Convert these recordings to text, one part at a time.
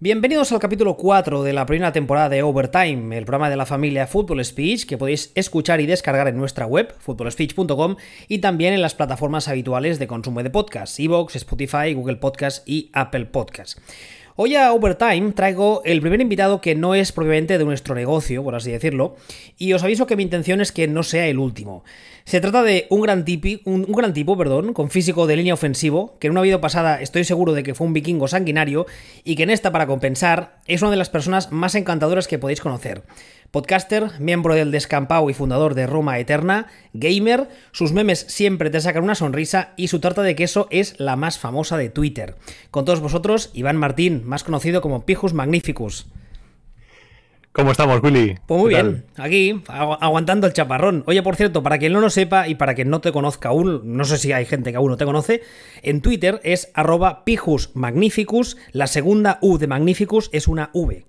Bienvenidos al capítulo 4 de la primera temporada de Overtime, el programa de la familia Football Speech que podéis escuchar y descargar en nuestra web, footballspeech.com, y también en las plataformas habituales de consumo de podcasts, Evox, Spotify, Google Podcasts y Apple Podcasts. Hoy a Overtime traigo el primer invitado que no es propiamente de nuestro negocio, por así decirlo, y os aviso que mi intención es que no sea el último. Se trata de un gran, tipi, un, gran tipo, perdón, con físico de línea ofensivo, que en una vida pasada estoy seguro de que fue un vikingo sanguinario y que en esta, para compensar, es una de las personas más encantadoras que podéis conocer. Podcaster, miembro del Descampado y fundador de Roma Eterna, gamer, sus memes siempre te sacan una sonrisa y su tarta de queso es la más famosa de Twitter. Con todos vosotros, Iván Martín, más conocido como Pijus Magnificus. ¿Cómo estamos, Willy? Pues muy bien, aquí, aguantando el chaparrón. Oye, por cierto, para quien no lo sepa y para quien no te conozca aún, no sé si hay gente que aún no te conoce, en Twitter es arroba pijus magnificus, la segunda U de magnificus es una V.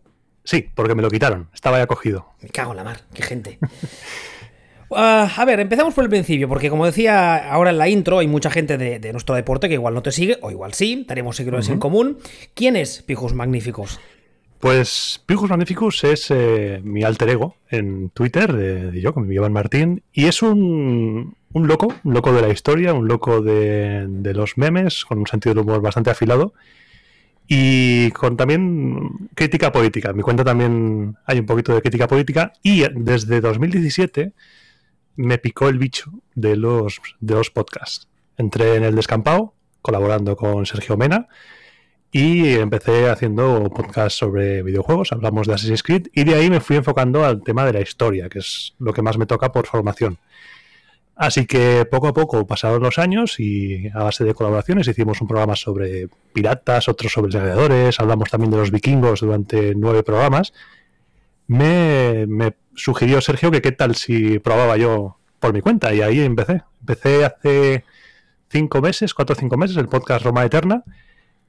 Sí, porque me lo quitaron, estaba ya cogido. Me cago en la mar, qué gente. Ah, a ver, empezamos por el principio, porque como decía ahora en la intro, hay mucha gente de, nuestro deporte que igual no te sigue, o igual sí, tenemos seguidores en común. ¿Quién es Pijus Magnificus? Pues Pijus Magnificus es eh, mi alter ego en Twitter, de, yo, con mi Iván Martín, y es un, un, loco, un loco de la historia, un loco de, los memes, con un sentido del humor bastante afilado, y con también crítica política. En mi cuenta también hay un poquito de crítica política, y desde 2017 me picó el bicho de los, de los podcasts. Entré en el descampado, colaborando con Sergio Mena, y empecé haciendo podcast sobre videojuegos, hablamos de Assassin's Creed y de ahí me fui enfocando al tema de la historia, que es lo que más me toca por formación. Así que poco a poco pasaron los años y a base de colaboraciones hicimos un programa sobre piratas, otro sobre gladiadores, hablamos también de los vikingos durante nueve programas. Me, me sugirió Sergio que qué tal si probaba yo por mi cuenta y ahí empecé. Empecé hace cinco meses, cuatro o cinco meses, el podcast Roma Eterna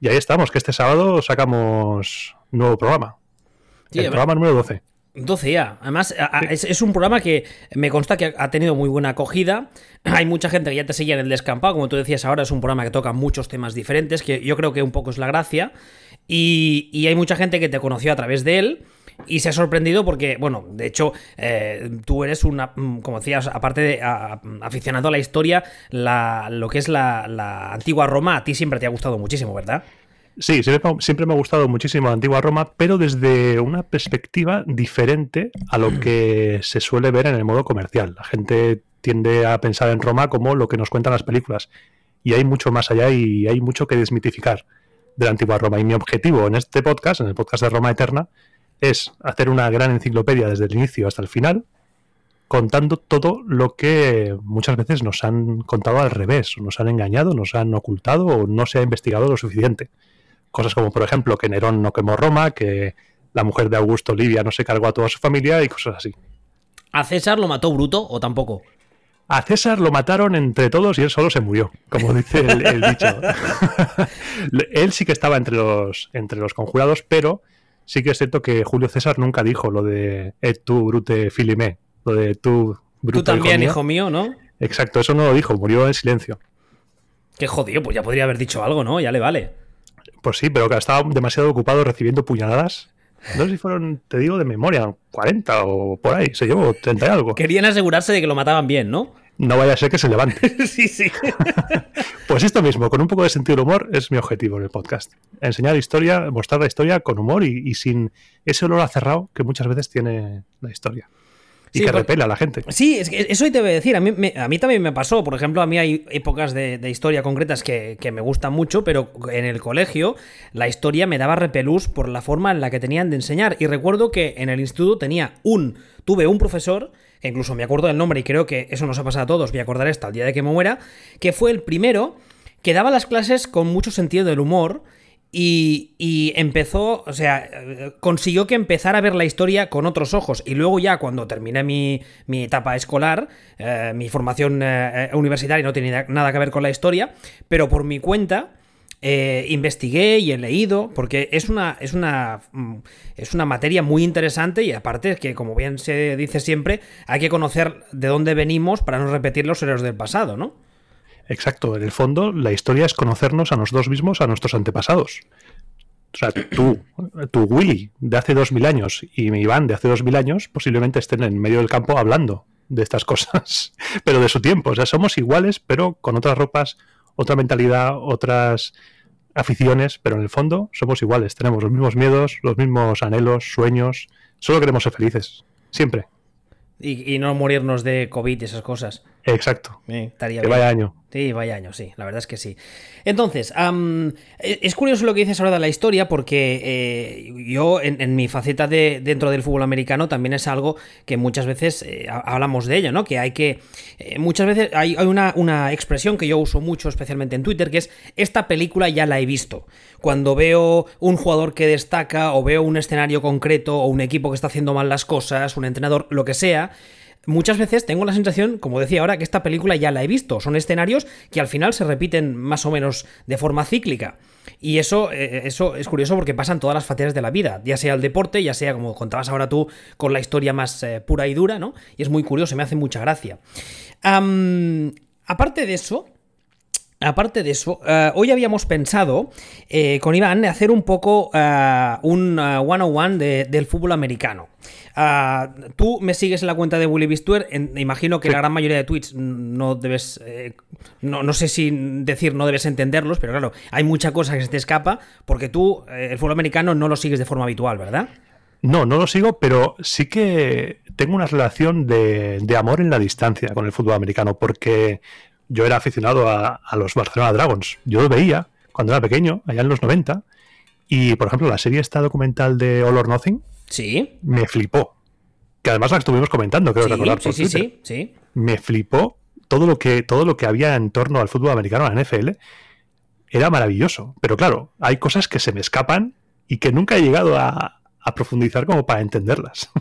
y ahí estamos, que este sábado sacamos nuevo programa. el programa número 12. 12 ya. Además, es, un programa que me consta que ha tenido muy buena acogida. Hay mucha gente que ya te seguía en el descampado. Como tú decías ahora, es un programa que toca muchos temas diferentes, que yo creo que un poco es la gracia. Y, y hay mucha gente que te conoció a través de él y se ha sorprendido porque, bueno, de hecho, eh, tú eres una, mm, como decías, aparte de aficionado a la historia, lo que es la, antigua Roma, a ti siempre te ha gustado muchísimo, ¿verdad? Sí, siempre, me ha gustado muchísimo la antigua Roma, pero desde una perspectiva diferente a lo que se suele ver en el modo comercial. La gente tiende a pensar en Roma como lo que nos cuentan las películas. Y hay mucho más allá y hay mucho que desmitificar de la antigua Roma. Y mi objetivo en este podcast, en el podcast de Roma Eterna, es hacer una gran enciclopedia desde el inicio hasta el final, contando todo lo que muchas veces nos han contado al revés, nos han engañado, nos han ocultado o no se ha investigado lo suficiente. Cosas como, por ejemplo, que Nerón no quemó Roma, que la mujer de Augusto Livia no se cargó a toda su familia y cosas así. ¿A César lo mató Bruto o tampoco? A César lo mataron entre todos y él solo se murió, como dice el, dicho. él sí que estaba entre los, entre los conjurados, pero sí que es cierto que Julio César nunca dijo lo de et tu brute filimé, lo de tu brute Tú también, hijo mío, ¿no? Exacto, eso no lo dijo, murió en silencio. Qué jodido, pues ya podría haber dicho algo, ¿no? Ya le vale. Pues sí, pero que estaba demasiado ocupado recibiendo puñaladas. No sé si fueron, te digo de memoria, 40 o por ahí, se llevó 30 y algo. Querían asegurarse de que lo mataban bien, ¿no? no vaya a ser que se levante. sí, sí. pues esto mismo, con un poco de sentido del humor, es mi objetivo en el podcast. Enseñar historia, mostrar la historia con humor y, sin ese olor a cerrado que muchas veces tiene la historia. Y que repela a la gente. Sí, es que eso te voy a decir. A mí, a mí también me pasó. Por ejemplo, a mí hay épocas de, historia concretas que, que, me gustan mucho, pero en el colegio la historia me daba repelús por la forma en la que tenían de enseñar. Y recuerdo que en el instituto tenía un. Tuve un profesor incluso me acuerdo del nombre y creo que eso nos ha pasado a todos, voy a acordar hasta el día de que me muera, que fue el primero que daba las clases con mucho sentido del humor y, empezó, o sea, consiguió que empezara a ver la historia con otros ojos. Y luego ya cuando terminé mi, etapa escolar, eh, mi formación eh, universitaria no tenía nada que ver con la historia, pero por mi cuenta eh, investigué y he leído, porque es una, es, una, mm, es una materia muy interesante y aparte que, como bien se dice siempre, hay que conocer de dónde venimos para no repetir los errores del pasado, ¿no? Exacto, en el fondo la historia es conocernos a nosotros mismos, a nuestros antepasados. O sea, tú, tu Willy de hace dos mil años y mi Iván de hace dos mil años posiblemente estén en medio del campo hablando de estas cosas, pero de su tiempo. O sea, somos iguales, pero con otras ropas, otra mentalidad, otras aficiones, pero en el fondo somos iguales. Tenemos los mismos miedos, los mismos anhelos, sueños. Solo queremos ser felices. Siempre. Y, no morirnos de COVID y esas cosas. Exacto. estaría que vaya año. Sí, vaya año, sí, la verdad es que sí. Entonces, e, es curioso lo que dices ahora de la historia, porque eh, yo en, mi faceta de, dentro del fútbol americano también es algo que muchas veces eh, hablamos de ello, ¿no? Que hay que. Eh, muchas veces hay, una, una, expresión que yo uso mucho, especialmente en Twitter, que es: Esta película ya la he visto. Cuando veo un jugador que destaca, o veo un escenario concreto, o un equipo que está haciendo mal las cosas, un entrenador, lo que sea muchas veces tengo la sensación, como decía ahora, que esta película ya la he visto. Son escenarios que al final se repiten más o menos de forma cíclica. Y eso, eh, eso es curioso porque pasan todas las facetas de la vida, ya sea el deporte, ya sea como contabas ahora tú con la historia más eh, pura y dura, ¿no? Y es muy curioso, me hace mucha gracia. aparte de eso, Aparte de eso, eh, hoy habíamos pensado con Iván hacer un poco un one-on-one del fútbol americano. Ah, tú me sigues en la cuenta de Willy Bistuer. imagino que la gran mayoría de tweets no debes. Eh, no, sé si decir no debes entenderlos, pero claro, hay mucha cosa que se te escapa porque tú eh, el fútbol americano no lo sigues de forma habitual, ¿verdad? No, no lo sigo, pero sí que tengo una relación de, amor en la distancia con el fútbol americano porque yo era aficionado a, a los Barcelona Dragons. Yo lo veía cuando era pequeño, allá en los 90. Y, por ejemplo, la serie esta documental de All or Nothing, Sí. Me flipó. Que además la estuvimos comentando, creo recordar por sí, sí, sí, Me flipó todo lo que todo lo que había en torno al fútbol americano, a la NFL. Era maravilloso. Pero claro, hay cosas que se me escapan y que nunca he llegado a, a profundizar como para entenderlas.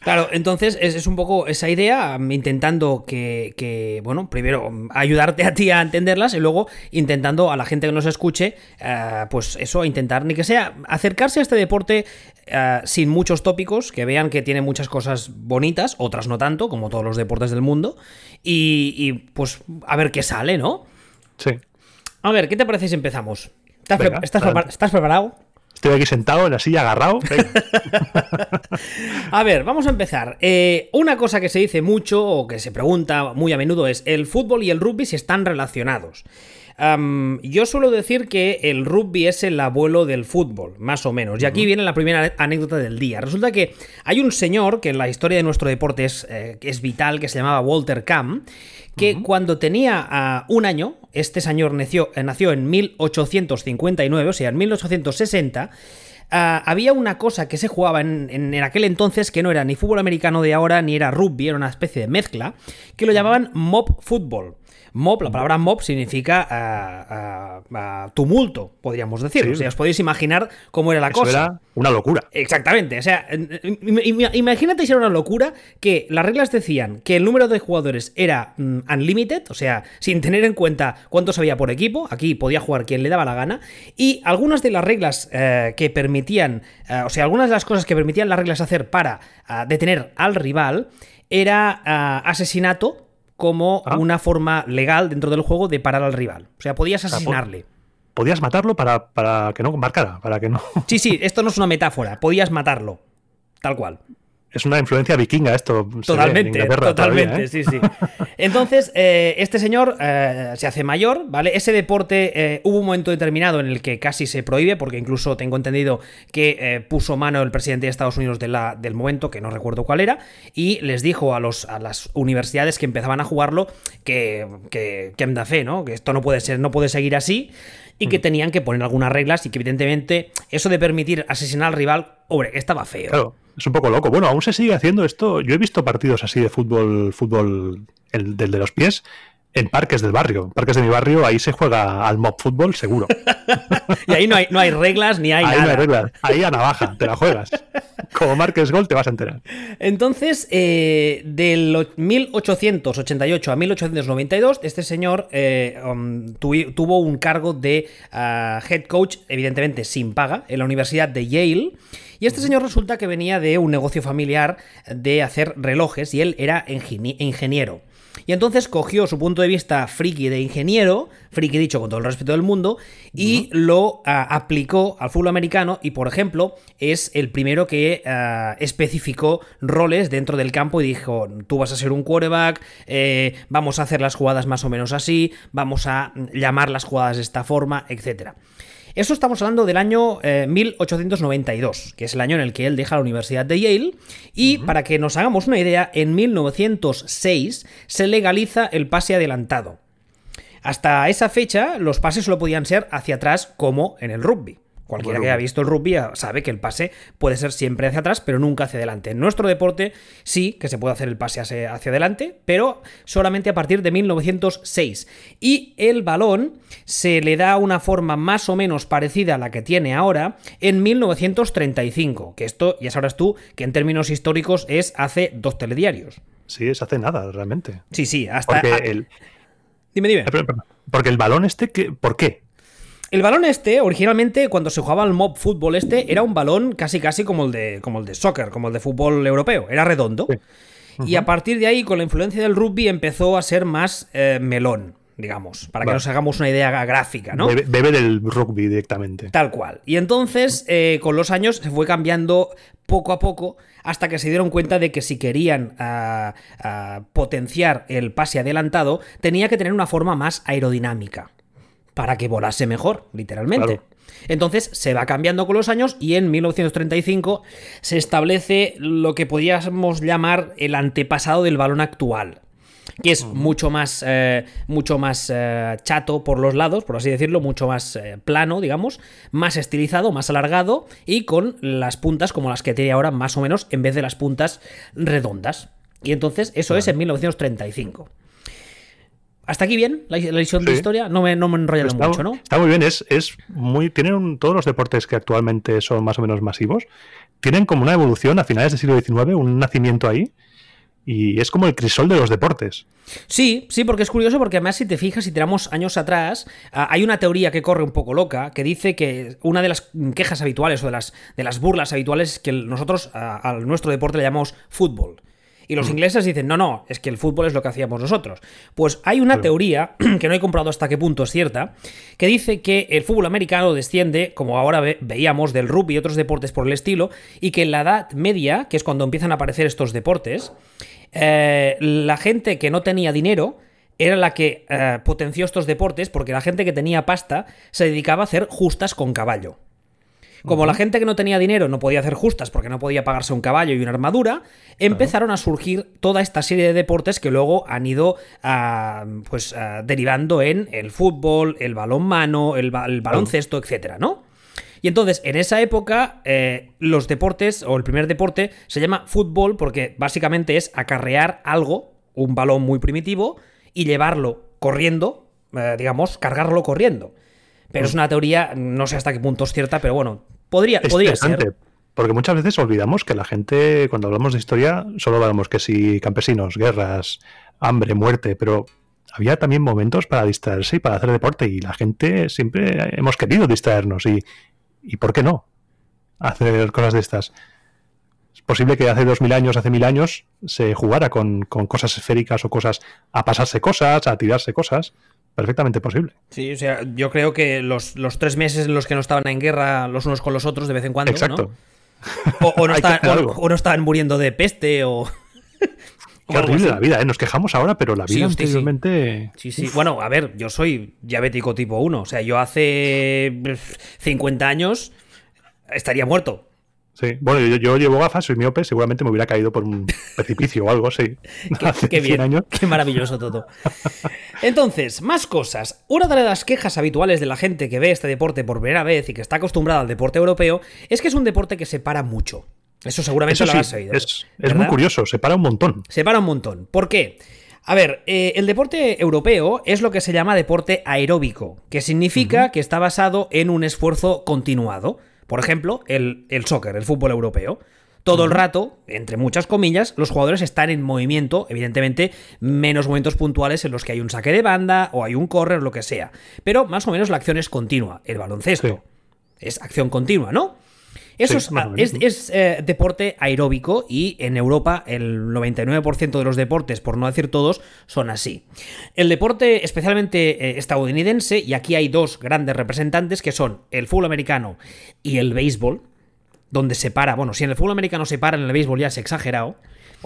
Claro, entonces es, un poco esa idea, intentando que, bueno, primero ayudarte a ti a entenderlas y luego intentando a la gente que nos escuche, eh, pues eso, intentar ni que sea acercarse a este deporte eh, sin muchos tópicos, que vean que tiene muchas cosas bonitas, otras no tanto, como todos los deportes del mundo, y, pues a ver qué sale, ¿no? Sí. A ver, ¿qué te parece si empezamos? ¿estás preparado? Estoy aquí sentado en la silla agarrado. a ver, vamos a empezar. Eh, una cosa que se dice mucho o que se pregunta muy a menudo es, ¿el fútbol y el rugby si están relacionados? yo suelo decir que el rugby es el abuelo del fútbol, más o menos. Y aquí viene la primera anécdota del día. Resulta que hay un señor que en la historia de nuestro deporte es, eh, es vital, que se llamaba Walter Camp, que cuando tenía ah, un año, este señor nació, eh, nació en 1859, o sea, en 1860, ah, había una cosa que se jugaba en, en, aquel entonces que no era ni fútbol americano de ahora ni era rugby, era una especie de mezcla, que lo llamaban mob fútbol. Mob, la palabra mob significa ah, ah, tumulto, podríamos decir. O sea, os podéis imaginar cómo era la cosa. Era una locura. Exactamente. O sea, imagínate si era una locura que las reglas decían que el número de jugadores era mm, unlimited, o sea, sin tener en cuenta cuántos había por equipo. Aquí podía jugar quien le daba la gana. Y algunas de las reglas eh, que permitían, eh, o sea, algunas de las cosas que permitían las reglas hacer para detener al rival era asesinato como ah. una forma legal dentro del juego de parar al rival. O sea, podías asesinarle. podías matarlo para, para que no marcara, para que no. Sí, sí, esto no es una metáfora. Podías matarlo. Tal cual es una influencia vikinga esto. Totalmente, totalmente, ¿eh? sí, sí. Entonces, eh, este señor eh, se hace mayor, ¿vale? Ese deporte hubo un momento determinado en el que casi se prohíbe, porque incluso tengo entendido que puso mano el presidente de Estados Unidos de la, del momento, que no recuerdo cuál era, y les dijo a, los, a las universidades que empezaban a jugarlo que, que, que da fe, ¿no? Que esto no puede ser, no puede seguir así y que mm. tenían que poner algunas reglas y que evidentemente eso de permitir asesinar al rival, hombre, estaba feo. Claro, es un poco loco. Bueno, aún se sigue haciendo esto. Yo he visto partidos así de fútbol, fútbol el, del de los pies, en parques del barrio. Parques de mi barrio, ahí se juega al mob fútbol, seguro. y ahí no hay, no hay reglas ni hay ahí nada. No hay reglas. Ahí a navaja, te la juegas. Como marques gol, te vas a enterar. Entonces, eh, del 1888 a 1892, este señor eh, um, tuvo un cargo de uh, head coach, evidentemente sin paga, en la Universidad de Yale. Y este señor resulta que venía de un negocio familiar de hacer relojes y él era ingeniero. Y entonces cogió su punto de vista friki de ingeniero, friki dicho con todo el respeto del mundo, y lo ah, aplicó al fútbol americano y, por ejemplo, es el primero que ah, especificó roles dentro del campo y dijo, tú vas a ser un quarterback, eh, vamos a hacer las jugadas más o menos así, vamos a llamar las jugadas de esta forma, etcétera. Eso estamos hablando del año 1892, eh, que es el año en el que él deja la Universidad de Yale. Y para que nos hagamos una idea, en 1906 se legaliza el pase adelantado. Hasta esa fecha, los pases solo podían ser hacia atrás, como en el rugby. Cualquiera que haya visto el rugby sabe que el pase puede ser siempre hacia atrás, pero nunca hacia adelante. En nuestro deporte sí que se puede hacer el pase hacia, adelante, pero solamente a partir de 1906. Y el balón se le da una forma más o menos parecida a la que tiene ahora en 1935, que esto ya sabrás tú que en términos históricos es hace dos telediarios. Sí, es hace nada, realmente. Sí, sí, hasta... Porque Dime, dime. Porque el balón este, ¿por qué? El balón este, originalmente, cuando se jugaba al mob fútbol este, era un balón casi casi como el de, como el de soccer, como el de fútbol europeo. Era redondo. Y a partir de ahí, con la influencia del rugby, empezó a ser más eh, melón digamos, para que nos hagamos una idea gráfica, ¿no? Bebe, del rugby directamente. Tal cual. Y entonces, eh, con los años, se fue cambiando poco a poco hasta que se dieron cuenta de que si querían ah, ah, potenciar el pase adelantado, tenía que tener una forma más aerodinámica para que volase mejor, literalmente. Entonces se va cambiando con los años y en 1935 se establece lo que podríamos llamar el antepasado del balón actual que es mucho más, eh, mucho más eh, chato por los lados, por así decirlo, mucho más eh, plano, digamos, más estilizado, más alargado y con las puntas como las que tiene ahora, más o menos, en vez de las puntas redondas. Y entonces eso es en 1935. Hasta aquí bien, la, la lección de historia, no me, no me enrollo mucho, ¿no? Está muy bien, es, es muy. Tienen todos los deportes que actualmente son más o menos masivos, tienen como una evolución a finales del siglo XIX, un nacimiento ahí, y es como el crisol de los deportes. Sí, sí, porque es curioso, porque además si te fijas, si tiramos años atrás, ah, hay una teoría que corre un poco loca, que dice que una de las quejas habituales o de las, de las burlas habituales es que nosotros a nuestro deporte le llamamos fútbol. Y los mm. ingleses dicen, no, no, es que el fútbol es lo que hacíamos nosotros. Pues hay una teoría, que no he comprado hasta qué punto es cierta, que dice que el fútbol americano desciende, como ahora veíamos, del rugby y otros deportes por el estilo, y que en la Edad Media, que es cuando empiezan a aparecer estos deportes, eh, la gente que no tenía dinero era la que eh, potenció estos deportes porque la gente que tenía pasta se dedicaba a hacer justas con caballo. Como la gente que no tenía dinero no podía hacer justas porque no podía pagarse un caballo y una armadura, empezaron a surgir toda esta serie de deportes que luego han ido ah, pues, ah, derivando en el fútbol, el balón mano, el, baloncesto, etcétera, ¿no? Y entonces, en esa época, eh, los deportes, o el primer deporte, se llama fútbol porque básicamente es acarrear algo, un balón muy primitivo, y llevarlo corriendo, eh, digamos, cargarlo corriendo. Pero es una teoría, no sé hasta qué punto es cierta, pero bueno, podría, podría ser. Porque muchas veces olvidamos que la gente, cuando hablamos de historia, solo hablamos que si campesinos, guerras, hambre, muerte, pero había también momentos para distraerse y para hacer deporte y la gente siempre hemos querido distraernos y, y ¿por qué no? Hacer cosas de estas. Es posible que hace dos mil años, hace mil años, se jugara con, con cosas esféricas o cosas a pasarse cosas, a tirarse cosas perfectamente posible. Sí, o sea, yo creo que los, tres meses en los que no estaban en guerra los unos con los otros de vez en cuando. Exacto. O, no estaban, muriendo de peste o. Qué horrible la vida, ¿eh? Nos quejamos ahora, pero la vida anteriormente. Sí, sí. Bueno, a ver, yo soy diabético tipo 1. O sea, yo hace 50 años estaría muerto. Sí, bueno, yo, llevo gafas, soy miope, seguramente me hubiera caído por un precipicio o algo, sí. qué, bien, qué maravilloso todo. Entonces, más cosas. Una de las quejas habituales de la gente que ve este deporte por primera vez y que está acostumbrada al deporte europeo es que es un deporte que se para mucho. Eso seguramente lo has oído. Es, muy curioso, se para un montón. Se para un montón. ¿Por qué? A ver, eh, el deporte europeo es lo que se llama deporte aeróbico, que significa que está basado en un esfuerzo continuado. Por ejemplo, el, soccer, el fútbol europeo. Todo el rato, entre muchas comillas, los jugadores están en movimiento, evidentemente menos momentos puntuales en los que hay un saque de banda o hay un correr o lo que sea. Pero más o menos la acción es continua. El baloncesto es acción continua, ¿no? Eso Sí, es, ah, eh, deporte aeróbico y en Europa el 99% de los deportes, por no decir todos, son así. El deporte especialmente eh, estadounidense, y aquí hay dos grandes representantes que son el fútbol americano y el béisbol, donde se para, bueno, si en el fútbol americano se para, en el béisbol ya es exagerado.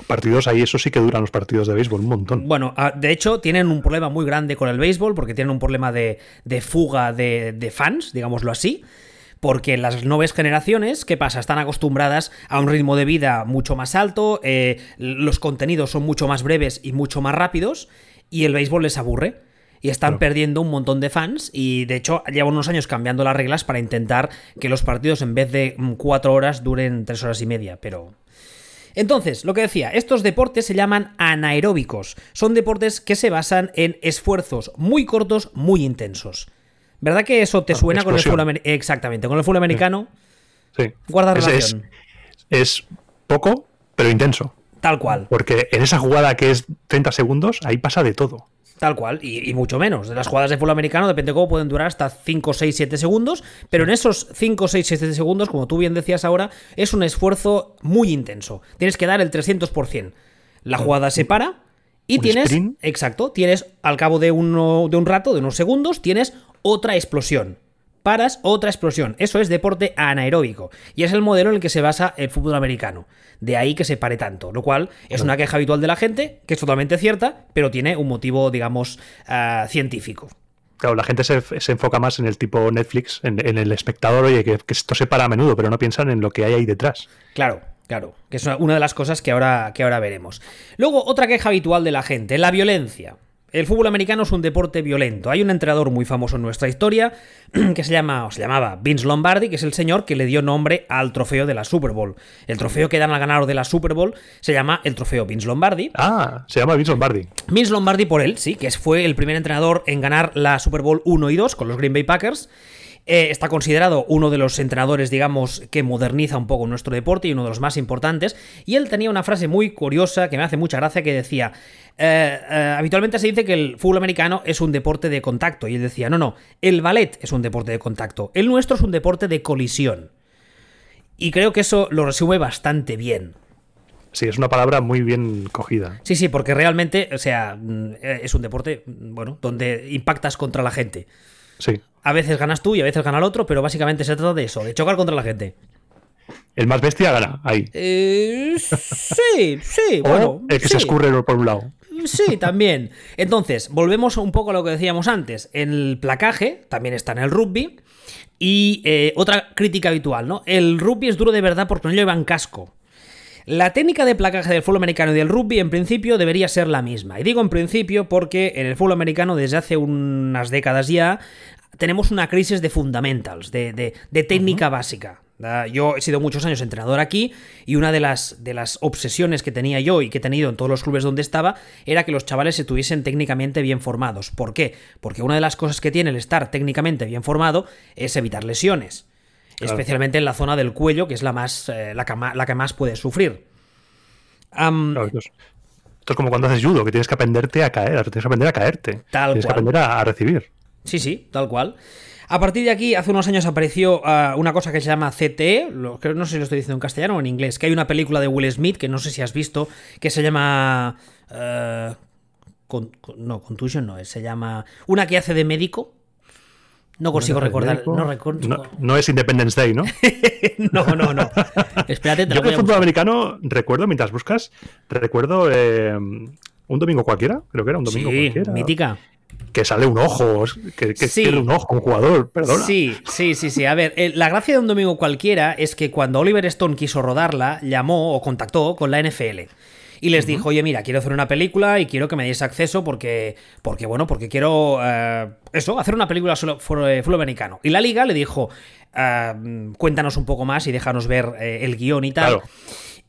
Partidos ahí, eso sí que duran los partidos de béisbol un montón. Bueno, ah, de hecho, tienen un problema muy grande con el béisbol porque tienen un problema de, de fuga de, de fans, digámoslo así. Porque las nuevas generaciones, ¿qué pasa? Están acostumbradas a un ritmo de vida mucho más alto, eh, los contenidos son mucho más breves y mucho más rápidos, y el béisbol les aburre. Y están Claro. perdiendo un montón de fans, y de hecho llevan unos años cambiando las reglas para intentar que los partidos en vez de mm, cuatro horas duren tres horas y media, pero entonces, lo que decía, estos deportes se llaman anaeróbicos. Son deportes que se basan en esfuerzos muy cortos, muy intensos. ¿Verdad que eso te Ah, suena con el fútbol americano? Exactamente, con el fútbol americano, Sí. guarda relación. Es, es poco, pero intenso. Tal cual, Porque en esa jugada que es 30 segundos, ahí pasa de todo. tal cual. Y, y mucho menos. De las jugadas de fútbol americano, depende de cómo pueden durar hasta 5, 6, 7 segundos. Pero en esos 5, 6, 7 segundos, como tú bien decías ahora, es un esfuerzo muy intenso. Tienes que dar el 300%. La jugada se para y un tienes... sprint. Exacto, tienes al cabo de, uno, de un rato, de unos segundos, tienes otra explosión. Paras, otra explosión. Eso es deporte anaeróbico. Y es el modelo en el que se basa el fútbol americano. De ahí que se pare tanto. Lo cual es una queja habitual de la gente, que es totalmente cierta, pero tiene un motivo, digamos, ah, científico. Claro, la gente se, se enfoca más en el tipo Netflix, en, en el espectador, oye, que, que esto se para a menudo, pero no piensan en lo que hay ahí detrás. Claro, claro. Que es una- de las cosas que ahora, que ahora veremos. Luego, otra queja habitual de la gente, la violencia. El fútbol americano es un deporte violento. Hay un entrenador muy famoso en nuestra historia que se llama o se llamaba Vince Lombardi, que es el señor que le dio nombre al trofeo de la Super Bowl. El trofeo que dan al ganador de la Super Bowl se llama el trofeo Vince Lombardi. Ah, se llama Vince Lombardi. Vince Lombardi por él, sí, que fue el primer entrenador en ganar la Super Bowl 1 y 2 con los Green Bay Packers. Eh, está considerado uno de los entrenadores, digamos, que moderniza un poco nuestro deporte y uno de los más importantes. Y él tenía una frase muy curiosa que me hace mucha gracia que decía, eh, eh, habitualmente se dice que el fútbol americano es un deporte de contacto. Y él decía, no, no, el ballet es un deporte de contacto. El nuestro es un deporte de colisión. Y creo que eso lo resume bastante bien. Sí, es una palabra muy bien cogida. Sí, sí, porque realmente, o sea, mm, es un deporte, mm, bueno, donde impactas contra la gente. Sí. A veces ganas tú y a veces gana el otro, pero básicamente se trata de eso, de chocar contra la gente. El más bestia gana, ahí. Eh, sí, sí, O bueno. el que sí. se escurre por un lado. Sí, también. Entonces, volvemos un poco a lo que decíamos antes. El placaje también está en el rugby. Y eh, otra crítica habitual, ¿no? El rugby es duro de verdad porque no llevan casco. La técnica de placaje del fútbol americano y del rugby en principio debería ser la misma. Y digo en principio porque en el fútbol americano desde hace unas décadas ya tenemos una crisis de fundamentals, de, de- de técnica básica. Yo he sido muchos años entrenador aquí y una de las, de las obsesiones que tenía yo y que he tenido en todos los clubes donde estaba era que los chavales estuviesen técnicamente bien formados. ¿Por qué? Porque una de las cosas que tiene el estar técnicamente bien formado es evitar lesiones. Claro. Especialmente en la zona del cuello, que es la, más, eh, la, que, ma- la que más puedes sufrir. Claro, esto, es, esto es como cuando haces judo, que tienes que aprenderte a caer, tienes que aprender a caerte. Tal tienes cual. que aprender a, a recibir. Sí, sí, tal cual. A partir de aquí, hace unos años apareció ah, una cosa que se llama CTE, lo, no sé si lo estoy diciendo en castellano o en inglés, que hay una película de Will Smith, que no sé si has visto, que se llama... eh, con- con- no, Contusion no se llama... Una que hace de médico. No consigo recordar, no. No, no es Independence Day, ¿no? No, no, no. Espérate, te Yo del a fútbol americano recuerdo, mientras buscas, recuerdo eh, un domingo cualquiera, creo que era un domingo Sí, cualquiera. mítica. Que sale un ojo, que, que Sí. un ojo un jugador, perdona. Sí, sí, sí, sí. A ver, eh, la gracia de un domingo cualquiera es que cuando Oliver Stone quiso rodarla, llamó o contactó con la NFL. Y les dijo, oye, mira, quiero hacer una película y quiero que me deis acceso porque, porque bueno, porque quiero, eh, eso, hacer una película solo eh, americano. Y la liga le dijo, ah, mm, cuéntanos un poco más y déjanos ver eh, el guion y tal. Claro.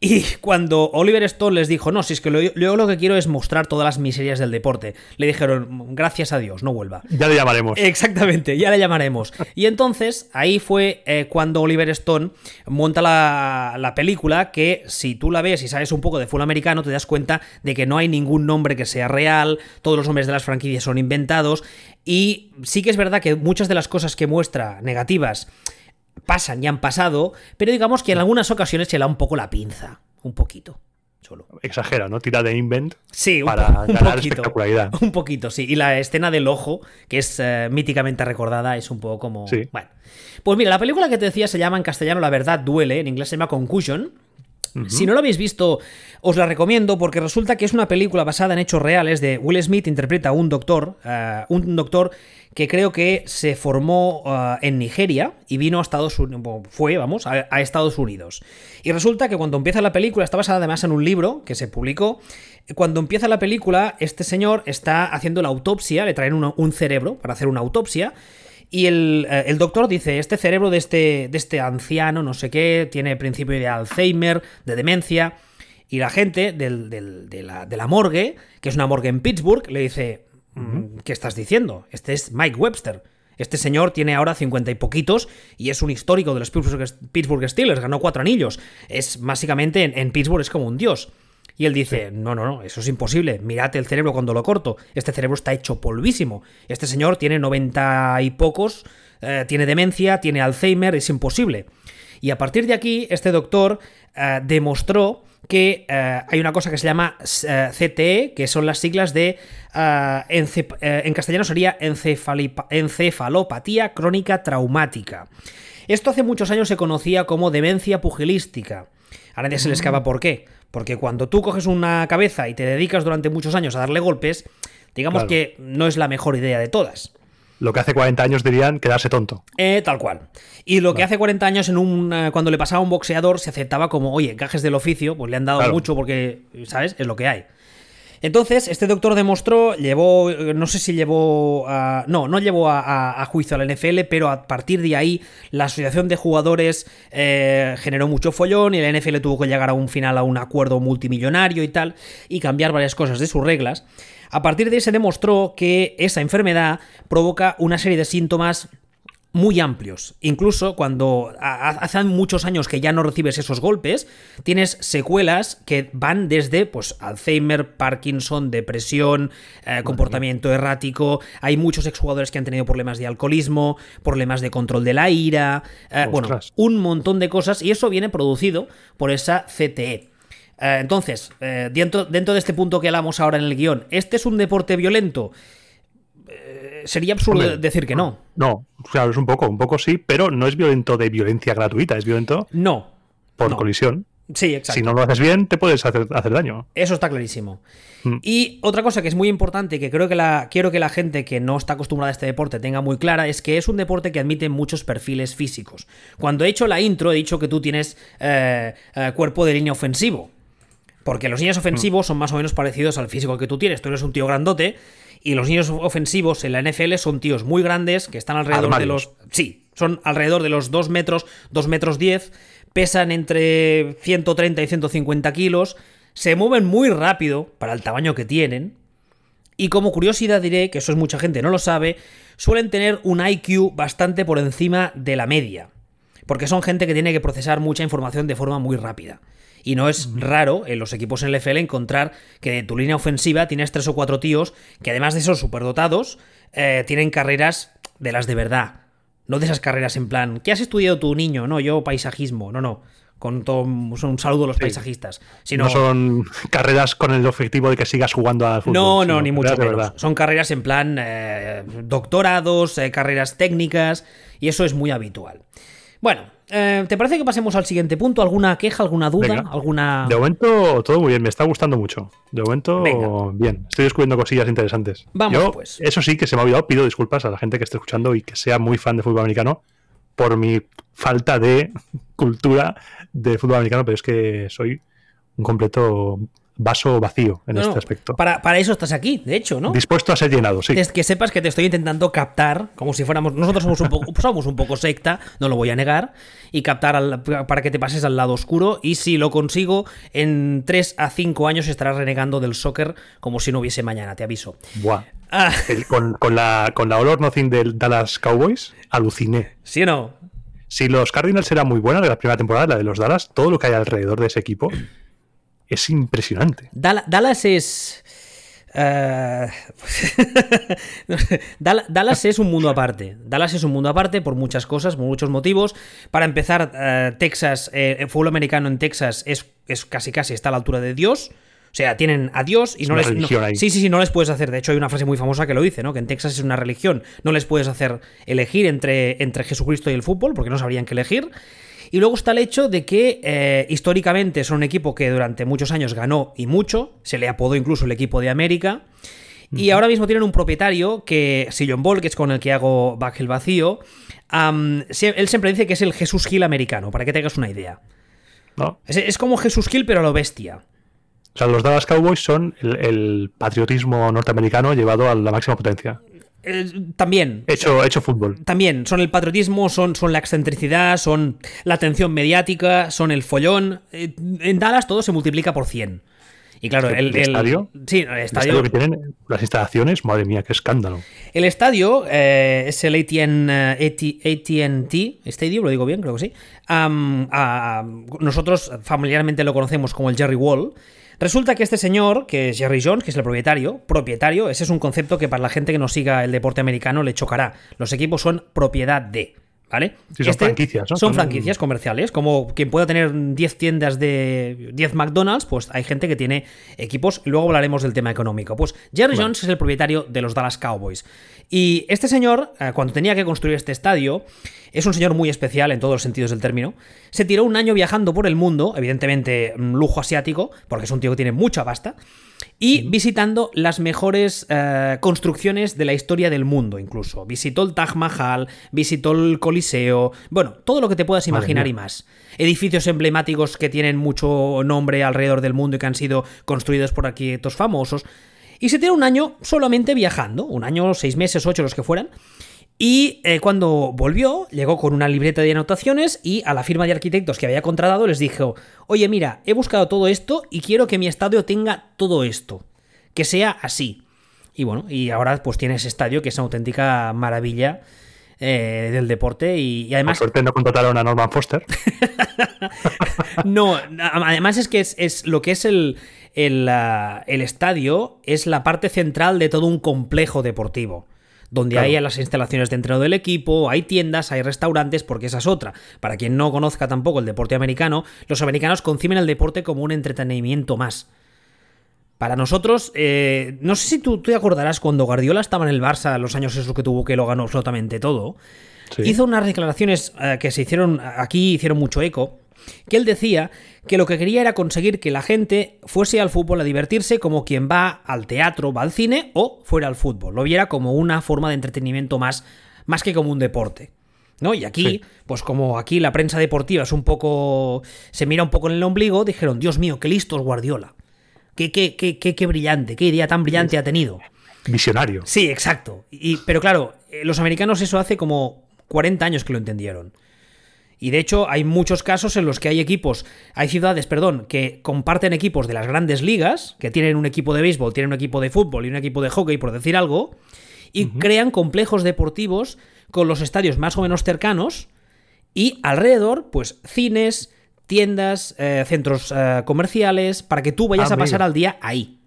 Y cuando Oliver Stone les dijo, no, si es que lo- yo lo que quiero es mostrar todas las miserias del deporte, le dijeron, gracias a Dios, no vuelva. Ya le llamaremos. Exactamente, ya le llamaremos. Y entonces ahí fue eh, cuando Oliver Stone monta la, la película que si tú la ves y sabes un poco de fútbol americano te das cuenta de que no hay ningún nombre que sea real, todos los nombres de las franquicias son inventados y sí que es verdad que muchas de las cosas que muestra negativas pasan y han pasado, pero digamos que en algunas ocasiones se le da un poco la pinza, un poquito. Solo. Exagera, ¿no? Tira de invent sí, un para un ganar poquito, espectacularidad. Un poquito, sí. Y la escena del ojo, que es eh, míticamente recordada, es un poco como. Sí. Bueno. Pues mira, la película que te decía se llama en castellano La verdad duele, en inglés se llama Concussion. Si no lo habéis visto, os la recomiendo porque resulta que es una película basada en hechos reales de Will Smith interpreta a un doctor, eh, un doctor que creo que se formó eh, en Nigeria y vino a Estados Unidos, fue, vamos, a, Estados Unidos. Y resulta que cuando empieza la película, está basada además en un libro que se publicó, cuando empieza la película, este señor está haciendo la autopsia, le traen una- un cerebro para hacer una autopsia. Y el, eh, el doctor dice, este cerebro de este, de este anciano, no sé qué, tiene principio de Alzheimer, de demencia. Y la gente del- del- de, la, de la morgue, que es una morgue en Pittsburgh, le dice, "Mm, ¿qué estás diciendo? Este es Mike Webster. Este señor tiene ahora cincuenta y poquitos y es un histórico de los Pittsburgh, Steelers, ganó cuatro anillos. Es básicamente en, en Pittsburgh es como un dios. Y él dice, no, no, no, eso es imposible. Mirad el cerebro cuando lo corto. Este cerebro está hecho polvísimo. Este señor tiene noventa y pocos, eh, tiene demencia, tiene Alzheimer, es imposible. Y a partir de aquí, este doctor eh, demostró que eh, hay una cosa que se llama eh, CTE, que son las siglas de, eh, en castellano sería encefalopatía crónica traumática. Esto hace muchos años se conocía como demencia pugilística. A nadie se le escapa por qué. Porque cuando tú coges una cabeza y te dedicas durante muchos años a darle golpes, digamos Claro. que no es la mejor idea de todas. Lo que hace 40 años dirían quedarse tonto. Eh, tal cual. Y lo que hace 40 años en un eh, cuando le pasaba a un boxeador se aceptaba como, oye, gajes del oficio, pues le han dado Claro. mucho porque, ¿sabes? Es lo que hay. Entonces, este doctor demostró, llevó, eh, no sé si llevó, a- no, no llevó a, a- a juicio a la NFL, pero a partir de ahí la asociación de jugadores eh, generó mucho follón y la NFL tuvo que llegar a un final a un acuerdo multimillonario y tal, y cambiar varias cosas de sus reglas. A partir de ahí se demostró que esa enfermedad provoca una serie de síntomas muy amplios. Incluso cuando hace muchos años que ya no recibes esos golpes, tienes secuelas que van desde pues, Alzheimer, Parkinson, depresión, eh, comportamiento errático. Hay muchos exjugadores que han tenido problemas de alcoholismo, problemas de control de la ira, eh, bueno, un montón de cosas y eso viene producido por esa CTE. Eh, entonces, eh, dentro, dentro de este punto que hablamos ahora en el guion, ¿este es un deporte violento? Eh, sería absurdo Hombre, decir que no. No, claro, es un poco, un poco sí, pero no es violento de violencia gratuita, es violento No. por No. colisión. Sí, exacto. Si no lo haces bien, te puedes hacer, hacer daño. Eso está clarísimo. Mm. Y otra cosa que es muy importante y que creo que la, quiero que la gente que no está acostumbrada a este deporte tenga muy clara es que es un deporte que admite muchos perfiles físicos. Cuando he hecho la intro he dicho que tú tienes eh, eh, cuerpo de línea ofensivo. Porque los niños ofensivos son más o menos parecidos al físico que tú tienes. Tú eres un tío grandote y los niños ofensivos en la NFL son tíos muy grandes que están alrededor de los... Sí, son alrededor de los 2 metros, 2 metros 10, pesan entre 130 y 150 kilos, se mueven muy rápido para el tamaño que tienen. Y como curiosidad diré, que eso es mucha gente no lo sabe, suelen tener un IQ bastante por encima de la media. Porque son gente que tiene que procesar mucha información de forma muy rápida. Y no es raro en los equipos en NFL encontrar que de tu línea ofensiva tienes tres o cuatro tíos que además de ser superdotados, eh, tienen carreras de las de verdad. No de esas carreras en plan, ¿qué has estudiado tu niño? No, yo paisajismo. No, no. Con todo un saludo a los paisajistas. Sino, No son carreras con el objetivo de que sigas jugando al fútbol. no, no, ni mucho menos. verdad. Son carreras en plan eh, doctorados, eh, carreras técnicas, y eso es muy habitual. Bueno, eh, ¿te parece que pasemos al siguiente punto? ¿Alguna queja, alguna duda? Venga. ¿Alguna. De momento, todo muy bien, me está gustando mucho. De momento, Venga. bien. Estoy descubriendo cosillas interesantes. Vamos, Yo, pues. Eso sí, que se me ha olvidado, pido disculpas a la gente que esté escuchando y que sea muy fan de fútbol americano por mi falta de cultura de fútbol americano, pero es que soy un completo vaso vacío en No, este aspecto. Para, para eso estás aquí, de hecho, ¿no? Dispuesto a ser llenado, sí. Es que sepas que te estoy intentando captar, como si fuéramos. Nosotros somos un poco, somos un poco secta, no lo voy a negar, y captar al- para que te pases al lado oscuro. Y si lo consigo, en 3 a 5 años estarás renegando del soccer como si no hubiese mañana, te aviso. Buah. Ah, El- con, con la, con la All or Nothing del Dallas Cowboys, aluciné. ¿Sí o no? Si los Cardinals eran muy buena de la primera temporada, la de los Dallas, todo lo que hay alrededor de ese equipo es impresionante. Dal- Dallas es. Eh, Dallas es un mundo aparte. Dallas es un mundo aparte por muchas cosas, por muchos motivos. Para empezar, eh, Texas, eh, el fútbol americano en Texas es, es, casi casi está a la altura de Dios. O sea, tienen a Dios y no les. sí, sí, sí, no les puedes hacer. De hecho, hay una frase muy famosa que lo dice, ¿no? Que en Texas es una religión. No les puedes hacer elegir entre, entre Jesucristo y el fútbol, porque no sabrían qué elegir. Y luego está el hecho de que eh, históricamente son un equipo que durante muchos años ganó y mucho, se le apodó incluso el equipo de América. Y ahora mismo tienen un propietario que, Sillon Ball, que es con el que hago Back el Vacío, él siempre dice que es el Jesús Gil americano, para que tengas una idea. Es, como Jesús Gil, pero a lo bestia. O sea, los Dallas Cowboys son el patriotismo norteamericano llevado a la máxima potencia. Eh, también. Hecho, hecho fútbol. También. Son el patriotismo, son, son la excentricidad, son la atención mediática, son el follón. Eh, en Dallas todo se multiplica por 100. Y claro, el, estadio. Sí, el estadio. que tienen, las instalaciones, madre mía, qué escándalo. El estadio eh, es el ATN, ATT Stadium, lo digo bien, creo que sí. nosotros familiarmente lo conocemos como el Jerry Wall. Resulta que este señor, que es Jerry Jones, que es el propietario, propietario, ese es un concepto que para la gente que no siga el deporte americano le chocará. Los equipos son propiedad de. ¿Vale? son este franquicias, Son franquicias comerciales. Como quien pueda tener 10 tiendas de 10 McDonald's, pues hay gente que tiene equipos. Luego hablaremos del tema económico. Pues Jerry Jones es el propietario de los Dallas Cowboys. Y este señor, eh, cuando tenía que construir este estadio, es un señor muy especial en todos los sentidos del término. Se tiró un año viajando por el mundo, evidentemente mm, lujo asiático, porque es un tío que tiene mucha pasta, y visitando las mejores eh, construcciones de la historia del mundo, incluso. Visitó el Taj Mahal, visitó el Coliseo, bueno, todo lo que te puedas imaginar y más. Edificios emblemáticos que tienen mucho nombre alrededor del mundo y que han sido construidos por arquitectos famosos. Y se tiró un año solamente viajando, un año, seis meses, ocho, los que fueran. Y eh, cuando volvió, llegó con una libreta de anotaciones y a la firma de arquitectos que había contratado les dijo, oye mira, he buscado todo esto y quiero que mi estadio tenga todo esto, que sea así. Y bueno, y ahora pues tiene ese estadio que es una auténtica maravilla eh, del deporte y, además... Por suerte no contrataron a Norman Foster. no, además es que es lo que es el, el, estadio es la parte central de todo un complejo deportivo donde hay las instalaciones dentro del equipo, hay tiendas, hay restaurantes, porque esa es otra. Para quien no conozca tampoco el deporte americano, los americanos conciben el deporte como un entretenimiento más. Para nosotros, eh, no sé si tú, te acordarás cuando Guardiola estaba en el Barça, los años esos que tuvo que lo ganó absolutamente todo, hizo unas declaraciones eh, que se hicieron aquí, hicieron mucho eco, que él decía que lo que quería era conseguir que la gente fuese al fútbol a divertirse como quien va al teatro, va al cine o fuera al fútbol, lo viera como una forma de entretenimiento más, más que como un deporte. ¿No? Y aquí, pues como aquí la prensa deportiva es un poco. se mira un poco en el ombligo, dijeron, Dios mío, qué listo es Guardiola. Qué, qué, qué, qué, brillante, qué idea tan brillante ha tenido. Visionario. Sí, exacto. Y, pero claro, eh, los americanos eso hace como 40 años que lo entendieron. Y de hecho hay muchos casos en los que hay equipos, hay ciudades, perdón, que comparten equipos de las grandes ligas, que tienen un equipo de béisbol, tienen un equipo de fútbol y un equipo de hockey, por decir algo, y crean complejos deportivos con los estadios más o menos cercanos y alrededor, pues cines, tiendas, eh, centros eh, comerciales, para que tú vayas ah, a pasar al día ahí.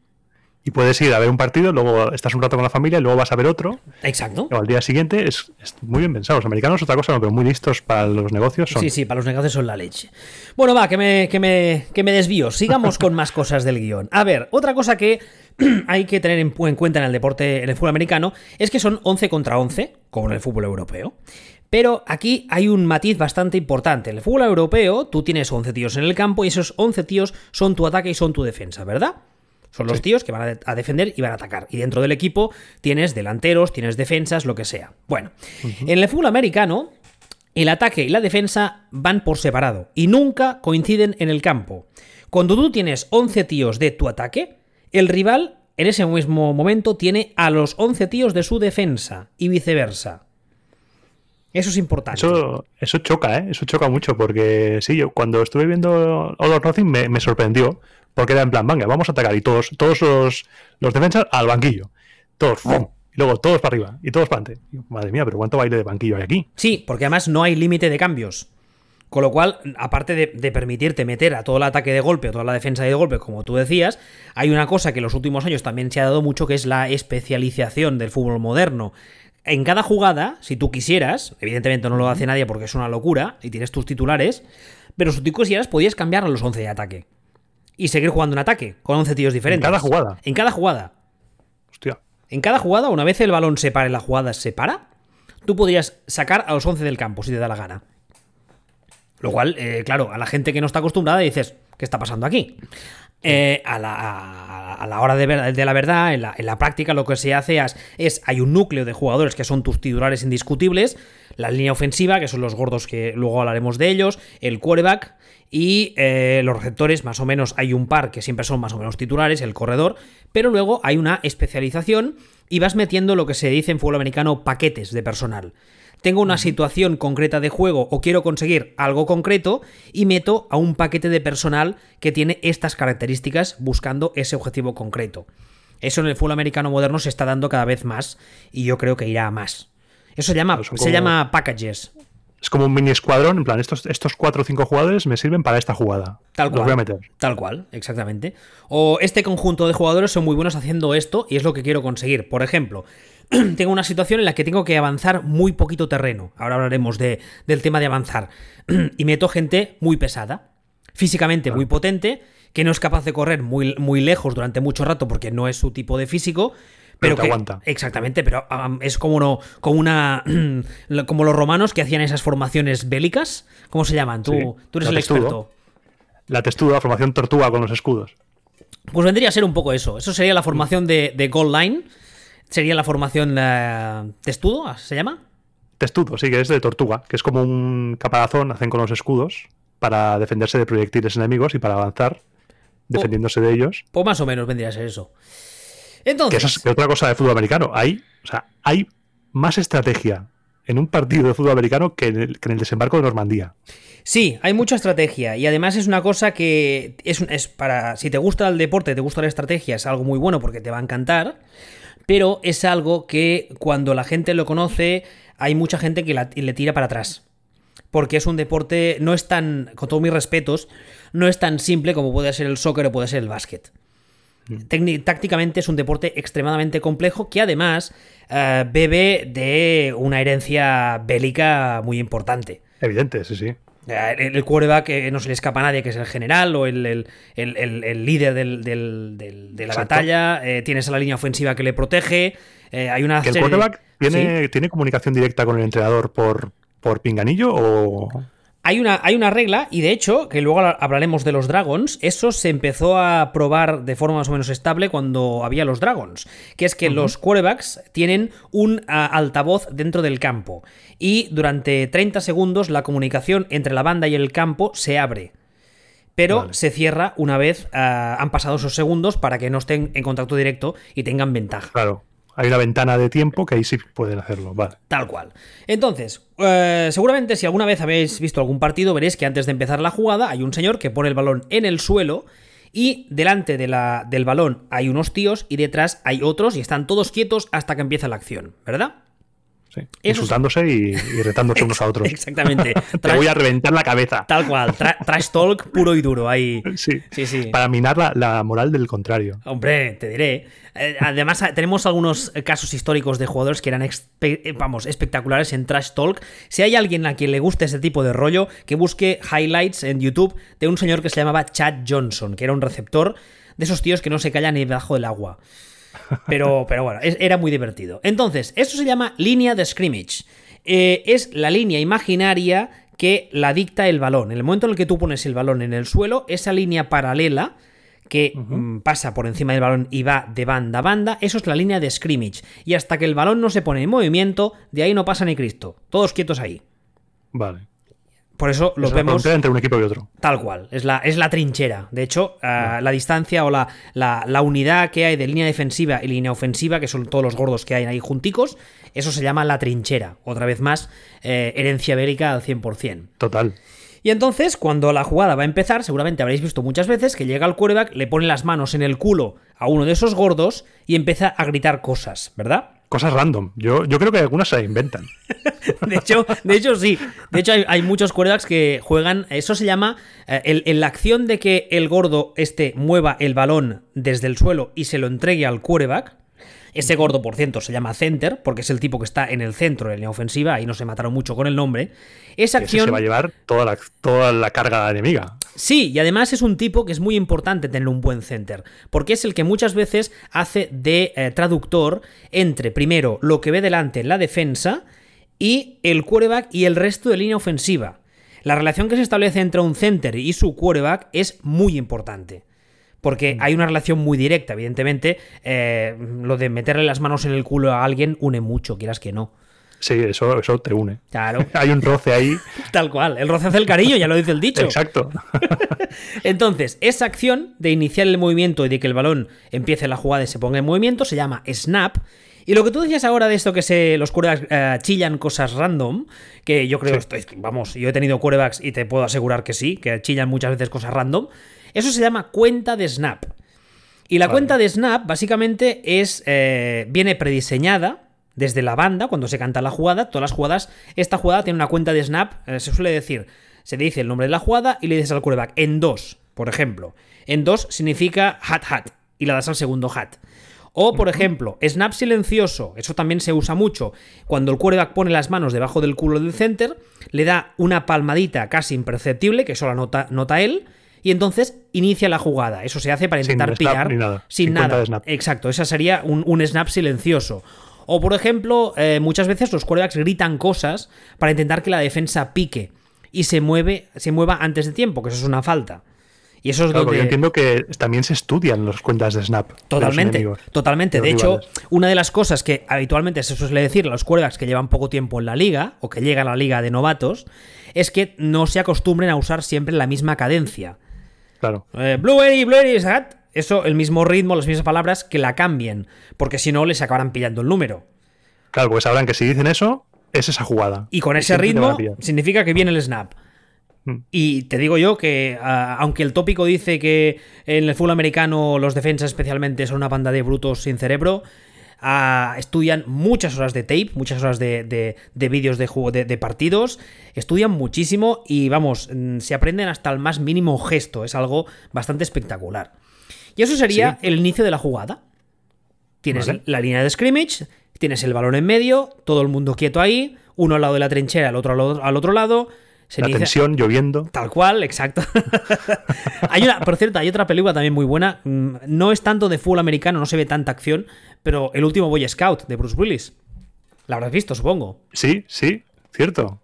Y puedes ir a ver un partido, luego estás un rato con la familia, y luego vas a ver otro. Exacto. O al día siguiente es, muy bien pensado. Los americanos otra cosa, no, pero muy listos para los negocios Sí, sí, para los negocios son la leche. Bueno, va, que me, que me, que me desvío. Sigamos con más cosas del guion. A ver, otra cosa que hay que tener en, cuenta en el deporte, en el fútbol americano, es que son 11 contra 11, como en el fútbol europeo. Pero aquí hay un matiz bastante importante. En el fútbol europeo, tú tienes 11 tíos en el campo y esos 11 tíos son tu ataque y son tu defensa, ¿verdad? Son los tíos que van a, defender y van a atacar. Y dentro del equipo tienes delanteros, tienes defensas, lo que sea. Bueno, en el fútbol americano, el ataque y la defensa van por separado y nunca coinciden en el campo. Cuando tú tienes 11 tíos de tu ataque, el rival en ese mismo momento tiene a los 11 tíos de su defensa y viceversa. Eso es importante. Eso, eso choca, ¿eh? Eso choca mucho porque sí, yo cuando estuve viendo All or Nothing me, me sorprendió porque era en plan, venga, vamos a atacar. Y todos, todos los, los defensas al banquillo. Todos, ¡fum! Y luego todos para arriba y todos para adelante. Madre mía, pero ¿cuánto baile de banquillo hay aquí? Sí, porque además no hay límite de cambios. Con lo cual, aparte de, permitirte meter a todo el ataque de golpe o toda la defensa de golpe, como tú decías, hay una cosa que en los últimos años también se ha dado mucho, que es la especialización del fútbol moderno. En cada jugada, si tú quisieras, evidentemente no lo hace nadie porque es una locura y tienes tus titulares, pero si tú quisieras podías cambiar a los 11 de ataque y seguir jugando en ataque con 11 tíos diferentes. En cada jugada. En cada jugada. Hostia. En cada jugada, una vez el balón se pare, la jugada se para, tú podrías sacar a los 11 del campo si te da la gana. Lo cual, eh, claro, a la gente que no está acostumbrada dices, ¿qué está pasando aquí? Eh, a, la, a, a, la, hora de, ver, de la verdad, en la, en la, práctica, lo que se hace es, es, hay un núcleo de jugadores que son tus titulares indiscutibles, la línea ofensiva, que son los gordos que luego hablaremos de ellos, el quarterback y eh, los receptores, más o menos hay un par que siempre son más o menos titulares, el corredor, pero luego hay una especialización y vas metiendo lo que se dice en fútbol americano paquetes de personal tengo una situación concreta de juego o quiero conseguir algo concreto y meto a un paquete de personal que tiene estas características buscando ese objetivo concreto. Eso en el fútbol americano moderno se está dando cada vez más y yo creo que irá a más. Eso se llama, como, se llama packages. Es como un mini escuadrón, en plan, estos, estos cuatro o cinco jugadores me sirven para esta jugada. Tal cual. Los voy a meter. Tal cual, exactamente. O este conjunto de jugadores son muy buenos haciendo esto y es lo que quiero conseguir. Por ejemplo, tengo una situación en la que tengo que avanzar muy poquito terreno. Ahora hablaremos de, del tema de avanzar. y meto gente muy pesada, físicamente muy potente, que no es capaz de correr muy, muy lejos durante mucho rato porque no es su tipo de físico. Pero, pero que, aguanta. Exactamente, pero um, es como, no, como una. como los romanos que hacían esas formaciones bélicas. ¿Cómo se llaman? Tú, sí, tú eres el testudo. experto. La textura, la formación tortuga con los escudos. Pues vendría a ser un poco eso. Eso sería la formación de, de Gold Line sería la formación testudo, ¿se llama? Testudo, sí, que es de tortuga, que es como un caparazón, hacen con los escudos para defenderse de proyectiles enemigos y para avanzar defendiéndose o, de ellos. Pues más o menos vendría a ser eso. Entonces. Que es otra cosa de fútbol americano. Hay, o sea, hay más estrategia en un partido de fútbol americano que en el, que en el desembarco de Normandía. Sí, hay mucha estrategia y además es una cosa que es, es, para si te gusta el deporte, te gusta la estrategia, es algo muy bueno porque te va a encantar, pero es algo que cuando la gente lo conoce hay mucha gente que la, le tira para atrás. Porque es un deporte, no es tan, con todos mis respetos, no es tan simple como puede ser el soccer o puede ser el básquet. Tácticamente es un deporte extremadamente complejo que además uh, bebe de una herencia bélica muy importante. Evidente, sí, sí. El, el quarterback eh, no se le escapa a nadie, que es el general o el, el, el líder del, del, del, de la Exacto. batalla. Eh, tienes a la línea ofensiva que le protege. Eh, hay una ¿Que el quarterback tiene, ¿Sí? tiene comunicación directa con el entrenador por, por pinganillo o...? Hay una, hay una, regla, y de hecho, que luego hablaremos de los Dragons, eso se empezó a probar de forma más o menos estable cuando había los Dragons, que es que uh -huh. los quarterbacks tienen un altavoz dentro del campo, y durante 30 segundos la comunicación entre la banda y el campo se abre. Pero vale. se cierra una vez uh, han pasado esos segundos para que no estén en contacto directo y tengan ventaja. Claro hay una ventana de tiempo que ahí sí pueden hacerlo. Vale. Tal cual. Entonces, eh, seguramente si alguna vez habéis visto algún partido, veréis que antes de empezar la jugada hay un señor que pone el balón en el suelo y delante de la, del balón hay unos tíos y detrás hay otros y están todos quietos hasta que empieza la acción, ¿verdad? Sí. Insultándose y, y, retándose unos a otros. Exactamente. Te voy a reventar la cabeza. Tal cual. Tra trash talk puro y duro ahí. Sí. sí, sí. Para minar la, la, moral del contrario. Hombre, te diré. Eh, además, tenemos algunos casos históricos de jugadores que eran, vamos, espectaculares en trash talk. Si hay alguien a quien le guste ese tipo de rollo, que busque highlights en YouTube de un señor que se llamaba Chad Johnson, que era un receptor de esos tíos que no se callan ni debajo del agua. Pero, pero bueno, es, era muy divertido. Entonces, esto se llama línea de scrimmage. Eh, es la línea imaginaria que la dicta el balón. En el momento en el que tú pones el balón en el suelo, esa línea paralela que uh -huh. pasa por encima del balón y va de banda a banda, eso es la línea de scrimmage. Y hasta que el balón no se pone en movimiento, de ahí no pasa ni Cristo. Todos quietos ahí. Vale. Por eso los es vemos. entre un equipo y otro. Tal cual. Es la, es la trinchera. De hecho, uh, la distancia o la, la, la, unidad que hay de línea defensiva y línea ofensiva, que son todos los gordos que hay ahí junticos, eso se llama la trinchera. Otra vez más, eh, herencia bélica al 100%. Total. Y entonces, cuando la jugada va a empezar, seguramente habréis visto muchas veces que llega el quarterback, le pone las manos en el culo a uno de esos gordos y empieza a gritar cosas, ¿verdad? Cosas random. Yo, yo creo que algunas se inventan. De hecho, de hecho sí. De hecho, hay, hay muchos quarterbacks que juegan. Eso se llama. eh, el- en la acción de que el gordo este mueva el balón desde el suelo y se lo entregue al quarterback. Ese gordo, por cierto, se llama center, porque es el tipo que está en el centro de la línea ofensiva, ahí no se mataron mucho con el nombre. Esa acción. se va a llevar toda la, toda la carga enemiga. Sí, y además es un tipo que es muy importante tener un buen center, porque es el que muchas veces hace de eh, traductor entre, primero, lo que ve delante en la defensa y el quarterback y el resto de línea ofensiva. La relación que se establece entre un center y su quarterback es muy importante. Porque hay una relación muy directa, evidentemente. eh, lo de meterle las manos en el culo a alguien une mucho, quieras que no. Sí, eso, eso te une. Claro, Hay un roce ahí. tal cual. El roce hace el cariño, ya lo dice el dicho. Exacto. Entonces, esa acción de iniciar el movimiento y de que el balón empiece la jugada y se ponga en movimiento se llama snap. Y lo que tú decías ahora de esto que se, los quarterbacks eh, chillan cosas random, que yo creo, Sí. estoy- vamos, yo he tenido quarterbacks y te puedo asegurar que sí, que chillan muchas veces cosas random, eso se llama cuenta de snap. Y la Vale. cuenta de snap básicamente es eh, viene prediseñada desde la banda cuando se canta la jugada. Todas las jugadas, esta jugada tiene una cuenta de snap. eh, se suele decir, se dice el nombre de la jugada y le dices al quarterback en dos, por ejemplo. En dos significa hat hat y la das al segundo hat. O, por ejemplo, snap silencioso. Eso también se usa mucho. Cuando el quarterback pone las manos debajo del culo del center, le da una palmadita casi imperceptible, que eso la nota, nota él, y entonces inicia la jugada. Eso se hace para Sin intentar snap pillar ni nada. sin Sin nada. de snap. Exacto, esa sería un, un snap silencioso. O, por ejemplo, eh, muchas veces los quarterbacks gritan cosas para intentar que la defensa pique y se, mueve, se mueva antes de tiempo, que eso es una falta. Y eso es Claro, donde... yo entiendo que también se estudian las cuentas de Snap. de los Totalmente, enemigos, totalmente. de De hecho, rivales. una de las cosas que habitualmente se suele decir a los quarterbacks que llevan poco tiempo en la liga o que llegan a la liga de novatos es que no se acostumbren a usar siempre la misma cadencia. Claro. Eh, Blueberry, Blueberry. Eso, el mismo ritmo, las mismas palabras, que la cambien, porque si no les acabarán pillando el número. Claro, pues sabrán que si dicen eso, es esa jugada. Y con ese ritmo significa que viene el snap. Mm. Y te digo yo que, ah, aunque el tópico dice que en el fútbol americano los defensas especialmente son una banda de brutos sin cerebro, estudian muchas horas de tape, muchas horas de, de- de vídeos de, juego, de, de partidos, estudian muchísimo y vamos, mm, se aprenden hasta el más mínimo gesto, es algo bastante espectacular. Y eso sería el inicio de la jugada. Tienes Vale. la línea de scrimmage, tienes el balón en medio, todo el mundo quieto ahí, uno al lado de la trinchera, el otro al, otro- al otro lado. Se La inicia- tensión lloviendo. Tal cual, exacto. hay una, por cierto, hay otra película también muy buena. mm, No es tanto de fútbol americano, no se ve tanta acción, pero El último Boy Scout de Bruce Willis. La habrás visto, supongo. Sí, sí, cierto.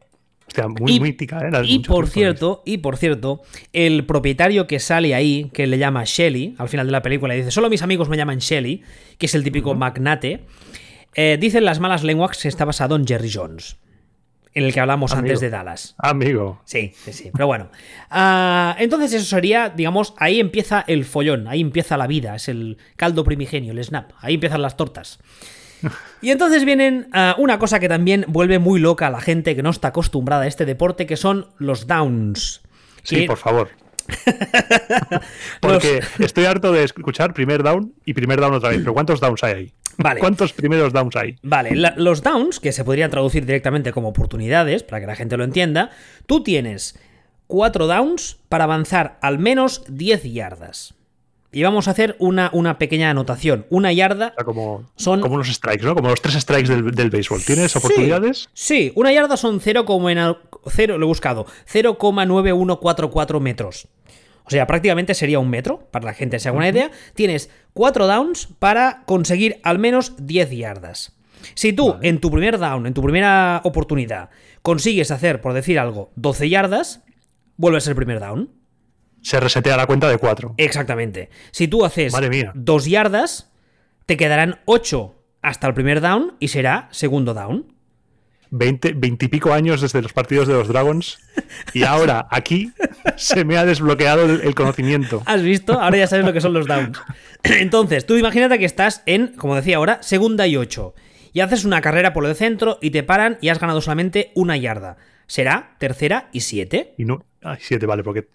Hostia, muy Y- mítica, ¿eh? Y por cierto, y por cierto, el propietario que sale ahí, que le llama Shelly, al final de la película, y dice, solo mis amigos me llaman Shelly, que es el típico magnate, eh, dicen las malas lenguas que está basado en Jerry Jones, en el que hablamos Amigo. antes de Dallas. Amigo. Sí, sí, sí. Pero bueno. Ah, entonces eso sería, digamos, ahí empieza el follón, ahí empieza la vida, es el caldo primigenio, el snap, ahí empiezan las tortas. Y entonces vienen ah, una cosa que también vuelve muy loca a la gente que no está acostumbrada a este deporte, que son los downs. Sí, Que- por favor. Porque estoy harto de escuchar primer down y primer down otra vez. Pero ¿cuántos downs hay ahí? Vale. ¿Cuántos primeros downs hay? Vale, la- los downs, que se podrían traducir directamente como oportunidades, para que la gente lo entienda, tú tienes cuatro downs para avanzar al menos 10 yardas. Y vamos a hacer una, una pequeña anotación. Una yarda O sea, como, Son- como unos strikes, ¿no? Como los tres strikes del, del béisbol. ¿Tienes Sí, oportunidades? Sí, una yarda son 0, cero, lo he buscado, 0,9144 metros. O sea, prácticamente sería un metro, para la gente se haga una idea. Tienes 4 downs para conseguir al menos 10 yardas. Si tú en tu primer down, en tu primera oportunidad, consigues hacer, por decir algo, 12 yardas, vuelve a ser el primer down. Se resetea la cuenta de cuatro. Exactamente. Si tú haces. 2 yardas, te quedarán 8 hasta el primer down y será segundo down. 20, 20 y pico años desde los partidos de los Dragons. Y ahora aquí se me ha desbloqueado el, el conocimiento. ¿Has visto? Ahora ya sabes lo que son los downs. Entonces, tú imagínate que estás en, como decía ahora, segunda y ocho. Y haces una carrera por el centro y te paran y has ganado solamente una yarda. Será tercera y siete. Y no. Ay, siete, vale, porque.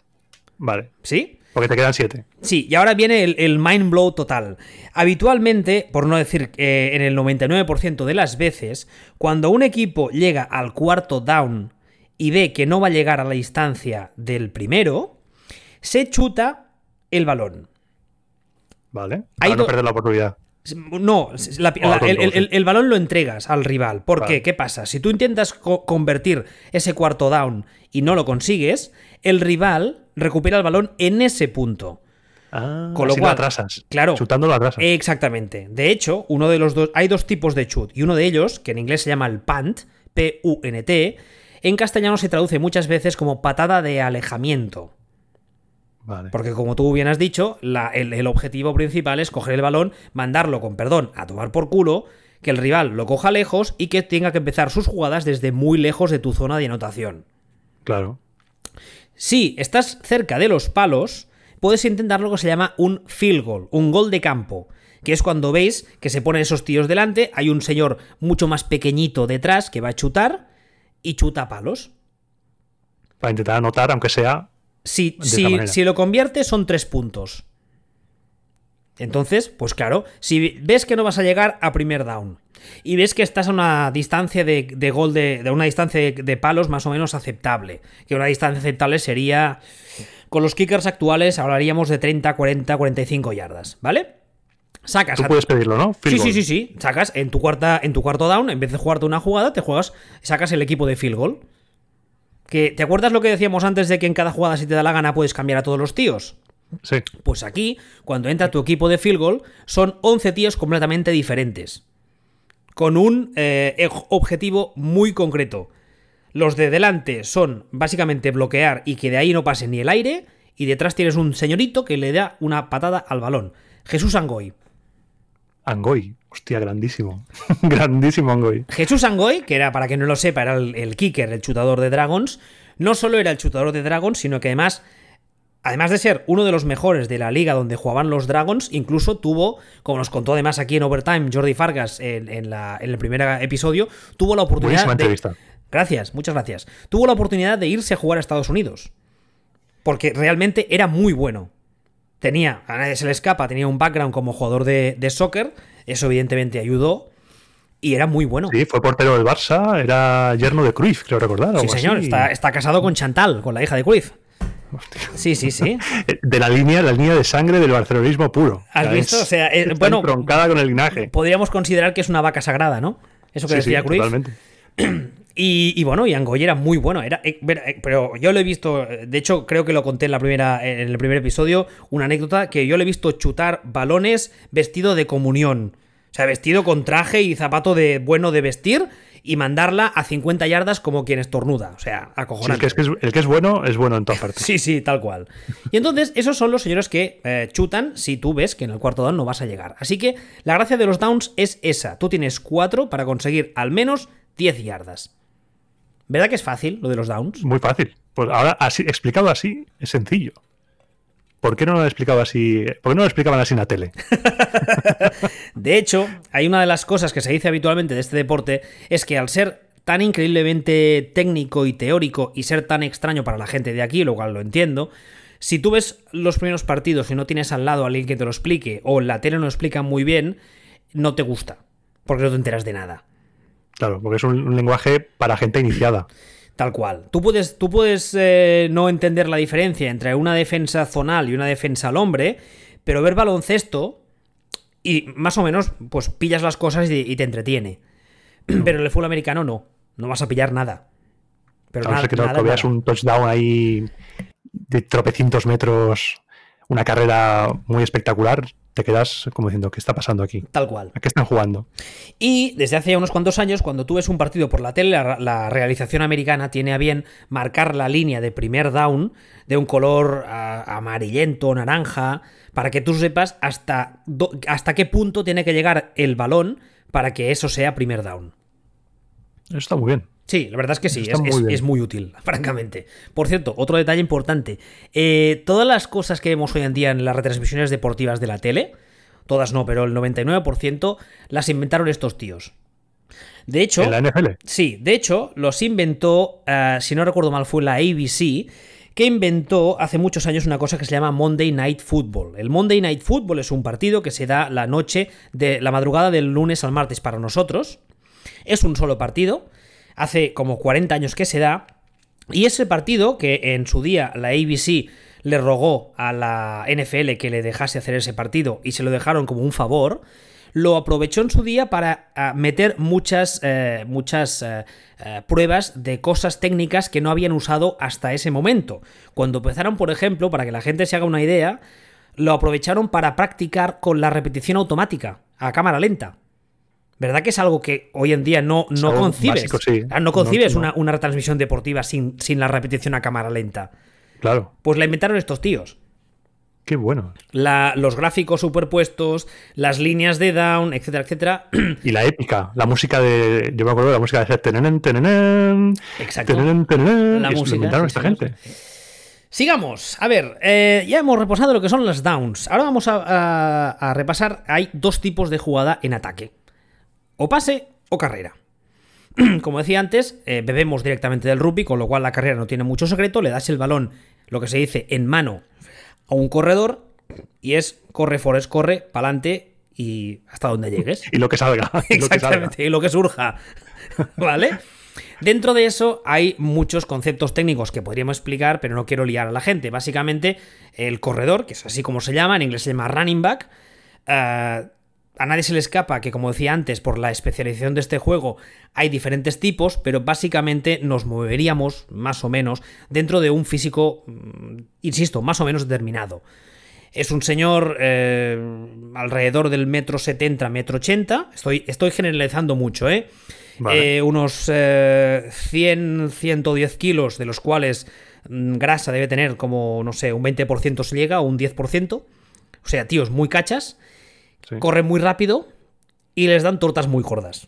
Vale. ¿Sí? Porque te quedan 7. Sí, y ahora viene el, el mind blow total. Habitualmente, por no decir eh, en el 99% de las veces, cuando un equipo llega al cuarto down y ve que no va a llegar a la distancia del primero, se chuta el balón. Vale. Hay Para no do- perder la oportunidad. No, la- la- tonto, el, balón lo entregas al rival. ¿Por qué? ¿Qué pasa? Si tú intentas co- convertir ese cuarto down y no lo consigues, el rival recupera el balón en ese punto. Ah, Con lo cual- atrasas. claro. Chutando lo atrasas. Exactamente. De hecho, uno de los dos. Hay dos tipos de chut. Y uno de ellos, que en inglés se llama el punt, P-U-N-T, en castellano se traduce muchas veces como patada de alejamiento. Vale. Porque como tú bien has dicho, la- el, el objetivo principal es coger el balón, mandarlo con perdón a tomar por culo, que el rival lo coja lejos y que tenga que empezar sus jugadas desde muy lejos de tu zona de anotación. Claro. Si estás cerca de los palos, puedes intentar lo que se llama un field goal, un gol de campo, que es cuando veis que se ponen esos tíos delante, hay un señor mucho más pequeñito detrás que va a chutar y chuta palos. Para intentar anotar, aunque sea. Si, si, si lo convierte son tres puntos. Entonces, pues claro, si ves que no vas a llegar a primer down y ves que estás a una distancia de, de gol de, de una distancia de, de palos más o menos aceptable, que una distancia aceptable sería con los kickers actuales hablaríamos de 30, 40, 45 yardas, ¿vale? Sacas Tú puedes pedirlo, ¿no? Field Sí, sí, sí, sí. Sacas en tu cuarta, en tu cuarto down, en vez de jugarte una jugada, te juegas, sacas el equipo de field goal. Que, ¿Te acuerdas lo que decíamos antes de que en cada jugada, si te da la gana, puedes cambiar a todos los tíos? Sí. Pues aquí, cuando entra tu equipo de field goal, son 11 tíos completamente diferentes. Con un eh, objetivo muy concreto. Los de delante son básicamente bloquear y que de ahí no pase ni el aire. Y detrás tienes un señorito que le da una patada al balón. Jesús Angoy. Angoy. Hostia, grandísimo. grandísimo Angoy. Jesús Angoy, que era, para que no lo sepa, era el, el kicker, el chutador de Dragons, no solo era el chutador de Dragons, sino que además, además de ser uno de los mejores de la liga donde jugaban los Dragons, incluso tuvo, como nos contó además aquí en Overtime Jordi Fargas en, en la- en el primer episodio, tuvo la oportunidad Buenísima de... entrevista. Gracias, muchas gracias. Tuvo la oportunidad de irse a jugar a Estados Unidos. Porque realmente era muy bueno. Tenía, a nadie se le escapa, tenía un background como jugador de, de soccer. Eso evidentemente ayudó. Y era muy bueno. Sí, fue portero del Barça, era yerno de Cruyff, creo recordar. Sí, señor, está, está casado con Chantal, con la hija de Cruyff. Hostia. Sí, sí, sí. De la línea, la línea de sangre del barcelonismo puro. ¿Has visto? es- O sea, eh, bueno, entroncada con el linaje. Podríamos considerar que es una vaca sagrada, ¿no? Eso que Sí, sí, decía Cruyff. totalmente. Y, y bueno, y Angoy era muy bueno. Era, eh, eh, pero yo lo he visto, eh, de hecho, creo que lo conté en, la primera, en el primer episodio, una anécdota que yo le he visto chutar balones vestido de comunión. O sea, vestido con traje y zapato de bueno de vestir y mandarla a 50 yardas como quien estornuda. O sea, Sí, acojonante. que, es que es- el que es bueno es bueno en todas partes. Sí, sí, tal cual. Y entonces, esos son los señores que eh, chutan si tú ves que en el cuarto down no vas a llegar. Así que la gracia de los downs es esa. Tú tienes cuatro para conseguir al menos 10 yardas. ¿Verdad que es fácil lo de los downs? Muy fácil. Pues ahora, así, explicado así, es sencillo. ¿Por qué no lo han explicado así? ¿Por qué no lo explicaban así en la tele? De hecho, hay una de las cosas que se dice habitualmente de este deporte es que al ser tan increíblemente técnico y teórico y ser tan extraño para la gente de aquí, lo cual lo entiendo, si tú ves los primeros partidos y no tienes al lado a alguien que te lo explique o la tele no lo explican muy bien, no te gusta, porque no te enteras de nada. Claro, porque es un, un lenguaje para gente iniciada. Tal cual. Tú puedes, tú puedes eh, no entender la diferencia entre una defensa zonal y una defensa al hombre, pero ver baloncesto y más o menos pues pillas las cosas y, y te entretiene. Pero en el fútbol americano no. No vas a pillar nada. Pero no nada, que nada, que veas nada. un touchdown ahí de tropecientos metros, una carrera muy espectacular, te quedas como diciendo, ¿qué está pasando aquí? Tal cual. ¿A qué están jugando? Y desde hace ya unos cuantos años, cuando tú ves un partido por la tele, la, la realización americana tiene a bien marcar la línea de primer down de un color amarillento, naranja, para que tú sepas hasta, do- hasta qué punto tiene que llegar el balón para que eso sea primer down. Eso está muy bien. Sí, la verdad es que sí, es, muy es- bien. es muy útil, francamente. Por cierto, otro detalle importante. eh, todas las cosas que vemos hoy en día en las retransmisiones deportivas de la tele, todas no, pero el 99% las inventaron estos tíos. De hecho, En la NFL. sí, de hecho, los inventó, eh, si no recuerdo mal, fue la ABC, que inventó hace muchos años una cosa que se llama Monday Night Football. El Monday Night Football es un partido que se da la noche de la madrugada del lunes al martes para nosotros. Es un solo partido. Hace como 40 años que se da. Y ese partido, que en su día la ABC le rogó a la NFL que le dejase hacer ese partido y se lo dejaron como un favor, lo aprovechó en su día para ah, meter muchas, eh, muchas eh, eh, pruebas de cosas técnicas que no habían usado hasta ese momento. Cuando empezaron, por ejemplo, para que la gente se haga una idea, lo aprovecharon para practicar con la repetición automática a cámara lenta. ¿Verdad que es algo que hoy en día no, no concibes? No concibes Una, una, retransmisión deportiva sin, sin la repetición a cámara lenta. Claro. Pues la inventaron estos tíos. Qué bueno. los gráficos superpuestos, las líneas de down, etcétera, etcétera. Y la épica, la música de. Yo me acuerdo de la música de tenenen, tenenen, Exacto. Tenenen, la música. esta gente. Sigamos. A ver, eh, ya hemos reposado lo que son las downs. Ahora vamos a, repasar. Hay dos tipos de jugada en ataque: o pase o carrera. Como decía antes, eh, bebemos directamente del rugby, con lo cual la carrera no tiene mucho secreto. Le das el balón, lo que se dice, en mano a un corredor y es corre, Forest, corre, pa'lante y hasta donde llegues. y lo que salga. Exactamente, y lo que surja. ¿Vale? Dentro de eso hay muchos conceptos técnicos que podríamos explicar, pero no quiero liar a la gente. Básicamente, el corredor, que es así como se llama, en inglés se llama running back, uh, a nadie se le escapa que, como decía antes, por la especialización de este juego hay diferentes tipos, pero básicamente nos moveríamos, más o menos, dentro de un físico, mm, insisto, más o menos determinado. Es un señor eh, alrededor del metro 70, metro 80. Estoy, estoy generalizando mucho, ¿eh? eh unos 100, eh, 110 kilos, de los cuales mm, grasa debe tener como, no sé, un 20% se llega o un 10%. O sea, tíos muy cachas corren muy rápido y les dan tortas muy gordas.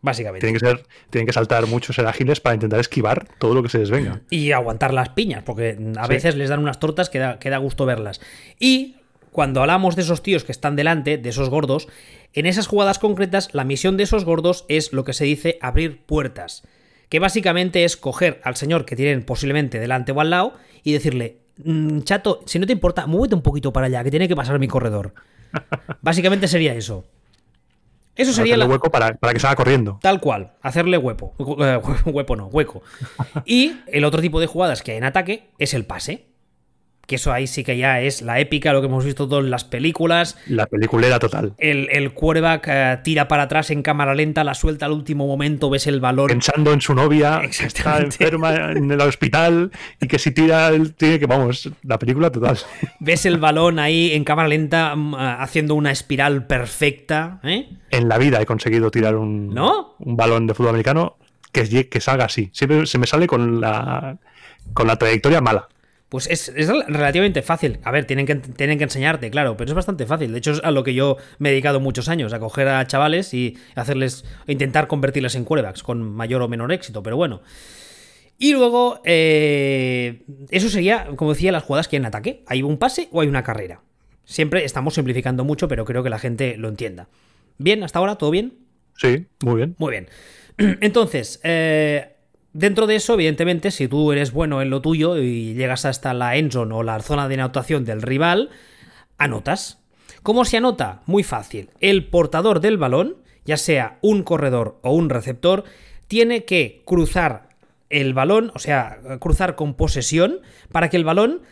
Básicamente. Tienen que, ser, tienen que saltar mucho, ser ágiles para intentar esquivar todo lo que se les venga. Y aguantar las piñas, porque a veces les dan unas tortas que da, que da gusto verlas. Y cuando hablamos de esos tíos que están delante, de esos gordos, en esas jugadas concretas, la misión de esos gordos es lo que se dice abrir puertas. Que básicamente es coger al señor que tienen posiblemente delante o al lado y decirle, mm, chato, si no te importa, muévete un poquito para allá, que tiene que pasar mi corredor. Básicamente sería eso. Eso sería hacerle hueco para, para, que salga corriendo. Tal cual, hacerle hueco. Hueco no, hueco. Y el otro tipo de jugadas que hay en ataque es el pase que eso ahí sí que ya es la épica, lo que hemos visto todas las películas. La peliculera total. El, el quarterback eh, tira para atrás en cámara lenta, la suelta al último momento, ves el balón. Pensando en su novia, está enferma en el hospital y que si tira, tiene que, vamos, la película total. Ves el balón ahí en cámara lenta mm, haciendo una espiral perfecta. ¿eh? En la vida he conseguido tirar un, ¿No? un balón de fútbol americano que, que salga así. Siempre se me sale con la, con la trayectoria mala. Pues es, relativamente fácil. A ver, tienen que, tienen que enseñarte, claro, pero es bastante fácil. De hecho, es a lo que yo me he dedicado muchos años, a coger a chavales y hacerles, intentar convertirles en quarterbacks, con mayor o menor éxito, pero bueno. Y luego, eh, eso sería, como decía, las jugadas que hay en ataque. ¿Hay un pase o hay una carrera? Siempre estamos simplificando mucho, pero creo que la gente lo entienda. ¿Bien? ¿Hasta ahora? ¿Todo bien? Sí, muy bien. Muy bien. Entonces, eh, Dentro de eso, evidentemente, si tú eres bueno en lo tuyo y llegas hasta la endzone o la zona de anotación del rival, anotas. ¿Cómo se anota? Muy fácil. El portador del balón, ya sea un corredor o un receptor, tiene que cruzar el balón, o sea, cruzar con posesión, para que el balón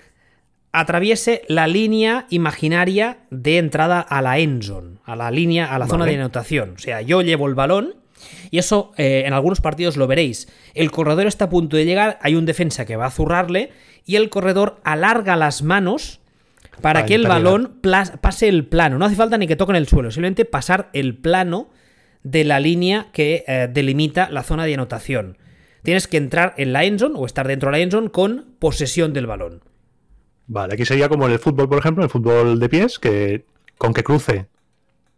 atraviese la línea imaginaria de entrada a la endzone, a la línea, a la zona de anotación. O sea, yo llevo el balón y eso eh, en algunos partidos lo veréis. El corredor está a punto de llegar, hay un defensa que va a zurrarle y el corredor alarga las manos para que el balón pase el plano. No hace falta ni que toquen el suelo, simplemente pasar el plano de la línea que eh, delimita la zona de anotación. Tienes que entrar en la endzone o estar dentro de la endzone con posesión del balón. Vale, aquí sería como en el fútbol, por ejemplo, el fútbol de pies, que con que cruce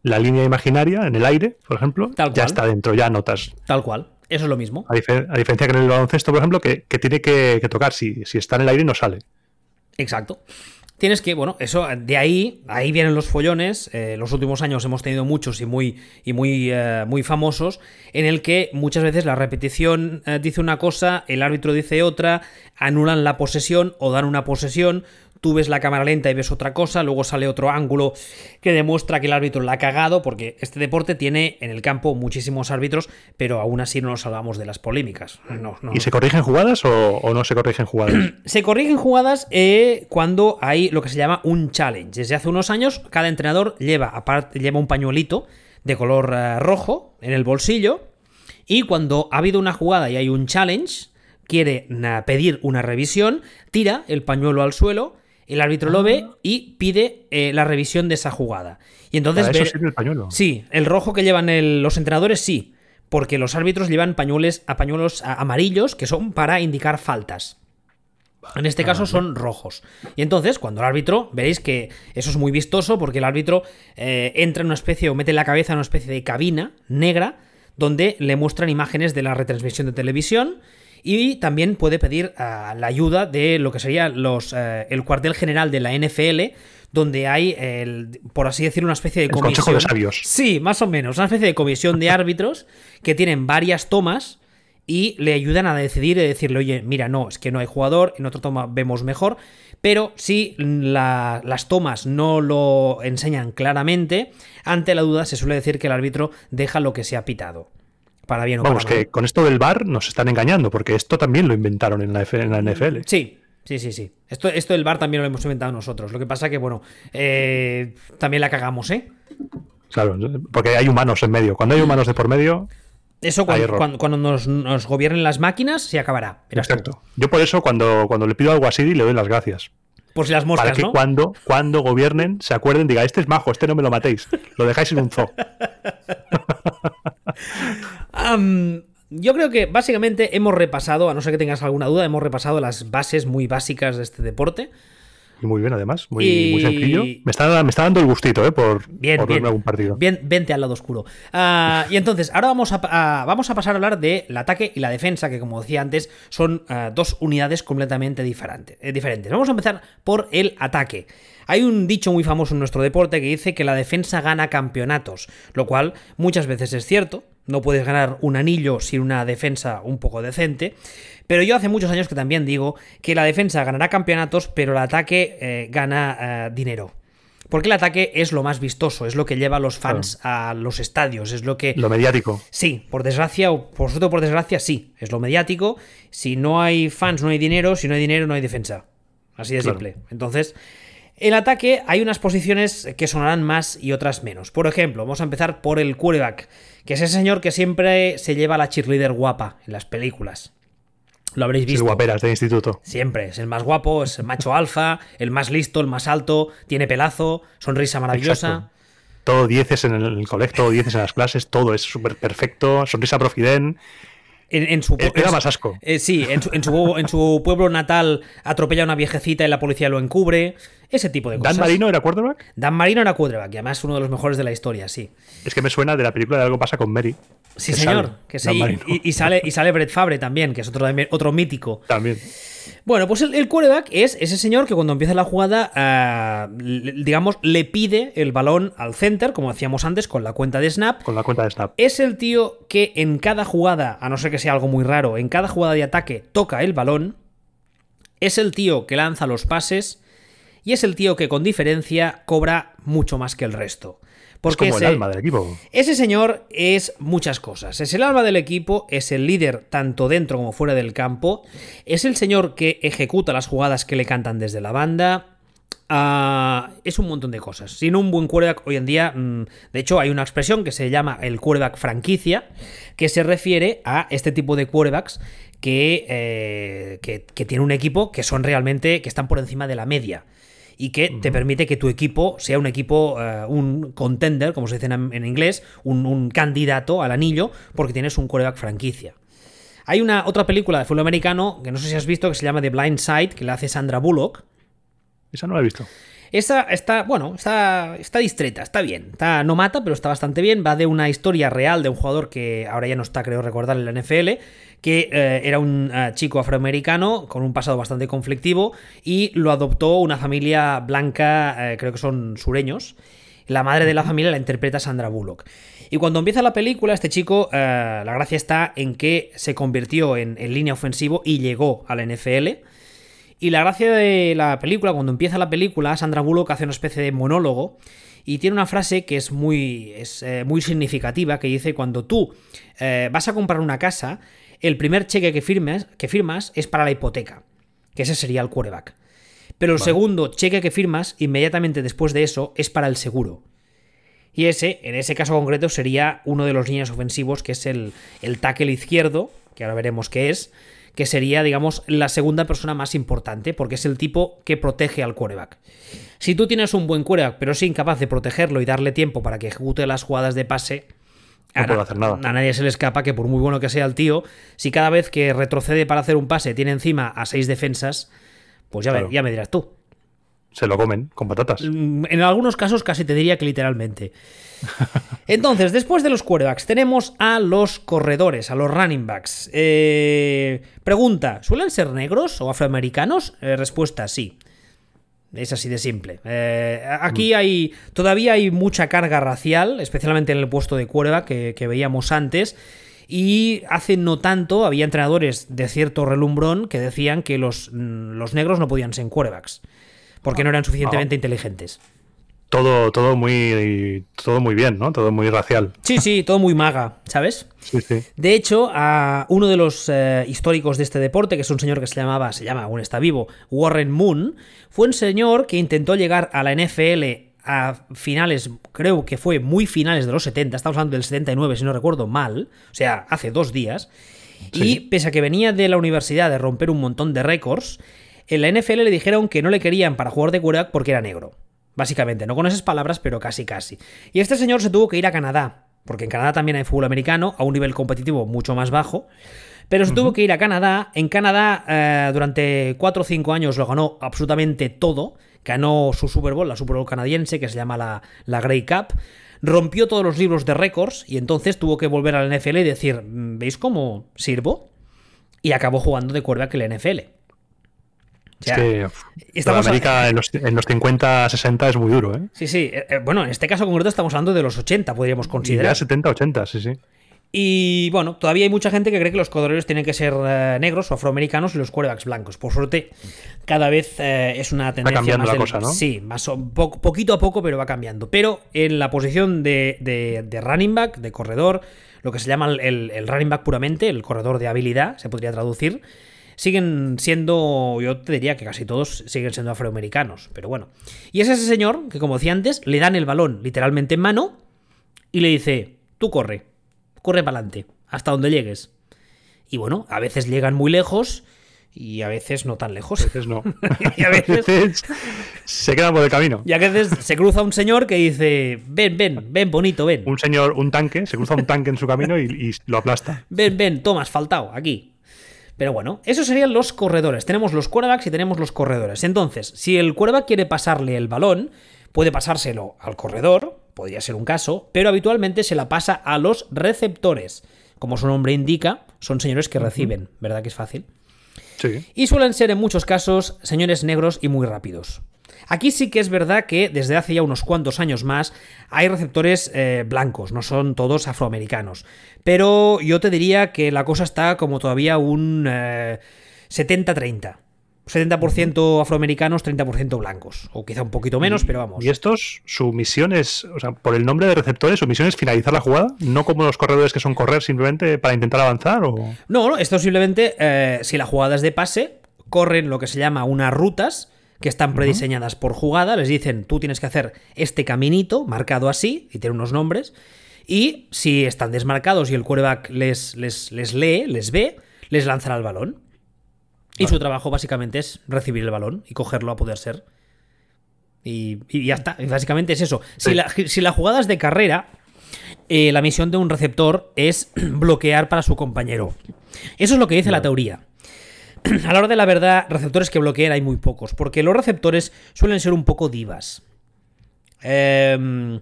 la línea imaginaria en el aire, por ejemplo, ya está dentro, ya notas. Tal cual. Eso es lo mismo. A, diferencia que en el baloncesto, por ejemplo, que, tiene que, tocar. Si, si, está en el aire, no sale. Exacto. tienes que, bueno, eso, de ahí, ahí vienen los follones. Eh, los últimos años hemos tenido muchos y muy, y muy, eh, muy famosos, en el que muchas veces la repetición eh, dice una cosa, el árbitro dice otra, anulan la posesión o dan una posesión, tú ves la cámara lenta y ves otra cosa, luego sale otro ángulo que demuestra que el árbitro la ha cagado, porque este deporte tiene en el campo muchísimos árbitros, pero aún así no nos salvamos de las polémicas. ¿Y se corrigen jugadas o, no se corrigen jugadas? se corrigen jugadas eh, cuando hay lo que se llama un challenge. Desde hace unos años, cada entrenador lleva, aparte, lleva un pañuelito de color eh, rojo en el bolsillo, y cuando ha habido una jugada y hay un challenge, quiere pedir una revisión, tira el pañuelo al suelo el árbitro lo ve ah. y pide eh, la revisión de esa jugada. Y entonces Para eso el pañuelo. Sí, el rojo que llevan los entrenadores sí, porque los árbitros llevan pañuelos, a pañuelos amarillos que son para indicar faltas. En este caso son rojos. Y entonces, cuando el árbitro, veréis que eso es muy vistoso porque el árbitro eh, entra en una especie o mete la cabeza en una especie de cabina negra donde le muestran imágenes de la retransmisión de televisión y también puede pedir ah, la ayuda de lo que sería los, eh, el cuartel general de la NFL, donde hay, el, por así decirlo, una especie de comisión. Consejo de sabios. Sí, más o menos. Una especie de comisión de árbitros que tienen varias tomas y le ayudan a decidir y decirle, oye, mira, no, es que no hay jugador, en otra toma vemos mejor. Pero si las tomas no lo enseñan claramente, ante la duda se suele decir que el árbitro deja lo que se ha pitado. Para bien o Vamos, que con esto del bar nos están engañando, porque esto también lo inventaron en la, NFL. Sí, sí, sí, sí. Esto, esto del bar también lo hemos inventado nosotros. Lo que pasa que, bueno, eh, también la cagamos, ¿eh? Claro, porque hay humanos en medio. Cuando hay humanos de por medio. Eso cuando, cuando, nos, gobiernen las máquinas se acabará. Exacto. Yo por eso cuando, cuando le pido algo a Siri le doy las gracias. Por si las moscas, Para que cuando, cuando gobiernen se acuerden, diga, este es majo, este no me lo matéis. Lo dejáis en un zoo. yo creo que básicamente hemos repasado, a no ser que tengas alguna duda, hemos repasado las bases muy básicas de este deporte. Y muy bien, además, muy, sencillo. Me está, me está, dando el gustito, ¿eh? Por, bien, bien, algún partido. Bien, vente al lado oscuro. Ah, y entonces, ahora vamos a, vamos a pasar a hablar del ataque y la defensa, que como decía antes, son ah, dos unidades completamente eh, diferentes. Vamos a empezar por el ataque. Hay un dicho muy famoso en nuestro deporte que dice que la defensa gana campeonatos, lo cual muchas veces es cierto, no puedes ganar un anillo sin una defensa un poco decente. Pero yo hace muchos años que también digo que la defensa ganará campeonatos, pero el ataque eh, gana eh, dinero. Porque el ataque es lo más vistoso, es lo que lleva a los fans a los estadios, es lo que... Lo mediático. Sí, por desgracia, o por suerte por desgracia, sí, es lo mediático. Si no hay fans, no hay dinero, si no hay dinero, no hay defensa. Así de simple. Entonces, el ataque hay unas posiciones que sonarán más y otras menos. Por ejemplo, vamos a empezar por el quarterback, que es ese señor que siempre se lleva la cheerleader guapa en las películas. Lo habréis visto. Es guaperas de instituto. Siempre. Es el más guapo, es el macho alfa, el más listo, el más alto, tiene pelazo, sonrisa maravillosa. Todo dieces en el colegio, todo dieces en las clases, todo es súper perfecto, sonrisa profiden. En, su, eh, Era más asco. Eh, sí, en su, en, su, pueblo natal atropella a una viejecita y la policía lo encubre. Ese tipo de cosas. ¿Dan Marino era quarterback? Dan Marino era quarterback, y además uno de los mejores de la historia, sí. Es que me suena de la película de Algo pasa con Mary. Sí, señor. que sí. Y, sale, y sale Brett Fabre también, que es otro, otro mítico. También. Bueno, pues el, quarterback es ese señor que cuando empieza la jugada, ah, digamos, le pide el balón al center, como decíamos antes, con la cuenta de snap. Con la cuenta de snap. Es el tío que en cada jugada, a no ser que sea algo muy raro, en cada jugada de ataque toca el balón. Es el tío que lanza los pases. Y es el tío que con diferencia cobra mucho más que el resto. Porque es como el alma del equipo. Ese señor es muchas cosas. Es el alma del equipo, es el líder tanto dentro como fuera del campo, es el señor que ejecuta las jugadas que le cantan desde la banda. Ah, es un montón de cosas. Sin un buen quarterback hoy en día, mm, de hecho, hay una expresión que se llama el quarterback franquicia, que se refiere a este tipo de quarterbacks que, eh, que, que tiene un equipo que son realmente, que están por encima de la media y que te permite que tu equipo sea un equipo, eh, un contender, como se dice en, inglés, un, candidato al anillo, porque tienes un coreback franquicia. Hay una otra película de fútbol americano que no sé si has visto que se llama The Blind Side, que la hace Sandra Bullock. Esa no la he visto. Esa está, bueno, está, está distreta, está bien. Está, no mata, pero está bastante bien. Va de una historia real de un jugador que ahora ya no está, creo recordar, en la NFL, que eh, era un eh, chico afroamericano con un pasado bastante conflictivo y lo adoptó una familia blanca, eh, creo que son sureños. La madre de la familia la interpreta Sandra Bullock. Y cuando empieza la película, este chico, la gracia está en que se convirtió en, en línea ofensivo y llegó a la NFL y la gracia de la película, cuando empieza la película, Sandra Bullock hace una especie de monólogo y tiene una frase que es muy, es, eh, muy significativa, que dice, cuando tú eh, vas a comprar una casa, el primer cheque que firmes, que firmas es para la hipoteca, que ese sería el quarterback. Pero el segundo cheque que firmas, inmediatamente después de eso, es para el seguro. Y ese, en ese caso concreto, sería uno de los líneas ofensivos, que es el, el tackle izquierdo, que ahora veremos qué es, que sería, digamos, la segunda persona más importante, porque es el tipo que protege al quarterback. Si tú tienes un buen quarterback, pero es incapaz de protegerlo y darle tiempo para que ejecute las jugadas de pase, no a, hacer nada. a nadie se le escapa que por muy bueno que sea el tío, si cada vez que retrocede para hacer un pase tiene encima a seis defensas, pues ya, ya me dirás tú. Se lo comen con patatas. Mm, en algunos casos casi te diría que literalmente. Entonces, después de los quarterbacks, tenemos a los corredores, a los running backs. Eh, pregunta: ¿suelen ser negros o afroamericanos? Eh, respuesta: sí. Es así de simple. Eh, aquí mm. hay. Todavía hay mucha carga racial, especialmente en el puesto de quarterback que, veíamos antes. Y hace no tanto había entrenadores de cierto relumbrón que decían que los, mm, los negros no podían ser quarterbacks. Porque no eran suficientemente inteligentes todo, todo muy todo muy bien, ¿no? Todo muy racial. Sí, sí, todo muy maga, ¿sabes? Sí, sí. De hecho, a uno de los eh, históricos de este deporte, que es un señor que se llamaba, se llama, aún está vivo, Warren Moon, fue un señor que intentó llegar a la NFL a finales, creo que fue muy finales de los 70, estamos hablando del 79 si no recuerdo mal, o sea, hace dos días, y pese a que venía de la universidad de romper un montón de récords, en la NFL le dijeron que no le querían para jugar de quarterback porque era negro. Básicamente, no con esas palabras, pero casi casi. Y este señor se tuvo que ir a Canadá, porque en Canadá también hay fútbol americano, a un nivel competitivo mucho más bajo. Pero se tuvo que ir a Canadá. En Canadá, eh, durante 4 o 5 años lo ganó absolutamente todo. Ganó su Super Bowl, la Super Bowl canadiense, que se llama la, la Grey Cup. Rompió todos los libros de récords y entonces tuvo que volver al NFL y decir: ¿Veis cómo sirvo? Y acabó jugando de cuerda que la NFL es que estamos América en, los, 50, 60 es muy duro, ¿eh? Sí, sí. Eh, eh, bueno, en este caso concreto estamos hablando de los 80, podríamos considerar. Ya 70, 80, sí, sí. Y bueno, todavía hay mucha gente que cree que los corredores tienen que ser eh, negros o afroamericanos y los quarterbacks blancos. Por suerte, cada vez es una tendencia va cambiando más la cosa, ¿no? Sí, más poquito a poco, pero va cambiando. Pero en la posición de, running back, de corredor, lo que se llama el, el running back puramente, el corredor de habilidad, se podría traducir siguen siendo, yo te diría que casi todos siguen siendo afroamericanos, pero bueno. Y es ese señor que, como decía antes, le dan el balón literalmente en mano y le dice, tú corre, corre para adelante, hasta donde llegues. Y bueno, a veces llegan muy lejos y a veces no tan lejos. A veces no. y a veces, se quedan por el camino. Y a veces se cruza un señor que dice, ven, ven, ven, bonito, ven. Un señor, un tanque, se cruza un tanque en su camino y, y lo aplasta. Ven, ven, toma, has faltado, aquí. Pero bueno, esos serían los corredores. Tenemos los quarterbacks y tenemos los corredores. Entonces, si el quarterback quiere pasarle el balón, puede pasárselo al corredor, podría ser un caso, pero habitualmente se la pasa a los receptores. Como su nombre indica, son señores que reciben, ¿verdad que es fácil? Sí. Y suelen ser en muchos casos señores negros y muy rápidos. Aquí sí que es verdad que desde hace ya unos cuantos años más hay receptores eh, blancos, no son todos afroamericanos. Pero yo te diría que la cosa está como todavía un 70-30. Eh, 70% afroamericanos, 30% blancos. O quizá un poquito menos, pero vamos. ¿Y estos, su misión es, o sea, por el nombre de receptores, su misión es finalizar la jugada? ¿No como los corredores que son correr simplemente para intentar avanzar? O... No, no, esto simplemente, eh, si la jugada es de pase, corren lo que se llama unas rutas que están prediseñadas por jugada, les dicen, tú tienes que hacer este caminito, marcado así, y tiene unos nombres, y si están desmarcados y el quarterback les, les, les lee, les ve, les lanzará el balón. Y su trabajo básicamente es recibir el balón y cogerlo a poder ser. Y, ya está. básicamente es eso. Si, la, jugada es de carrera, eh, la misión de un receptor es bloquear para su compañero. Eso es lo que dice la teoría. a la hora de la verdad, receptores que bloqueen hay muy pocos, porque los receptores suelen ser un poco divas. Em,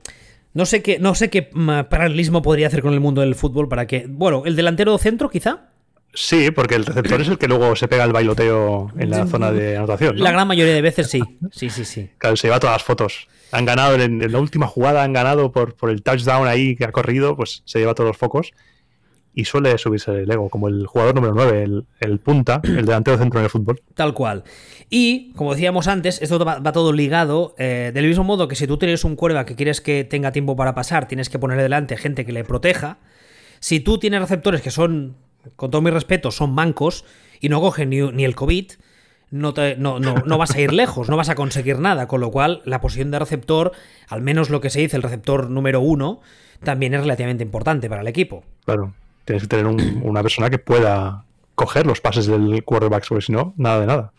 no sé qué, no sé qué mm, paralelismo podría hacer con el mundo del fútbol para que. Bueno, el delantero centro, quizá. Sí, porque el receptor es el que luego se pega el bailoteo en la zona de anotación. La gran mayoría de veces sí. Sí, sí, sí. Claro, se lleva todas las fotos. Han ganado en, la última jugada, han ganado por, por el touchdown ahí que ha corrido, pues se lleva todos los focos y suele subirse el ego, como el jugador número 9, el, punta, el delantero centro en el fútbol. Tal cual. Y, como decíamos antes, esto va, todo ligado, eh, del mismo modo que si tú tienes un cuerva que quieres que tenga tiempo para pasar, tienes que poner delante gente que le proteja. Si tú tienes receptores que son, con todo mi respeto, son mancos y no cogen ni, el COVID, no, no, no, vas a ir lejos, no vas a conseguir nada. Con lo cual, la posición de receptor, al menos lo que se dice el receptor número uno, también es relativamente importante para el equipo. Claro. Tienes que tener una persona que pueda coger los pases del quarterback, porque si no, nada de nada.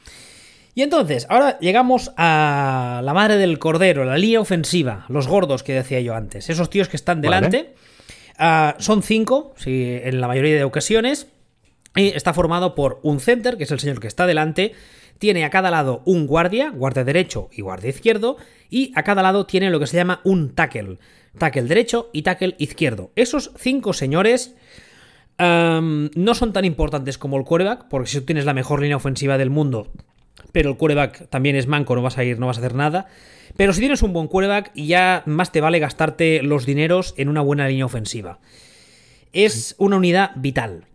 Y entonces, ahora llegamos a la madre del cordero, la línea ofensiva, los gordos que decía yo antes, esos tíos que están delante. Ah, son cinco, en la mayoría de ocasiones, y está formado por un center, que es el señor que está delante, tiene a cada lado un guardia, guardia derecho y guardia izquierdo, y a cada lado tiene lo que se llama un tackle, tackle derecho y tackle izquierdo. Esos cinco señores no son tan importantes como el quarterback, porque si tú tienes la mejor línea ofensiva del mundo, pero el quarterback también es manco, no vas a ir, no vas a hacer nada. Pero si tienes un buen quarterback, ya más te vale gastarte los dineros en una buena línea ofensiva. Es una unidad vital.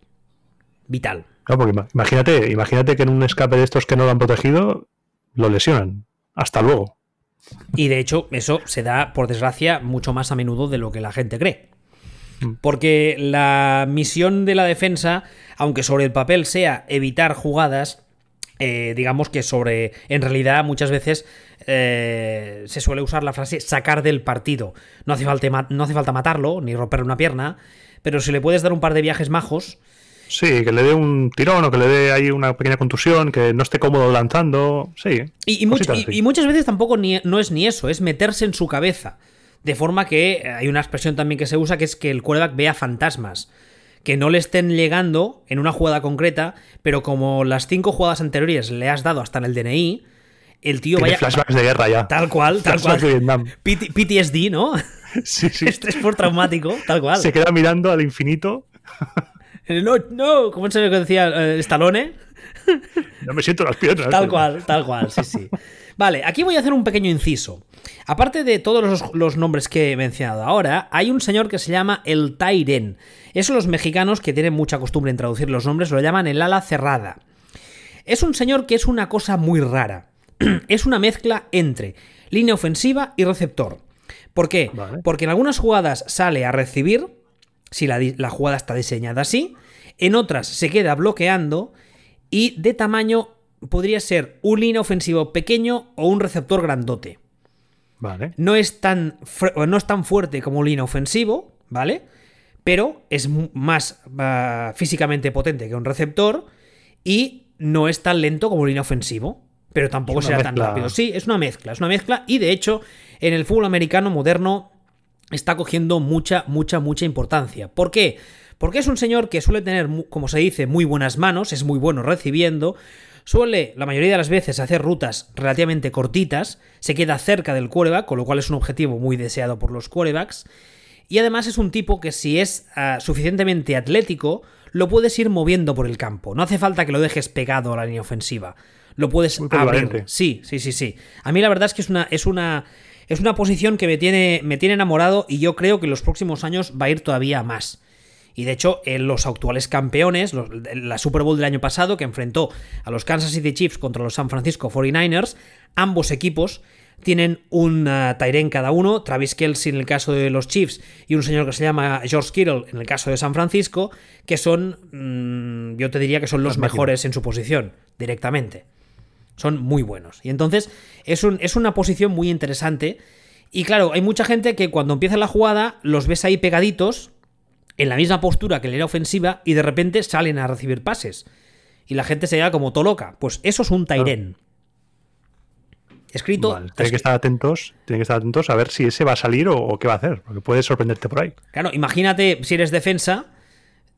Vital. porque imagínate, imagínate que en un escape de estos que no lo han protegido, lo lesionan. Hasta luego. Y de hecho, eso se da, por desgracia, mucho más a menudo de lo que la gente cree. Porque la misión de la defensa, aunque sobre el papel sea evitar jugadas, eh, digamos que sobre. En realidad, muchas veces eh, se suele usar la frase sacar del partido. No hace, falta, no hace falta matarlo, ni romper una pierna, pero si le puedes dar un par de viajes majos. Sí, que le dé un tirón o que le dé ahí una pequeña contusión, que no esté cómodo lanzando. Sí. Y, muchas veces tampoco no es ni eso, es meterse en su cabeza. De forma que eh, hay una expresión también que se usa que es que el quarterback vea fantasmas. Que no le estén llegando en una jugada concreta, pero como las cinco jugadas anteriores le has dado hasta en el DNI, el tío vaya. flashbacks de guerra ya. Tal cual, tal cual. PTSD, ¿no? Sí, sí. Estrés por traumático, tal cual. Se queda mirando al infinito. No, no, ¿cómo se que decía eh, Stallone? No me siento las piernas. Tal cual, tal cual, sí, sí. Vale, aquí voy a hacer un pequeño inciso. Aparte de todos los, nombres que he mencionado ahora, hay un señor que se llama el Tairen. Eso los mexicanos, que tienen mucha costumbre en traducir los nombres, lo llaman el ala cerrada. Es un señor que es una cosa muy rara. es una mezcla entre línea ofensiva y receptor. ¿Por qué? Porque en algunas jugadas sale a recibir, si la, la jugada está diseñada así, en otras se queda bloqueando y de tamaño podría ser un línea ofensivo pequeño o un receptor grandote. Vale. No es tan, no es tan fuerte como un línea ofensivo, ¿vale? Pero es más ah, físicamente potente que un receptor y no es tan lento como un línea ofensivo. Pero tampoco será tan rápido. Sí, es una mezcla, es una mezcla. Y de hecho, en el fútbol americano moderno está cogiendo mucha, mucha, mucha importancia. ¿Por qué? Porque es un señor que suele tener, como se dice, muy buenas manos, es muy bueno recibiendo, Suele, la mayoría de las veces, hacer rutas relativamente cortitas, se queda cerca del quarterback, con lo cual es un objetivo muy deseado por los quarterbacks. Y además es un tipo que si es ah, suficientemente atlético, lo puedes ir moviendo por el campo. No hace falta que lo dejes pegado a la línea ofensiva. Lo puedes abrir. Sí, sí, sí, sí. A mí la verdad es que es una, es una, es una posición que me tiene, me tiene enamorado y yo creo que en los próximos años va a ir todavía más. Y de hecho, los actuales campeones, la Super Bowl del año pasado, que enfrentó a los Kansas City Chiefs contra los San Francisco 49ers, ambos equipos tienen un uh, cada uno, Travis Kelsey en el caso de los Chiefs y un señor que se llama George Kittle en el caso de San Francisco, que son, mm, yo te diría que son los mejores en su posición, directamente. Son muy buenos. Y entonces es, un, es una posición muy interesante. Y claro, hay mucha gente que cuando empieza la jugada los ves ahí pegaditos, en la misma postura que la era ofensiva y de repente salen a recibir pases. Y la gente se queda como todo loca. Pues eso es un Tairen. Escrito. tienen que estar atentos, tienen que estar atentos a ver si ese va a salir o, qué va a hacer, porque puede sorprenderte por ahí. Claro, imagínate si eres defensa,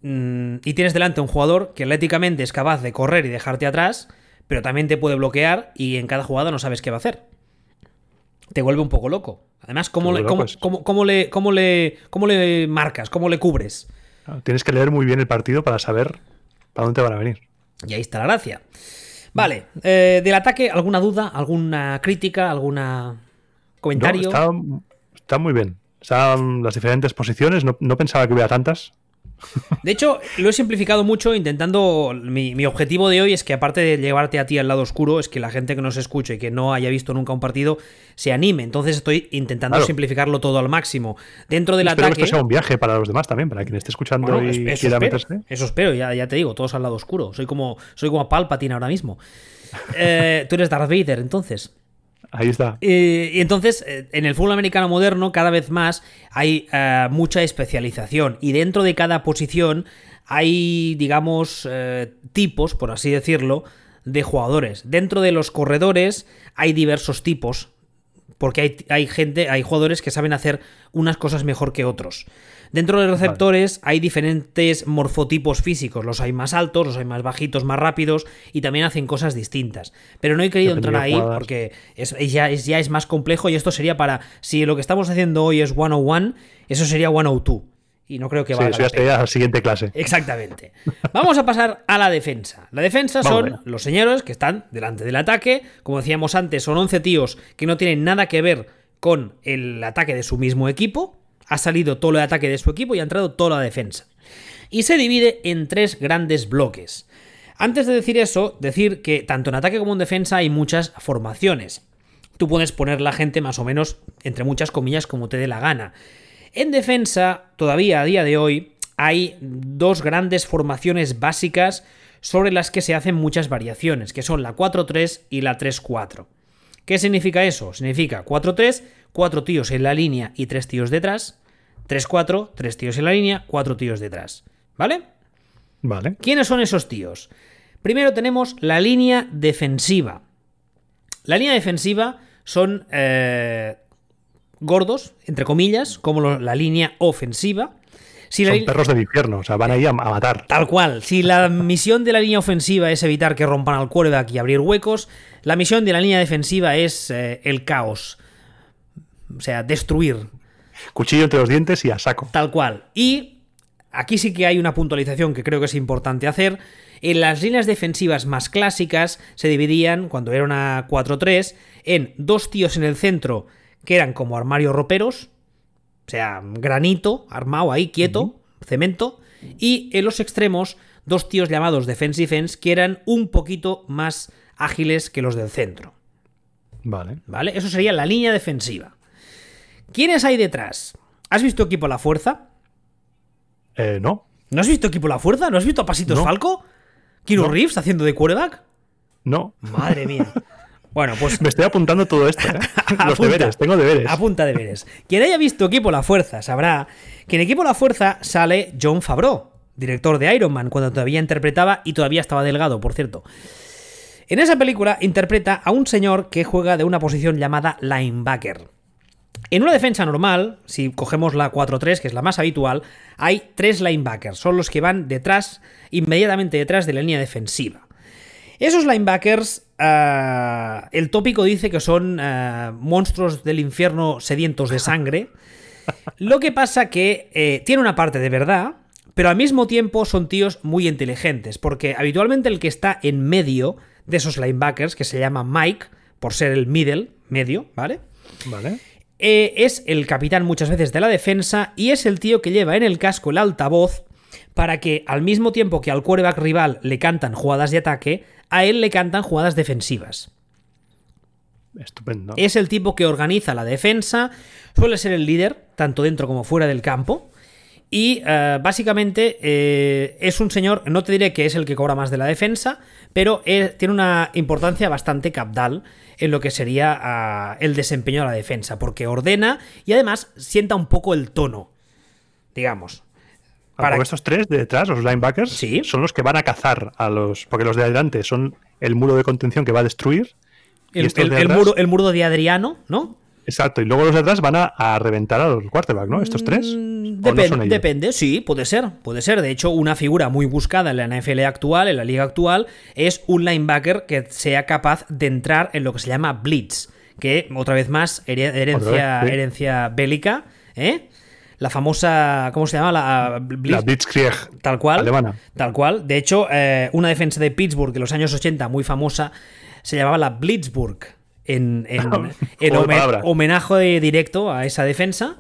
mm, y tienes delante un jugador que atléticamente es capaz de correr y dejarte atrás, pero también te puede bloquear y en cada jugada no sabes qué va a hacer. Te vuelve un poco loco. Además, ¿cómo, le, cómo, cómo, cómo le, cómo, le, ¿cómo le marcas? ¿Cómo le cubres? Tienes que leer muy bien el partido para saber para dónde van a venir. Y ahí está la gracia. Vale, eh, del ataque, ¿alguna duda? ¿Alguna crítica? ¿Alguna comentario? No, está, muy bien. Están las diferentes posiciones, no, no pensaba que hubiera tantas. De hecho, lo he simplificado mucho intentando. Mi, objetivo de hoy es que, aparte de llevarte a ti al lado oscuro, es que la gente que nos escuche y que no haya visto nunca un partido se anime. Entonces estoy intentando simplificarlo todo al máximo. Dentro del espero ataque. que esto sea un viaje para los demás también, para quien esté escuchando y eso quiera espero, meterse. Eso espero, ya, ya te digo, todos al lado oscuro. Soy como, soy como Palpatine ahora mismo. Eh, tú eres Darth Vader, entonces. Ahí está. Y, entonces, eh, en el fútbol americano moderno, cada vez más hay uh, mucha especialización. Y dentro de cada posición hay, digamos, uh, tipos, por así decirlo, de jugadores. Dentro de los corredores hay diversos tipos. Porque hay, hay gente, hay jugadores que saben hacer unas cosas mejor que otros. Dentro de los receptores vale. hay diferentes morfotipos físicos. Los hay más altos, los hay más bajitos, más rápidos y también hacen cosas distintas. Pero no he querido entrar ahí jugadas. porque es, ya, es, ya es más complejo y esto sería para. Si lo que estamos haciendo hoy es 101, eso sería 102. Y no creo que vaya. Sí, eso ya la siguiente clase. Exactamente. Vamos a pasar a la defensa. La defensa son Vamos los señores que están delante del ataque. Como decíamos antes, son 11 tíos que no tienen nada que ver con el ataque de su mismo equipo ha salido todo el ataque de su equipo y ha entrado toda la defensa. Y se divide en tres grandes bloques. Antes de decir eso, decir que tanto en ataque como en defensa hay muchas formaciones. Tú puedes poner la gente más o menos, entre muchas comillas, como te dé la gana. En defensa, todavía a día de hoy, hay dos grandes formaciones básicas sobre las que se hacen muchas variaciones, que son la 4-3 y la 3-4. ¿Qué significa eso? Significa 4-3, cuatro tíos en la línea y tres tíos detrás. 3-4, tres tíos en la línea, cuatro tíos detrás. ¿Vale? Vale. ¿Quiénes son esos tíos? Primero tenemos la línea defensiva. La línea defensiva son eh, gordos, entre comillas, como lo, la línea ofensiva. Si son perros del infierno, o sea, van ahí a, a, matar. Tal cual. Si la misión de la línea ofensiva es evitar que rompan al quarterback y abrir huecos, la misión de la línea defensiva es eh, el caos. O sea, destruir. Cuchillo entre los dientes y a saco. Tal cual. Y aquí sí que hay una puntualización que creo que es importante hacer. En las líneas defensivas más clásicas se dividían, cuando era una 4-3, en dos tíos en el centro que eran como armarios roperos, o sea, granito, armado ahí, quieto, uh -huh. cemento, y en los extremos dos tíos llamados defense defense que eran un poquito más ágiles que los del centro. Vale. Vale, eso sería la línea defensiva. ¿Quiénes hay detrás? ¿Has visto equipo La Fuerza? Eh, no. ¿No has visto equipo La Fuerza? ¿No has visto a Pasitos no. Falco? ¿Kino no. Reeves haciendo de quarterback? No. Madre mía. Bueno, pues. Me estoy apuntando todo esto, ¿eh? Los apunta, deberes, tengo deberes. Apunta deberes. Quien haya visto Equipo La Fuerza sabrá que en Equipo La Fuerza sale John Favreau, director de Iron Man, cuando todavía interpretaba y todavía estaba delgado, por cierto. En esa película interpreta a un señor que juega de una posición llamada linebacker. En una defensa normal, si cogemos la 4-3, que es la más habitual, hay tres linebackers, son los que van detrás, inmediatamente detrás de la línea defensiva. Esos linebackers, uh, el tópico dice que son uh, monstruos del infierno sedientos de sangre. Lo que pasa que eh, tiene una parte de verdad, pero al mismo tiempo son tíos muy inteligentes, porque habitualmente el que está en medio de esos linebackers, que se llama Mike, por ser el middle, medio, ¿vale? Vale. Eh, es el capitán muchas veces de la defensa y es el tío que lleva en el casco el altavoz para que al mismo tiempo que al quarterback rival le cantan jugadas de ataque, a él le cantan jugadas defensivas. Estupendo. Es el tipo que organiza la defensa, suele ser el líder, tanto dentro como fuera del campo. Y uh, básicamente eh, es un señor, no te diré que es el que cobra más de la defensa, pero es, tiene una importancia bastante capdal en lo que sería uh, el desempeño de la defensa, porque ordena y además sienta un poco el tono, digamos. Para... estos tres de detrás, los linebackers, ¿Sí? son los que van a cazar a los. Porque los de adelante son el muro de contención que va a destruir. El, el, de el muro, el, muro, de Adriano, ¿no? Exacto, y luego los de atrás van a, a reventar a los quarterback, ¿no? Estos tres. Mm, depen- depende, sí, puede ser, puede ser. De hecho, una figura muy buscada en la NFL actual, en la liga actual, es un linebacker que sea capaz de entrar en lo que se llama blitz, que otra vez más here- herencia, Otra vez, sí. herencia bélica, ¿eh? La famosa, ¿cómo se llama? La blitz, La Blitzkrieg Tal cual. alemana. Tal cual. De hecho, eh, una defensa de Pittsburgh en los años 80, muy famosa, se llamaba la Blitzburg. En, de homenaje directo a esa defensa.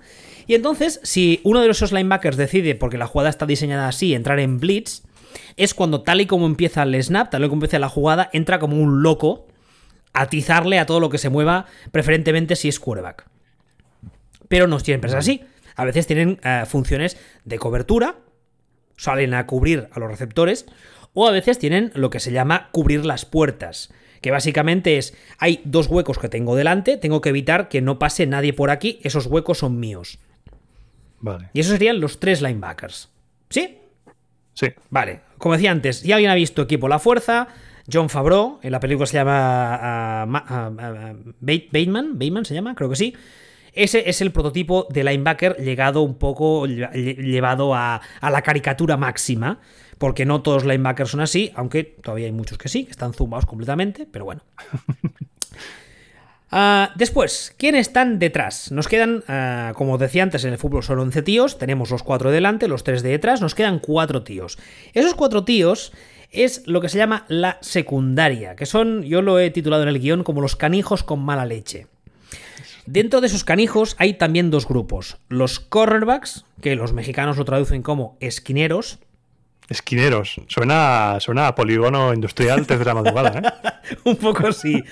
Y entonces, si uno de esos linebackers decide, porque la jugada está diseñada así, entrar en blitz, es cuando tal y como empieza el snap, tal y como empieza la jugada, entra como un loco atizarle a todo lo que se mueva, preferentemente si es quarterback. Pero no siempre es así. A veces tienen eh, funciones de cobertura, salen a cubrir a los receptores, o a veces tienen lo que se llama cubrir las puertas, que básicamente es, hay dos huecos que tengo delante, tengo que evitar que no pase nadie por aquí, esos huecos son míos. Vale. Y esos serían los tres linebackers. ¿Sí? Sí. Vale, como decía antes, ya alguien ha visto Equipo La Fuerza, John Favreau, en la película se llama ah, ah, ah, Bate- Bateman, Bateman se llama, creo que sí. Ese es el prototipo de linebacker llegado un poco, lle- lle- llevado a, a la caricatura máxima, porque no todos los linebackers son así, aunque todavía hay muchos que sí, que están zumbados completamente, pero bueno. Ah, después, ¿quiénes están detrás? Nos quedan, ah, como decía antes, en el fútbol son 11 tíos, tenemos los 4 delante, los 3 de detrás, nos quedan 4 tíos. Esos 4 tíos es lo que se llama la secundaria, que son, yo lo he titulado en el guion como los canijos con mala leche. Dentro de esos canijos hay también dos grupos, los cornerbacks, que los mexicanos lo traducen como esquineros, Esquineros. Suena, suena a polígono industrial desde la madrugada, ¿eh? Un poco sí.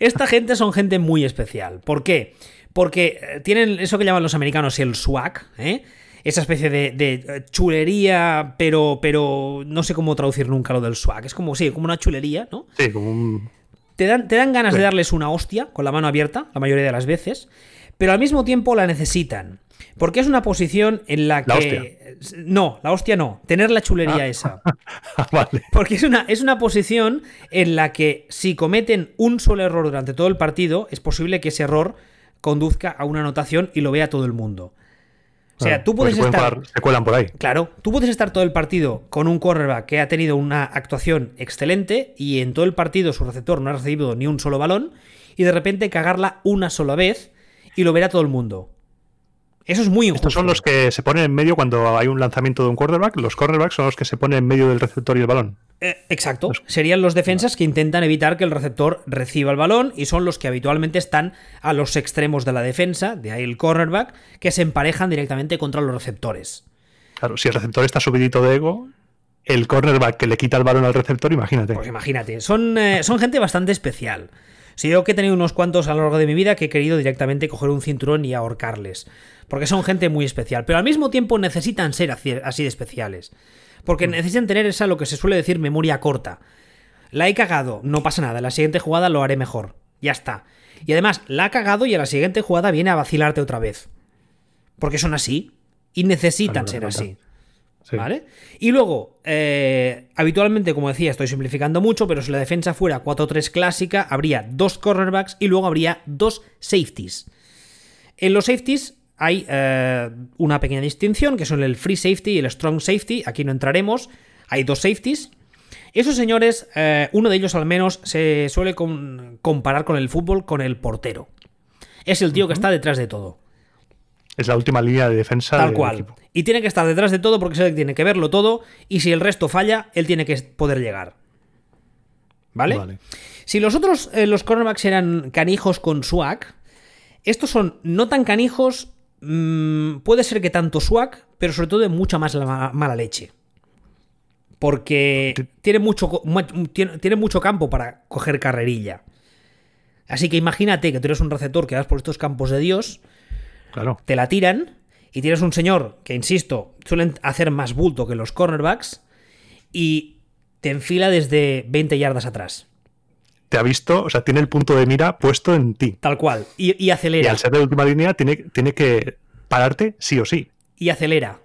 Esta gente son gente muy especial. ¿Por qué? Porque eh, tienen eso que llaman los americanos el swag, ¿eh? Esa especie de, de, eh, chulería, pero, pero no sé cómo traducir nunca lo del swag. Es como, sí, como una chulería, ¿no? Sí, como un. Te dan, te dan ganas de darles una hostia con la mano abierta, la mayoría de las veces, pero al mismo tiempo la necesitan. Porque es una posición en la que. La hostia. No, la hostia no. Tener la chulería Ah. esa. vale. Porque es una, es una posición en la que si cometen un solo error durante todo el partido, es posible que ese error conduzca a una anotación y lo vea todo el mundo. O sea, Ah, tú puedes estar. colar- se cuelan por ahí. Claro, tú puedes estar todo el partido con un cornerback que ha tenido una actuación excelente y en todo el partido su receptor no ha recibido ni un solo balón y de repente cagarla una sola vez y lo verá todo el mundo. Eso es muy injusto. Estos son los que se ponen en medio cuando hay un lanzamiento de un quarterback. Los cornerbacks son los que se ponen en medio del receptor y el balón. Eh, exacto. Serían los defensas que intentan evitar que el receptor reciba el balón y son los que habitualmente están a los extremos de la defensa, de ahí el cornerback, que se emparejan directamente contra los receptores. Claro, si el receptor está subidito de ego, el cornerback que le quita el balón al receptor, imagínate. Pues imagínate, son, eh, son gente bastante especial. Si yo que he tenido unos cuantos a lo largo de mi vida que he querido directamente coger un cinturón y ahorcarles. Porque son gente muy especial. Pero al mismo tiempo necesitan ser así de especiales. Porque necesitan tener esa, lo que se suele decir, memoria corta. La he cagado, no pasa nada. La siguiente jugada lo haré mejor. Ya está. Y además, la ha cagado y a la siguiente jugada viene a vacilarte otra vez. Porque son así. Y necesitan ser así. Sí. ¿Vale? Y luego, eh, habitualmente, como decía, estoy simplificando mucho, pero si la defensa fuera 4-3 clásica, habría dos cornerbacks y luego habría dos safeties. En los safeties hay eh, una pequeña distinción, que son el free safety y el strong safety. Aquí no entraremos. Hay dos safeties. Esos señores, eh, uno de ellos al menos, se suele com- comparar con el fútbol con el portero. Es el tío que está detrás de todo. Es la última línea de defensa Tal del cual. equipo. Y tiene que estar detrás de todo porque es el que tiene que verlo todo. Y si el resto falla, él tiene que poder llegar. ¿Vale? Vale. Si los otros, eh, los cornerbacks eran canijos con swag, estos son no tan canijos. mm, puede ser que tanto swag, pero sobre todo de mucha más la- mala leche. Porque Ti- tiene mucho, tiene mucho campo para coger carrerilla. Así que imagínate que tú eres un receptor que vas por estos campos de Dios Claro. te la tiran y tienes un señor que, insisto, suelen hacer más bulto que los cornerbacks y te enfila desde 20 yardas atrás. Te ha visto, o sea, tiene el punto de mira puesto en ti. Tal cual. Y, y Y acelera. al ser de última línea, tiene, tiene que pararte sí o sí. Y acelera.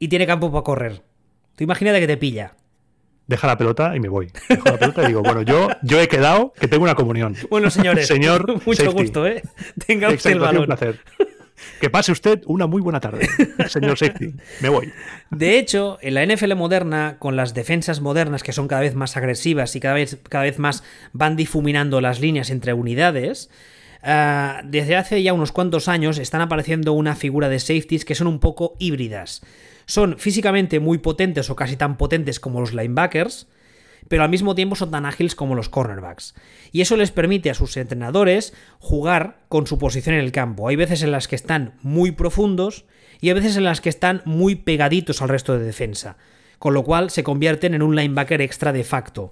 Y tiene campo para correr. Tú imagínate que te pilla. deja la pelota y me voy. Dejo la pelota y digo, bueno, yo, yo he quedado que tengo una comunión. Bueno, señores, Señor mucho safety. gusto, ¿eh? Tenga usted el un placer. Que pase usted una muy buena tarde, señor Safety. Me voy. De hecho, en la NFL moderna, con las defensas modernas que son cada vez más agresivas y cada vez, cada vez más van difuminando las líneas entre unidades, ah, desde hace ya unos cuantos años están apareciendo una figura de safeties que son un poco híbridas. Son físicamente muy potentes o casi tan potentes como los linebackers, pero al mismo tiempo son tan ágiles como los cornerbacks. Y eso les permite a sus entrenadores jugar con su posición en el campo. Hay veces en las que están muy profundos y hay veces en las que están muy pegaditos al resto de defensa. Con lo cual se convierten en un linebacker extra de facto.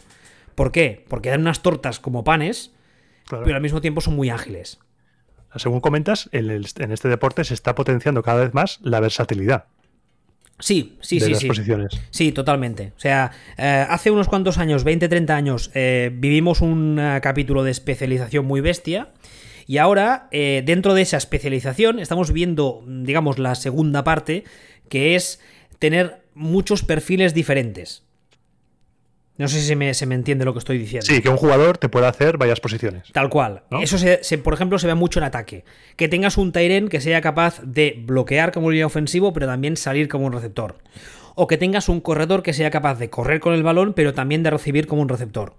¿Por qué? Porque dan unas tortas como panes, Claro. pero al mismo tiempo son muy ágiles. Según comentas, en, el- en este deporte se está potenciando cada vez más la versatilidad Sí, sí, de sí, las sí. posiciones. Sí, totalmente. O sea, eh, hace unos cuantos años, 20, 30 años, eh, vivimos un eh, capítulo de especialización muy bestia. Y ahora, eh, dentro de esa especialización, estamos viendo, digamos, la segunda parte, que es tener muchos perfiles diferentes. No sé si se me, se me entiende lo que estoy diciendo. Sí, que un jugador te pueda hacer varias posiciones. Tal cual. ¿No? Eso, se, se- por ejemplo, se ve mucho en ataque. Que tengas un Tyren que sea capaz de bloquear como línea ofensivo, pero también salir como un receptor. O que tengas un corredor que sea capaz de correr con el balón, pero también de recibir como un receptor.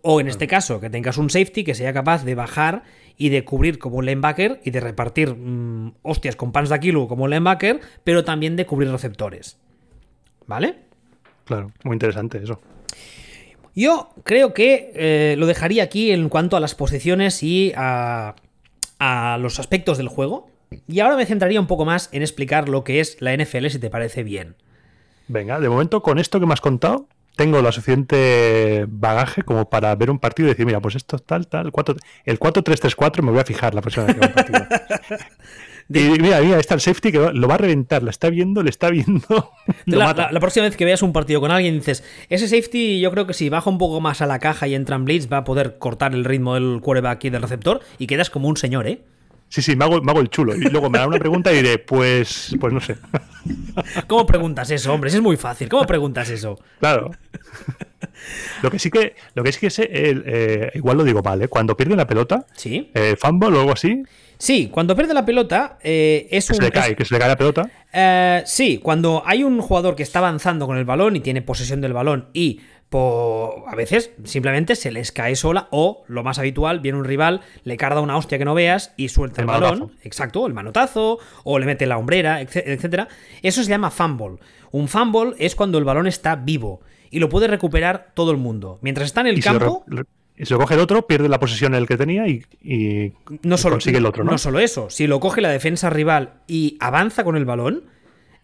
O en este caso, que tengas un safety que sea capaz de bajar y de cubrir como un linebacker y de repartir mm, hostias con pans de kilo como un linebacker, pero también de cubrir receptores. ¿Vale? Claro, muy interesante eso. Yo creo que eh, lo dejaría aquí en cuanto a las posiciones y a, a los aspectos del juego. Y ahora me centraría un poco más en explicar lo que es la NFL, si te parece bien. Venga, de momento con esto que me has contado, tengo lo suficiente bagaje como para ver un partido y decir, mira, pues esto es tal, tal, 4, el 4-3-3-4 me voy a fijar la próxima vez que un partido. y mira, mira, está el safety que lo va a reventar, la está viendo, le está viendo. lo La, mata. la- la próxima vez que veas un partido con alguien dices, ese safety yo creo que si baja un poco más a la caja y entra en blitz va a poder cortar el ritmo del quarterback y del receptor y quedas como un señor, ¿eh? Sí, sí, me hago, me hago el chulo. Y luego me da una pregunta y diré, pues, pues no sé. ¿Cómo preguntas eso, hombre? Es muy fácil. ¿Cómo preguntas eso? Claro. Lo que sí que, lo que sí que sé, eh, igual lo digo mal, ¿eh? Cuando pierde la pelota, Sí. eh, fumble o algo así, Sí, cuando pierde la pelota eh, es que un... se le es- cae, que se le cae la pelota. Eh, sí, cuando hay un jugador que está avanzando con el balón y tiene posesión del balón y po- a veces simplemente se les cae sola o, lo más habitual, viene un rival, le carga una hostia que no veas y suelta el, El balón. Exacto, el manotazo o le mete la hombrera, etc-. Eso se llama fumble. Un fumble es cuando el balón está vivo y lo puede recuperar todo el mundo. Mientras está en el Y lo, campo... y si lo coge el otro, pierde la posesión el que tenía y, y- no y solo, consigue el otro, ¿no? solo eso, si lo coge la defensa rival y avanza con el balón,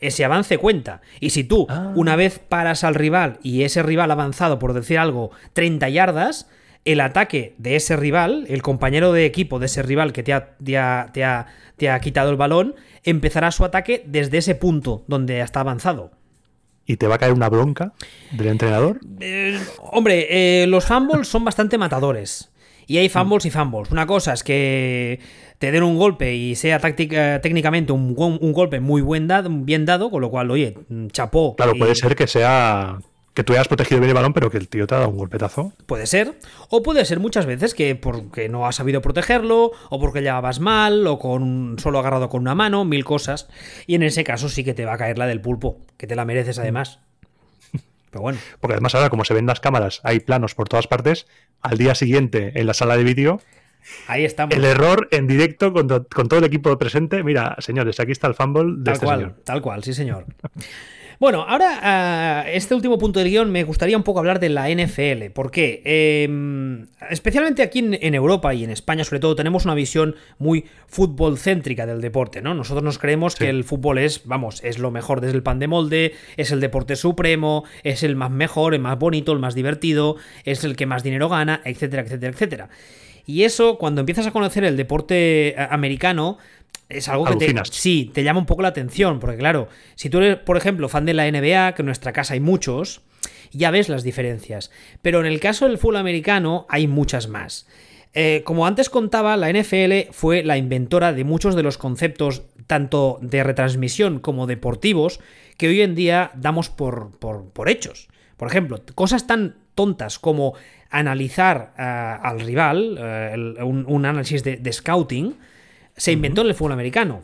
ese avance cuenta. Y si tú Ah. una vez paras al rival y ese rival ha avanzado, por decir algo, 30 yardas, el ataque de ese rival, el compañero de equipo de ese rival que te ha, te ha- te ha- te ha quitado el balón, empezará su ataque desde ese punto donde está avanzado. y te va a caer una bronca del entrenador. Eh, hombre, eh, los fumbles son bastante matadores. Y hay fumbles y fumbles. Una cosa es que te den un golpe y sea táctica- técnicamente un, golpe muy buen dado, bien dado, con lo cual, oye, chapó. Claro, y- puede ser que sea que tú hayas protegido bien el balón, pero que el tío te ha dado un golpetazo. Puede ser. O puede ser muchas veces que porque no has sabido protegerlo, o porque llevabas mal, o con solo agarrado con una mano, mil cosas. Y en ese caso sí que te va a caer la del pulpo, que te la mereces además. Pero bueno. Porque además ahora, como se ven las cámaras, hay planos por todas partes. Al día siguiente, en la sala de vídeo, Ahí estamos. el error en directo con, con todo el equipo presente. Mira, señores, aquí está el fumble de Tal este cual, señor. tal cual, sí señor. Bueno, ahora ah, este último punto del guion me gustaría un poco hablar de la NFL. ¿Por qué? Eh, especialmente aquí en, en Europa y en España sobre todo tenemos una visión muy fútbol céntrica del deporte, ¿no? Nosotros nos creemos que el fútbol es, vamos, es lo mejor desde el pan de molde, es el deporte supremo, es el más mejor, el más bonito, el más divertido, es el que más dinero gana, etcétera, etcétera, etcétera. Y eso, cuando empiezas a conocer el deporte eh, americano, es algo que te, sí, te llama un poco la atención, porque claro, si tú eres, por ejemplo, fan de la NBA, que en nuestra casa hay muchos, ya ves las diferencias. Pero en el caso del fútbol americano hay muchas más. Eh, como antes contaba, la NFL fue la inventora de muchos de los conceptos, tanto de retransmisión como deportivos, que hoy en día damos por, por, por hechos. Por ejemplo, cosas tan tontas como analizar eh, al rival, eh, un, análisis de, scouting, se inventó en el fútbol americano.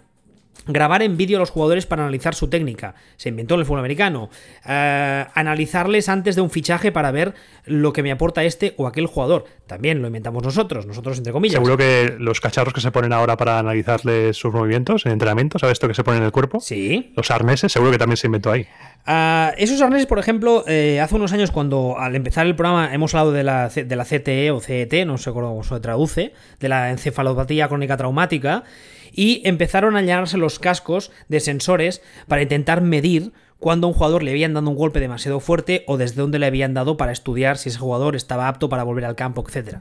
Grabar en vídeo a los jugadores para analizar su técnica. Se inventó en el fútbol americano. Eh, analizarles antes de un fichaje para ver lo que me aporta este o aquel jugador. También lo inventamos nosotros, nosotros entre comillas. Seguro que los cacharros que se ponen ahora para analizarles sus movimientos en entrenamiento, ¿sabes esto que se pone en el cuerpo? Sí. Los arneses, seguro que también se inventó ahí. Uh, esos arneses, por ejemplo, eh, hace unos años cuando al empezar el programa hemos hablado de la, de la CTE o CET, no sé cómo se traduce, de la encefalopatía crónica traumática, y empezaron a llenarse los cascos de sensores para intentar medir cuando a un jugador le habían dado un golpe demasiado fuerte o desde dónde le habían dado para estudiar si ese jugador estaba apto para volver al campo, etc.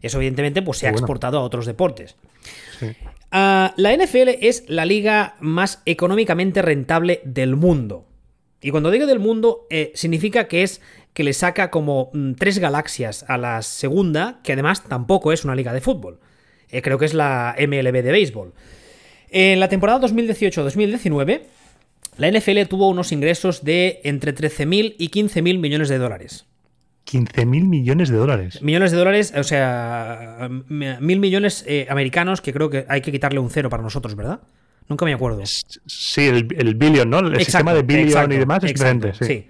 Eso evidentemente pues, se ha exportado a otros deportes. Ah, la NFL es la liga más económicamente rentable del mundo. Y cuando digo del mundo, eh, significa que es que le saca como mm, tres galaxias a la segunda, que además tampoco es una liga de fútbol. Eh, creo que es la MLB de béisbol. En la temporada 2018-2019, la NFL tuvo unos ingresos de entre 13.000 y 15.000 millones de dólares. 15.000 millones de dólares. Millones de dólares, o sea, mil millones eh, americanos, que creo que hay que quitarle un cero para nosotros, ¿verdad? Nunca me acuerdo. Sí, el, el billion, ¿no? El sistema de billion y demás es diferente. Sí,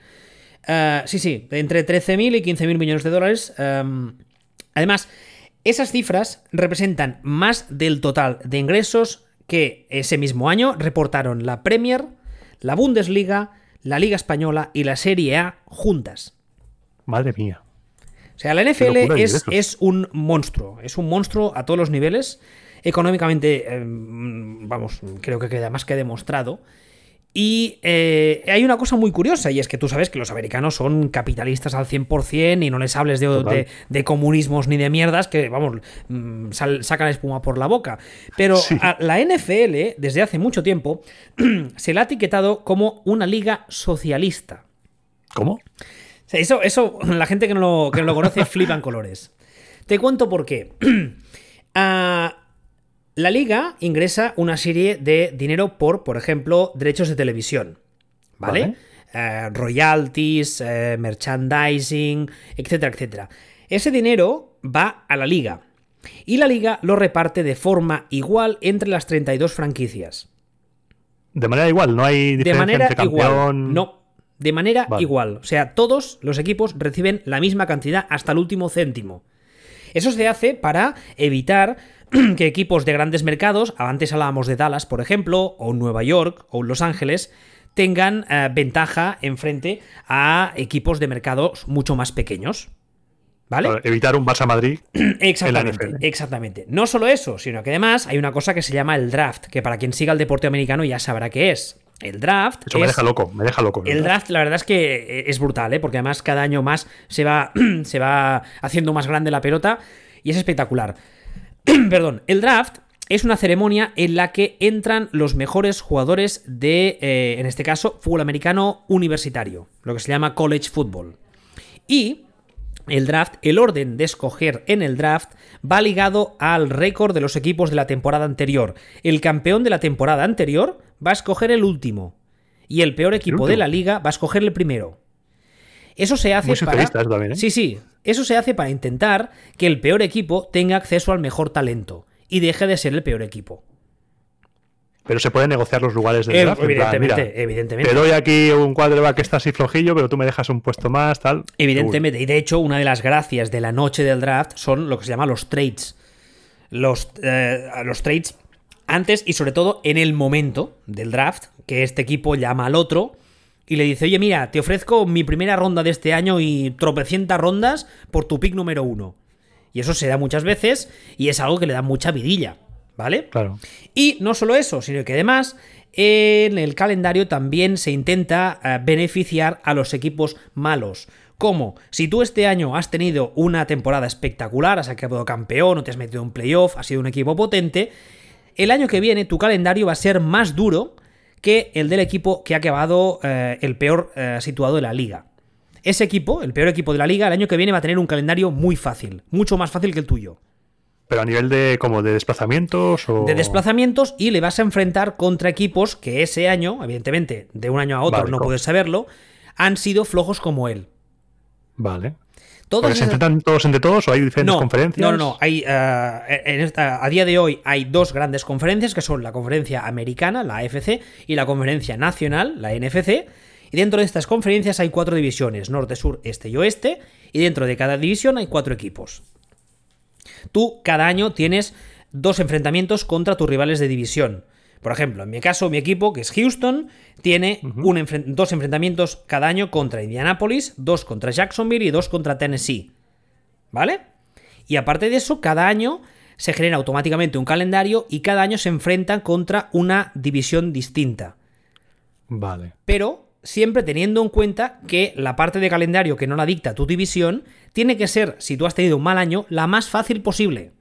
eh, sí. sí, entre 13.000 y 15.000 millones de dólares. Em, además, esas cifras representan más del total de ingresos que ese mismo año reportaron la Premier, la Bundesliga, la Liga Española y la Serie A juntas. Madre mía. O sea, la NFL es, es, un monstruo, es un monstruo a todos los niveles. Económicamente, em, vamos, creo que queda más que demostrado. Y eh, hay una cosa muy curiosa, y es que tú sabes que los americanos son capitalistas al 100% y no les hables de, de, comunismos ni de mierdas que, vamos, mm, sacan espuma por la boca. Pero a la NFL, desde hace mucho tiempo, se la ha etiquetado como una liga socialista. ¿Cómo? Eso, eso la gente que no lo, que no lo conoce flipan colores. Te cuento por qué. Ah, la liga ingresa una serie de dinero por, por ejemplo, derechos de televisión. ¿Vale? Eh, royalties, eh, merchandising, etcétera, etcétera. Ese dinero va a la liga. Y la liga lo reparte de forma igual entre las 32 franquicias. De manera igual, no hay diferencia de manera entre campeón... igual. No, de manera igual. O sea, todos los equipos reciben la misma cantidad hasta el último céntimo. Eso se hace para evitar que equipos de grandes mercados, antes hablábamos de Dallas, por ejemplo, o Nueva York, o Los Ángeles, tengan eh, ventaja en frente a equipos de mercados mucho más pequeños. ¿Vale? evitar un Barça Madrid. exactamente, exactamente. No solo eso, sino que además hay una cosa que se llama el draft, que para quien siga el deporte americano ya sabrá qué es. El draft. Eso me deja loco, me deja loco. El draft, la verdad es que eh, es brutal, ¿eh? porque además cada año más se va, se va haciendo más grande la pelota y es espectacular. Perdón, el draft es una ceremonia en la que entran los mejores jugadores de, eh, en este caso, fútbol americano universitario, lo que se llama college football. Y el draft, el orden de escoger en el draft va ligado al récord de los equipos de la temporada anterior. El campeón de la temporada anterior va a escoger el último y el peor equipo de la liga va a escoger el primero. Eso se hace para ¿eh? Sí, sí, eso se hace para intentar que el peor equipo tenga acceso al mejor talento y deje de ser el peor equipo. Pero se pueden negociar los lugares del draft. Evidentemente, evidentemente. Te doy aquí un cuadro que está así flojillo, pero tú me dejas un puesto más, tal. Evidentemente. Y de hecho, una de las gracias de la noche del draft son lo que se llama los trades. Los, eh, los trades antes y sobre todo en el momento del draft, que este equipo llama al otro y le dice, oye, mira, te ofrezco mi primera ronda de este año y tropecientas rondas por tu pick número uno. Y eso se da muchas veces y es algo que le da mucha vidilla, ¿vale? Claro. Y no solo eso, sino que además en el calendario también se intenta eh, beneficiar a los equipos malos. Como si tú este año has tenido una temporada espectacular, has acabado campeón o te has metido en playoff, has sido un equipo potente, el año que viene tu calendario va a ser más duro que el del equipo que ha acabado eh, el peor eh, situado de la liga. Ese equipo, el peor equipo de la liga, el año que viene va a tener un calendario muy fácil, mucho más fácil que el tuyo. Pero a nivel de como de desplazamientos o... De desplazamientos y le vas a enfrentar contra equipos que ese año, evidentemente, de un año a otro no puedes saberlo, han sido flojos como él. Vale. ¿Se enfrentan todos entre todos o hay diferentes no, conferencias? No, no, no. Hay, eh, en esta- a día de hoy hay dos grandes conferencias, que son la conferencia americana, la AFC, y la conferencia nacional, la NFC. Y dentro de estas conferencias hay cuatro divisiones, norte, sur, este y oeste. Y dentro de cada división hay cuatro equipos. Tú cada año tienes dos enfrentamientos contra tus rivales de división. Por ejemplo, en mi caso, mi equipo, que es Houston, tiene un enfren- dos enfrentamientos cada año contra Indianapolis, dos contra Jacksonville y dos contra Tennessee. ¿Vale? Y aparte de eso, cada año se genera automáticamente un calendario y cada año se enfrentan contra una división distinta. Vale. Pero siempre teniendo en cuenta que la parte de calendario que no la dicta tu división tiene que ser, si tú has tenido un mal año, la más fácil posible.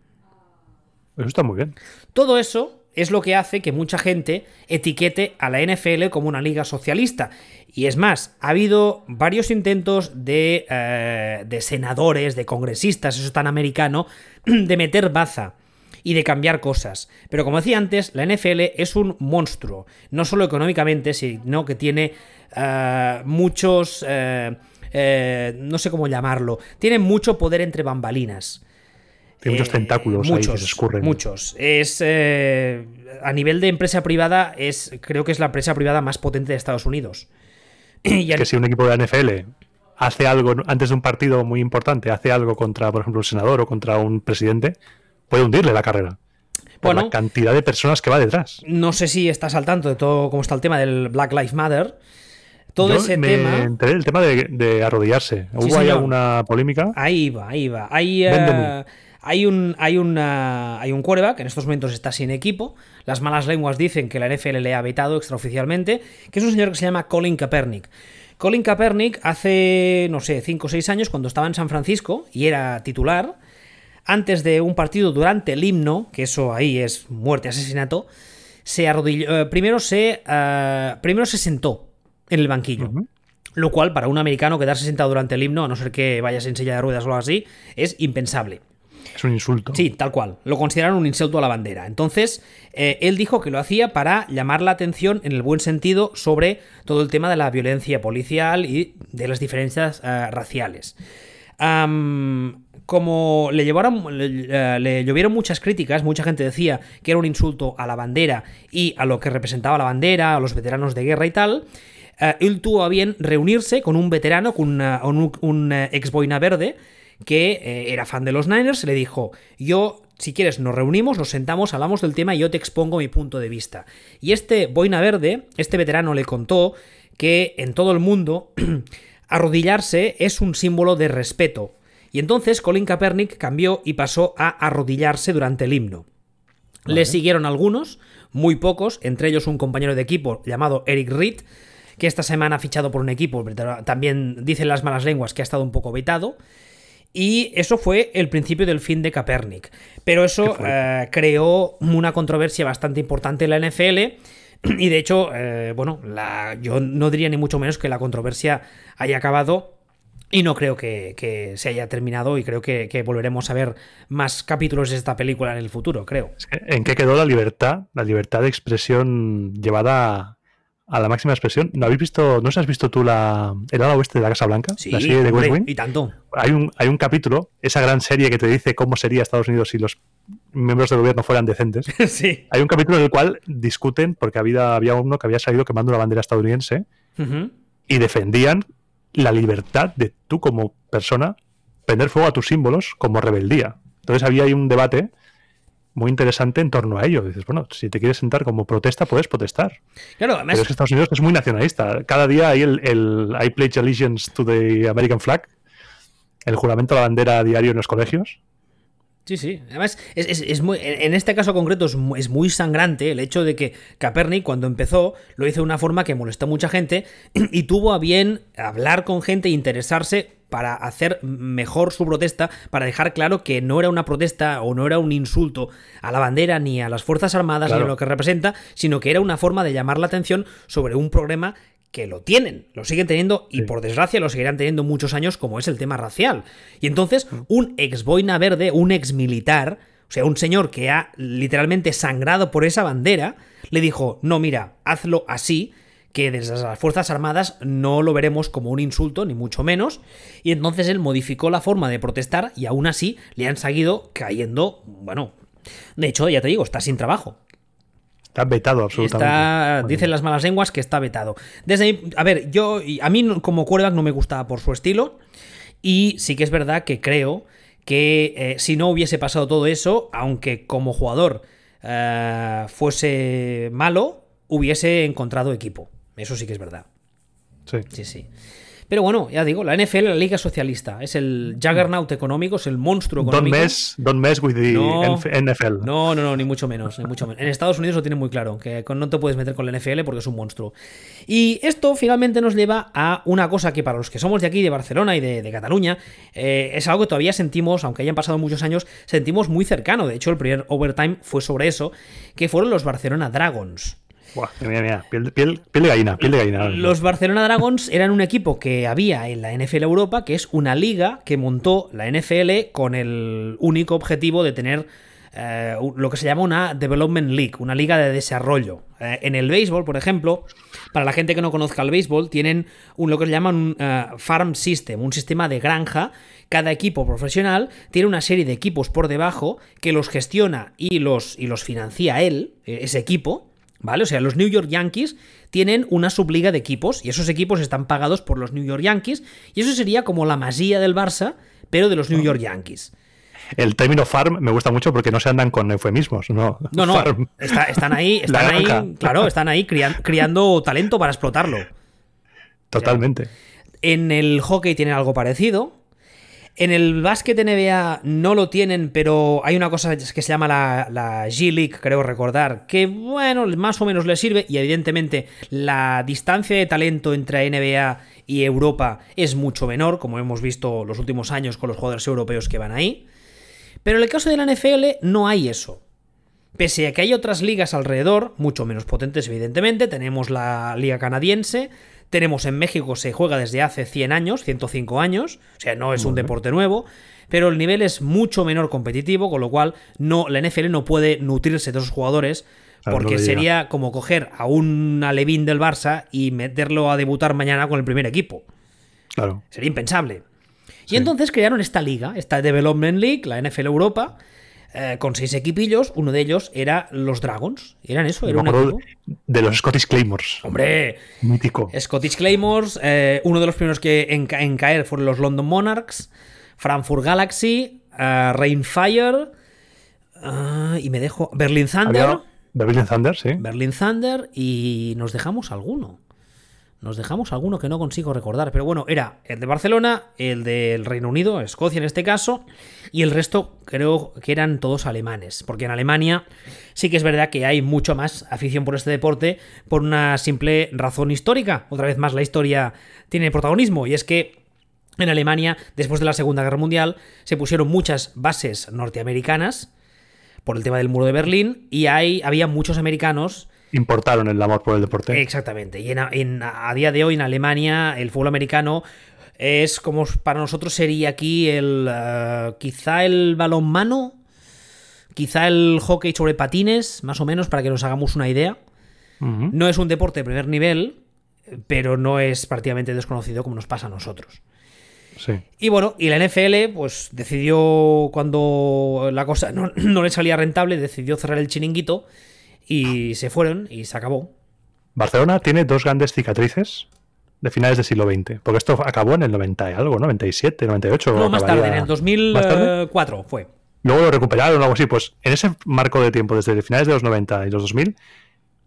Eso está muy bien. Todo eso es lo que hace que mucha gente etiquete a la NFL como una liga socialista. Y es más, ha habido varios intentos de, eh, de senadores, de congresistas, eso es tan americano, de meter baza y de cambiar cosas. Pero como decía antes, la NFL es un monstruo, no solo económicamente, sino que tiene eh, muchos... eh, no sé cómo llamarlo, tiene mucho poder entre bambalinas. Tiene muchos Eh, tentáculos ahí que se escurren. Muchos. Es eh, a nivel de empresa privada es creo que es la empresa privada más potente de Estados Unidos. Y Que si un equipo de la NFL hace algo antes de un partido muy importante, hace algo contra, por ejemplo, un senador o contra un presidente, puede hundirle la carrera. Por Bueno. la cantidad de personas que va detrás. no sé si estás al tanto de todo cómo está el tema del Black Lives Matter. Todo Yo ese me tema. enteré del tema de, de arrodillarse. ¿Hubo ahí alguna polémica? Ahí va, ahí va. Hay, hay un, hay, una, hay un quarterback que en estos momentos está sin equipo. Las malas lenguas dicen que la NFL le ha vetado extraoficialmente, que es un señor que se llama Colin Kaepernick. Colin Kaepernick hace, no sé, 5 o 6 años, cuando estaba en San Francisco y era titular, antes de un partido durante el himno, que eso ahí es muerte, asesinato, se arrodilló. eh, primero, se, eh, primero se sentó en el banquillo. Lo cual, para un americano, quedarse sentado durante el himno, a no ser que vayas en silla de ruedas o algo así, es impensable. Es un insulto. Sí, tal cual. Lo consideraron un insulto a la bandera. Entonces, eh, él dijo que lo hacía para llamar la atención, en el buen sentido, sobre todo el tema de la violencia policial y de las diferencias eh, raciales. Como le, llevaron, le, eh, le llovieron muchas críticas, mucha gente decía que era un insulto a la bandera y a lo que representaba la bandera, a los veteranos de guerra y tal. él tuvo a bien reunirse con un veterano, con una- un, un, ex boina verde, que eh, era fan de los Niners, le dijo, yo, si quieres, nos reunimos, nos sentamos, hablamos del tema y yo te expongo mi punto de vista. Y este boina verde, este veterano le contó que en todo el mundo arrodillarse es un símbolo de respeto. Y entonces Colin Kaepernick cambió y pasó a arrodillarse durante el himno. Le siguieron algunos, muy pocos, entre ellos un compañero de equipo llamado Eric Reed, que esta semana ha fichado por un equipo, pero también dicen las malas lenguas que ha estado un poco vetado. Y eso fue el principio del fin de Kaepernick. Pero eso eh, creó una controversia bastante importante en la NFL. Y de hecho, eh, bueno, la- yo no diría ni mucho menos que la controversia haya acabado. Y no creo que, que se haya terminado. Y creo que, que volveremos a ver más capítulos de esta película en el futuro, creo. ¿En qué quedó la libertad? La libertad de expresión llevada a la máxima expresión. ¿No habéis visto, no sé has visto tú la, el ala oeste de la Casa Blanca? Sí, la serie de West Wing. y tanto. Hay un, hay un capítulo, esa gran serie que te dice cómo sería Estados Unidos si los miembros del gobierno fueran decentes. sí. Hay un capítulo en el cual discuten, porque había, había uno que había salido quemando una bandera estadounidense y defendían la libertad de tú como persona prender fuego a tus símbolos como rebeldía. Entonces había ahí un debate muy interesante en torno a ello. Dices, bueno, si te quieres sentar como protesta, puedes protestar. Claro, además, Pero es que Estados Unidos es muy nacionalista. Cada día hay el, el I pledge allegiance to the American flag, el juramento a la bandera diario en los colegios. Sí, sí. Además, es, es- es muy, en en este caso concreto es muy, es muy sangrante el hecho de que Capernic, cuando empezó, lo hizo de una forma que molestó a mucha gente y tuvo a bien hablar con gente e interesarse para hacer mejor su protesta, para dejar claro que no era una protesta o no era un insulto a la bandera ni a las Fuerzas Armadas ni a lo que representa, sino que era una forma de llamar la atención sobre un problema que lo tienen, lo siguen teniendo y Sí. por desgracia lo seguirán teniendo muchos años como es el tema racial. Y entonces un ex boina verde, un ex militar, o sea, un señor que ha literalmente sangrado por esa bandera, le dijo, no, mira, hazlo así, que desde las Fuerzas Armadas no lo veremos como un insulto, ni mucho menos, y entonces él modificó la forma de protestar y aún así le han seguido cayendo, bueno, de hecho, ya te digo, está sin trabajo. Está vetado absolutamente. Está, dicen las malas lenguas que está vetado. Desde, a ver, yo a mí como quarterback no me gusta por su estilo y sí que es verdad que creo que eh, si no hubiese pasado todo eso, aunque como jugador eh, fuese malo, hubiese encontrado equipo. Eso sí que es verdad. Sí. Sí, sí. Pero bueno, ya digo, la NFL, la Liga Socialista, es el juggernaut económico, es el monstruo Don't económico. mess, don't mess with the No. NFL. No, no, no, ni mucho menos, ni mucho menos. En Estados Unidos lo tienen muy claro, que no te puedes meter con la NFL porque es un monstruo. Y esto finalmente nos lleva a una cosa que para los que somos de aquí, de Barcelona y de, de Cataluña, eh, es algo que todavía sentimos, aunque hayan pasado muchos años, sentimos muy cercano. De hecho, el primer overtime fue sobre eso, que fueron los Barcelona Dragons. Buah, mira, mira, piel, de- piel- piel de gallina, piel de gallina. Los Barcelona Dragons eran un equipo que había en la NFL Europa, que es una liga que montó la NFL con el único objetivo de tener eh, lo que se llama una Development League, una liga de desarrollo. Eh, en el béisbol, por ejemplo, para la gente que no conozca el béisbol, tienen un, lo que se llaman un eh, farm system, un sistema de granja. Cada equipo profesional tiene una serie de equipos por debajo que los gestiona y los, y los financia él, ese equipo. ¿Vale? O sea, los New York Yankees tienen una subliga de equipos y esos equipos están pagados por los New York Yankees y eso sería como la masía del Barça, pero de los New York Yankees. El término farm me gusta mucho porque no se andan con eufemismos, ¿no? No, no, Farm. está- están ahí, están ahí, claro, están ahí crian- criando talento para explotarlo. Totalmente. En el hockey tienen algo parecido. En el básquet NBA no lo tienen, pero hay una cosa que se llama la, G-League, creo recordar, que bueno, más o menos le sirve y evidentemente la distancia de talento entre NBA y Europa es mucho menor, como hemos visto los últimos años con los jugadores europeos que van ahí. Pero en el caso de la NFL no hay eso. Pese a que hay otras ligas alrededor, mucho menos potentes evidentemente, tenemos la liga canadiense, tenemos en México, se juega desde hace 100 años, 105 años, o sea, no es un deporte nuevo, pero el nivel es mucho menor competitivo, con lo cual no, la NFL no puede nutrirse de esos jugadores, porque sería como coger a un alevín del Barça y meterlo a debutar mañana con el primer equipo. Claro. Sería impensable. Sí. Y entonces crearon esta liga, esta Development League, la NFL Europa, eh, con seis equipillos. Uno de ellos era los Dragons. Eran eso, era Me un equipo. de los Scottish Claymores. Hombre, Mítico. Scottish Claymores, eh, uno de los primeros que en, ca- en caer fueron los London Monarchs, Frankfurt Galaxy, eh, Rainfire, ah, y me dejo Berlin Thunder. Berlin Thunder, sí. Berlin Thunder y nos dejamos alguno. Nos dejamos alguno que no consigo recordar, pero bueno, era el de Barcelona, el del Reino Unido, Escocia en este caso, y el resto creo que eran todos alemanes, porque en Alemania sí que es verdad que hay mucho más afición por este deporte por una simple razón histórica. Otra vez más la historia tiene protagonismo, y es que en Alemania, después de la Segunda Guerra Mundial, se pusieron muchas bases norteamericanas por el tema del muro de Berlín, y hay, había muchos americanos Importaron el amor por el deporte. Exactamente. Y en, en- a día de hoy en Alemania el fútbol americano es como para nosotros sería aquí el eh, quizá el balonmano, quizá el hockey sobre patines, más o menos para que nos hagamos una idea. No es un deporte de primer nivel, pero no es prácticamente desconocido como nos pasa a nosotros. Sí. Y bueno, y la NFL pues decidió cuando la cosa no, no le salía rentable, decidió cerrar el chiringuito y se fueron y se acabó. Barcelona tiene dos grandes cicatrices de finales del siglo XX. Porque esto acabó en el 90 y algo, 97, 98. No, más tarde, en el ¿Más tarde? 2004 fue. Luego lo recuperaron o algo así. Pues en ese marco de tiempo, desde finales de los 90 y los 2000,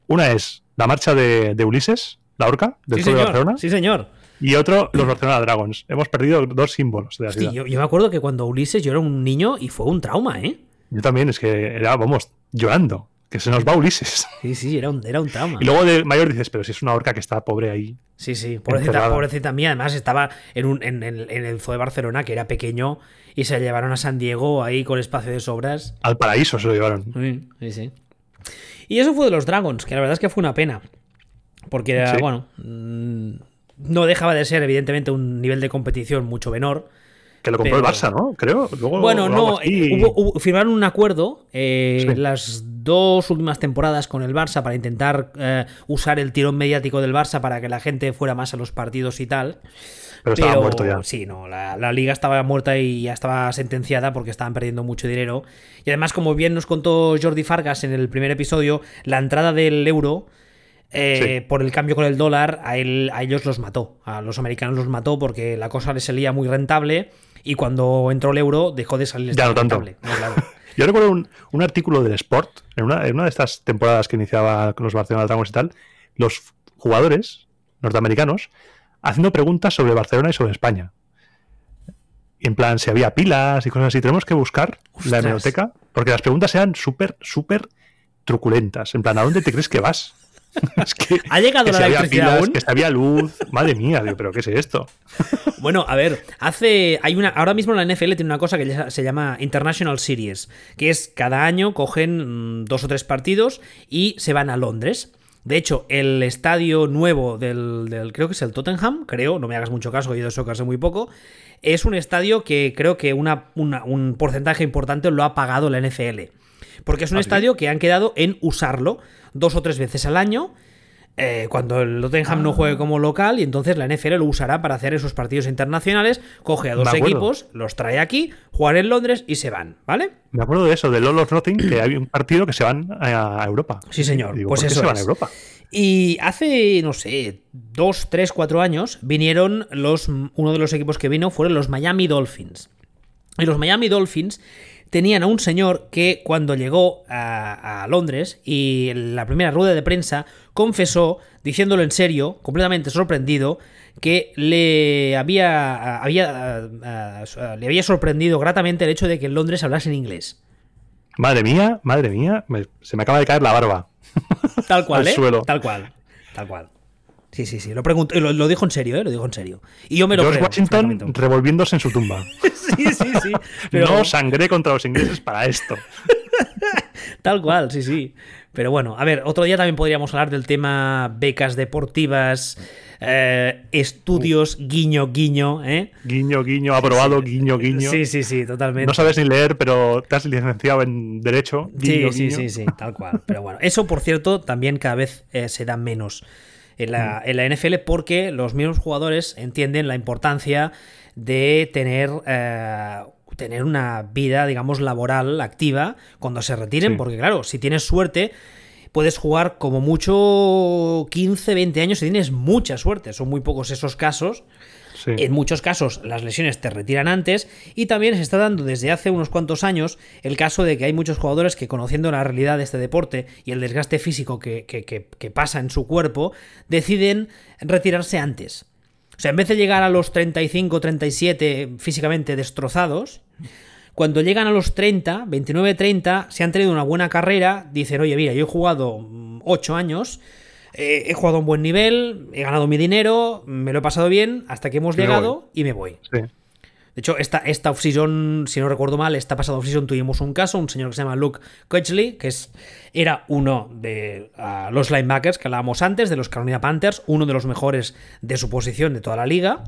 una es la marcha de, de Ulises, la orca, del Sí Club de Barcelona, sí, señor. y otro, los Barcelona Dragons. Hemos perdido dos símbolos de la Hostia, ciudad. yo, yo me acuerdo que cuando Ulises yo era un niño y fue un trauma, ¿eh? Yo también, es que era, vamos, llorando. Que se nos va Ulises. Sí, sí, era un, era un trauma. Y luego de mayor dices, pero si es una orca que está pobre ahí. Sí, sí, pobrecita, pobrecita mía. Además, estaba en, un, en, el- en el zoo de Barcelona, que era pequeño, y se llevaron a San Diego ahí con espacio de sobras. Al paraíso se lo llevaron. Sí, sí, sí. Y eso fue de los Dragons, que la verdad es que fue una pena. Porque era, Sí. bueno, mm, no dejaba de ser, evidentemente, un nivel de competición mucho menor. Que lo compró Pero- el Barça, ¿no? Creo. Luego, Bueno, no, así. eh, hubo- hubo- firmaron un acuerdo eh, Sí. las dos últimas temporadas con el Barça para intentar eh, usar el tirón mediático del Barça para que la gente fuera más a los partidos y tal. Pero estaba muerto ya. Sí, no, la, la liga estaba muerta y ya estaba sentenciada porque estaban perdiendo mucho dinero. Y además, como bien nos contó Jordi Fargas en el primer episodio, la entrada del euro. eh, Sí. Por el cambio con el dólar, a, él, a ellos los mató. A los americanos los mató porque la cosa les salía muy rentable. Y cuando entró el euro, dejó de salir Ya no tanto. No, claro. Yo recuerdo un, un artículo del Sport, en una, en una de estas temporadas que iniciaba con los Barcelona Dragons y tal, los jugadores norteamericanos haciendo preguntas sobre Barcelona y sobre España. En plan, si había pilas y cosas así. Tenemos que buscar Ostras. la hemeroteca, porque las preguntas eran súper, súper truculentas. En plan, ¿a dónde te crees que vas? es que, ¿Ha llegado que la si había electricidad pilas, aún? que si había luz. Madre mía, digo, ¿pero qué es esto? Bueno, a ver, hace. Hay una. Ahora mismo la NFL tiene una cosa que se llama International Series, que es cada año cogen mm, dos o tres partidos y se van a Londres. De hecho, el estadio nuevo del, del- creo que es el Tottenham, creo, no me hagas mucho caso, he ido a eso hace muy poco, es un estadio que creo que una- una- un porcentaje importante lo ha pagado la NFL. Porque es un ¿Ah, sí? estadio que han quedado en usarlo dos o tres veces al año. eh, cuando el Tottenham no Ah. juegue como local, y entonces la NFL lo usará para hacer esos partidos internacionales, coge a dos equipos, los trae aquí, juegan en Londres y se van, ¿vale? Me acuerdo de eso, de All or Nothing, que hay un partido que se van a, a Europa. Sí, señor. Digo, pues ¿por qué eso se van es. a Europa? Y hace, no sé, dos, tres, cuatro años vinieron los. Uno de los equipos que vino fueron los Miami Dolphins. Y los Miami Dolphins tenían a un señor que cuando llegó a, a Londres y en la primera rueda de prensa confesó, diciéndolo en serio, completamente sorprendido, que le había, había, le había sorprendido gratamente el hecho de que en Londres hablasen inglés. Madre mía, madre mía, me- se me acaba de caer la barba. Tal cual, Al ¿eh? suelo. Tal cual. Tal cual. Sí, sí, sí. Lo, pregunto, lo, lo dijo en serio, ¿eh? Lo dijo en serio. Y yo me lo George creo. Washington revolviéndose en su tumba. Sí, sí, sí. Pero No sangré contra los ingleses para esto. tal cual, sí, sí. Pero bueno, a ver, otro día también podríamos hablar del tema becas deportivas, eh, estudios, guiño, guiño, ¿eh? Guiño, guiño, aprobado, guiño, guiño. Sí, sí, sí, totalmente. No sabes ni leer, pero te has licenciado en Derecho. Guiño, sí, sí, guiño. sí, sí, tal cual. Pero bueno, eso por cierto también cada vez eh, se da menos en la, en la NFL porque los mismos jugadores entienden la importancia de tener, eh, tener una vida, digamos, laboral activa cuando se retiren, Sí. porque claro, si tienes suerte... Puedes jugar como mucho 15, 20 años si tienes mucha suerte. Son muy pocos esos casos. En muchos casos las lesiones te retiran antes y también se está dando desde hace unos cuantos años el caso de que hay muchos jugadores que conociendo la realidad de este deporte y el desgaste físico que, que- que- pasa en su cuerpo, deciden retirarse antes. O sea, en vez de llegar a los 35, 37 físicamente destrozados, cuando llegan a los 30, 29, 30, se han tenido una buena carrera, dicen, oye, mira, yo he jugado 8 años, eh, he jugado a un buen nivel, he ganado mi dinero, me lo he pasado bien, hasta que hemos Me llegado y me voy. Sí. De hecho, esta, esta off-season, si no recuerdo mal, esta pasada off-season tuvimos un caso, un señor que se llama Luke Coachley, que es, era uno de ah, los linebackers que hablábamos antes, de los Carolina Panthers, uno de los mejores de su posición de toda la liga,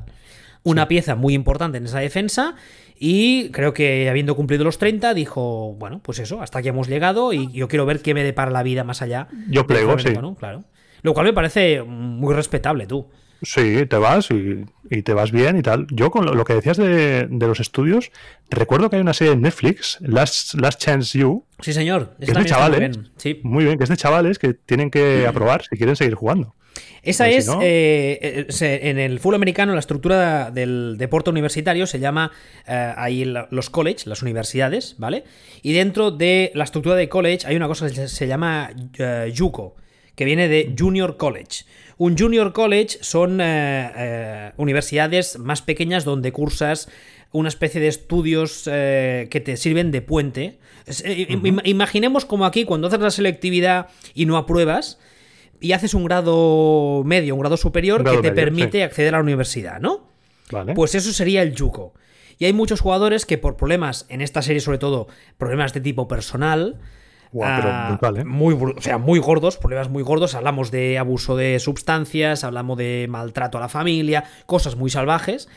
una pieza muy importante en esa defensa, y creo que habiendo cumplido los 30, dijo, bueno, pues eso, hasta aquí hemos llegado y yo quiero ver qué me depara la vida más allá. Yo plego, sí. americano, Claro. Lo cual me parece muy respetable, tú. Sí, te vas y, y te vas bien y tal. Yo con lo, lo que decías de, de los estudios, recuerdo que hay una serie en Netflix, Last, Last Chance You, Sí, señor. que es de muy chavales, bien. Sí. muy bien, que es de chavales que tienen que aprobar si quieren seguir jugando. Esa Porque es, si no- eh, eh, en el fútbol americano, la estructura del deporte universitario se llama eh, ahí los college, las universidades, ¿vale? Y dentro de la estructura de college hay una cosa que se, llama eh, JUCO, que viene de Junior College. Un Junior College son eh, eh, universidades más pequeñas donde cursas una especie de estudios eh, que te sirven de puente. Imaginemos como aquí, cuando haces la selectividad y no apruebas, y haces un grado medio, un grado superior Un grado que te medio, permite sí. acceder a la universidad, ¿no? ¿Vale? Pues eso sería el yuco. Y hay muchos jugadores que por problemas, en esta serie sobre todo, problemas de tipo personal, Guau, pero ah, brutal, ¿eh? muy, o sea, muy gordos, problemas muy gordos, hablamos de abuso de sustancias, hablamos de maltrato a la familia, cosas muy salvajes.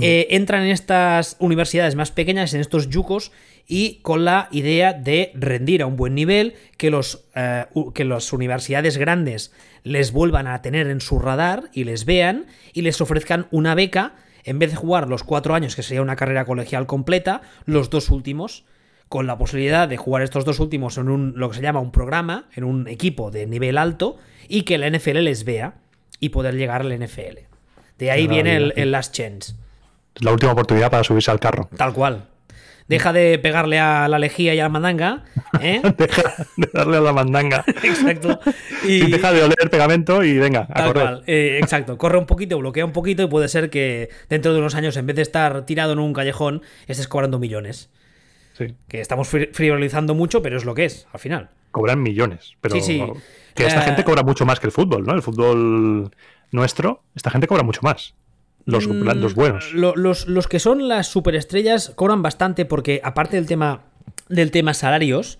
eh, entran en estas universidades más pequeñas, en estos yucos, y con la idea de rendir a un buen nivel, que, los, eh, que las universidades grandes les vuelvan a tener en su radar y les vean y les ofrezcan una beca, en vez de jugar los cuatro años, que sería una carrera colegial completa, los dos últimos con la posibilidad de jugar estos dos últimos en un, lo que se llama un programa, en un equipo de nivel alto, y que la NFL les vea y poder llegar al NFL. De ahí viene el, Last Chance. La última oportunidad para subirse al carro. Tal cual. Deja de pegarle a la lejía y a la mandanga. ¿eh? deja de darle a la mandanga. exacto. Y, deja de oler pegamento y venga, a correr. Eh, exacto. Corre un poquito, bloquea un poquito y puede ser que dentro de unos años, en vez de estar tirado en un callejón, estés cobrando millones. Que estamos frivolizando mucho, pero es lo que es, al final. Cobran millones, pero sí, sí. que esta eh, gente cobra mucho más que el fútbol, ¿no? El fútbol nuestro, esta gente cobra mucho más. Los, mm, los buenos. los, los, que son las superestrellas cobran bastante porque, aparte del tema, del tema salarios,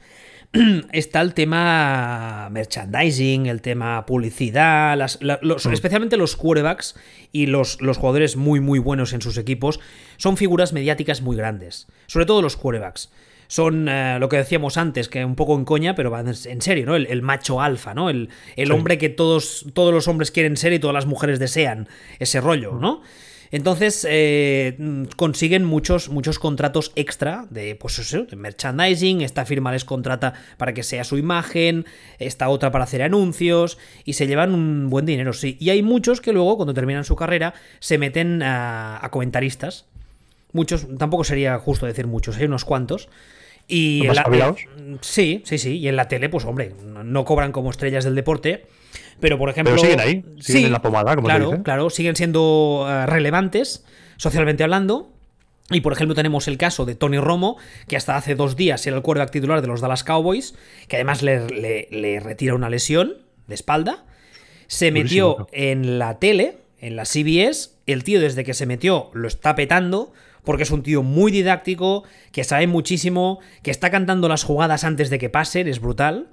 está el tema merchandising, el tema publicidad, mm. especialmente los quarterbacks y los, los, jugadores muy muy buenos en sus equipos son figuras mediáticas muy grandes, sobre todo los quarterbacks. Son eh, lo que decíamos antes, que un poco en coña, pero van en serio, ¿no? El, macho alfa, ¿no? El, el hombre que todos, todos los hombres quieren ser y todas las mujeres desean. Ese rollo, mm. Entonces eh, consiguen muchos, muchos contratos extra de, pues eso, de merchandising. Esta firma les contrata para que sea su imagen, esta otra para hacer anuncios y se llevan un buen dinero, sí. Y hay muchos que luego, cuando terminan su carrera, se meten a, comentaristas. Muchos, tampoco sería justo decir muchos, hay unos cuantos. Y sí, sí, sí. Y en la tele, pues hombre, no cobran como estrellas del deporte pero, por ejemplo. siguen ahí, siguen en la pomada, como claro, dice. Claro, siguen siendo eh, relevantes, socialmente hablando. Y por ejemplo tenemos el caso de Tony Romo, que hasta hace dos días era el quarterback titular de los Dallas Cowboys, que además le, retira una lesión de espalda. Se metió en la tele, en la CBS. El tío desde que se metió lo está petando, porque es un tío muy didáctico, que sabe muchísimo, que está cantando las jugadas antes de que pasen, es brutal.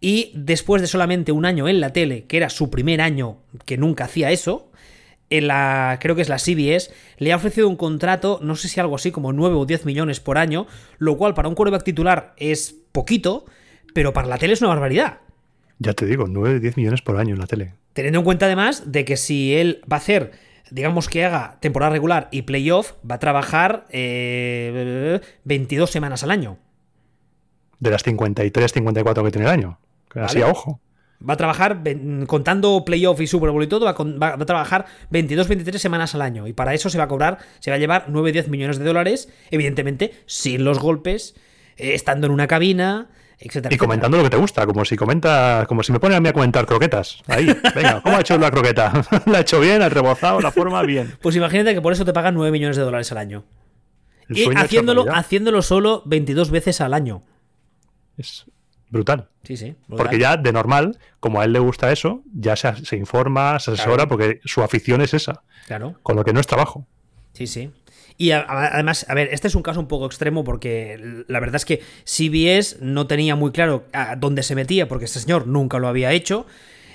Y después de solamente un año en la tele, que era su primer año que nunca hacía eso, en la, creo que es la CBS, le ha ofrecido un contrato, no sé si algo así como 9 o 10 millones por año, lo cual para un quarterback titular es poquito, pero para la tele es una barbaridad. Ya te digo, 9 o 10 millones por año en la tele. Teniendo en cuenta además de que si él va a hacer, digamos que haga temporada regular y playoff, va a trabajar 22 eh, semanas al año. De las 53, 54 que tiene el año. Así a ojo. Va a trabajar, contando playoff y Super Bowl y todo, va a, trabajar 22-23 semanas al año. Y para eso se va a cobrar, se va a llevar 9-10 millones de dólares, evidentemente, sin los golpes, eh, estando en una cabina, etcétera. Y comentando lo que te gusta, como si comenta, como si me ponen a mí a comentar croquetas. Ahí, venga, ¿cómo ha hecho la croqueta? ¿La ha hecho bien? ¿Ha rebozado la forma? Bien. Pues imagínate que por eso te pagan 9 millones de dólares al año. y haciéndolo, haciéndolo solo 22 veces al año. Es brutal. Sí, sí. Porque ya de normal, como a él le gusta eso, ya se, informa, se asesora, porque su afición es esa. Claro. Con lo que no es trabajo. Sí, sí. Y además, a ver, este es un caso un poco extremo porque la verdad es que CBS no tenía muy claro a dónde se metía porque este señor nunca lo había hecho.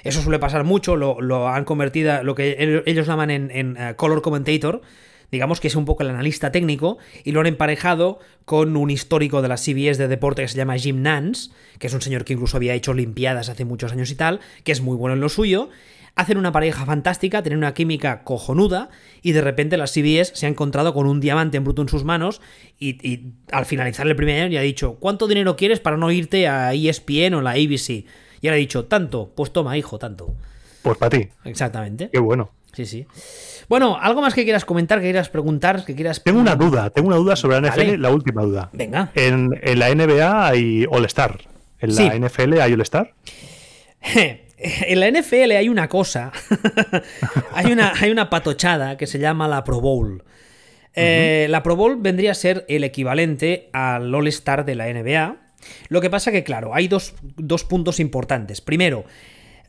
Eso suele pasar mucho, lo, han convertido, lo que ellos llaman en, en eh, color commentator, digamos que es un poco el analista técnico, y lo han emparejado con un histórico de la CBS de deporte que se llama Jim Nance, que es un señor que incluso había hecho Olimpiadas hace muchos años y tal, que es muy bueno en lo suyo. Hacen una pareja fantástica, tienen una química cojonuda, y de repente la CBS se ha encontrado con un diamante en bruto en sus manos, y, al finalizar el primer año ya ha dicho, ¿cuánto dinero quieres para no irte a ESPN o la ABC? Y ahora ha dicho, tanto, pues toma, hijo, tanto. Pues para ti. Exactamente. Qué bueno. Sí, sí. Bueno, algo más que quieras comentar, que quieras preguntar, que quieras. Tengo una duda, tengo una duda sobre la NFL, la última duda. Venga. En, la NBA hay All-Star. ¿En la NFL hay All-Star? en la NFL hay una cosa. hay, una, hay una patochada que se llama la Pro Bowl. Eh, la Pro Bowl vendría a ser el equivalente al All-Star de la NBA. Lo que pasa que, claro, hay dos, dos puntos importantes. Primero,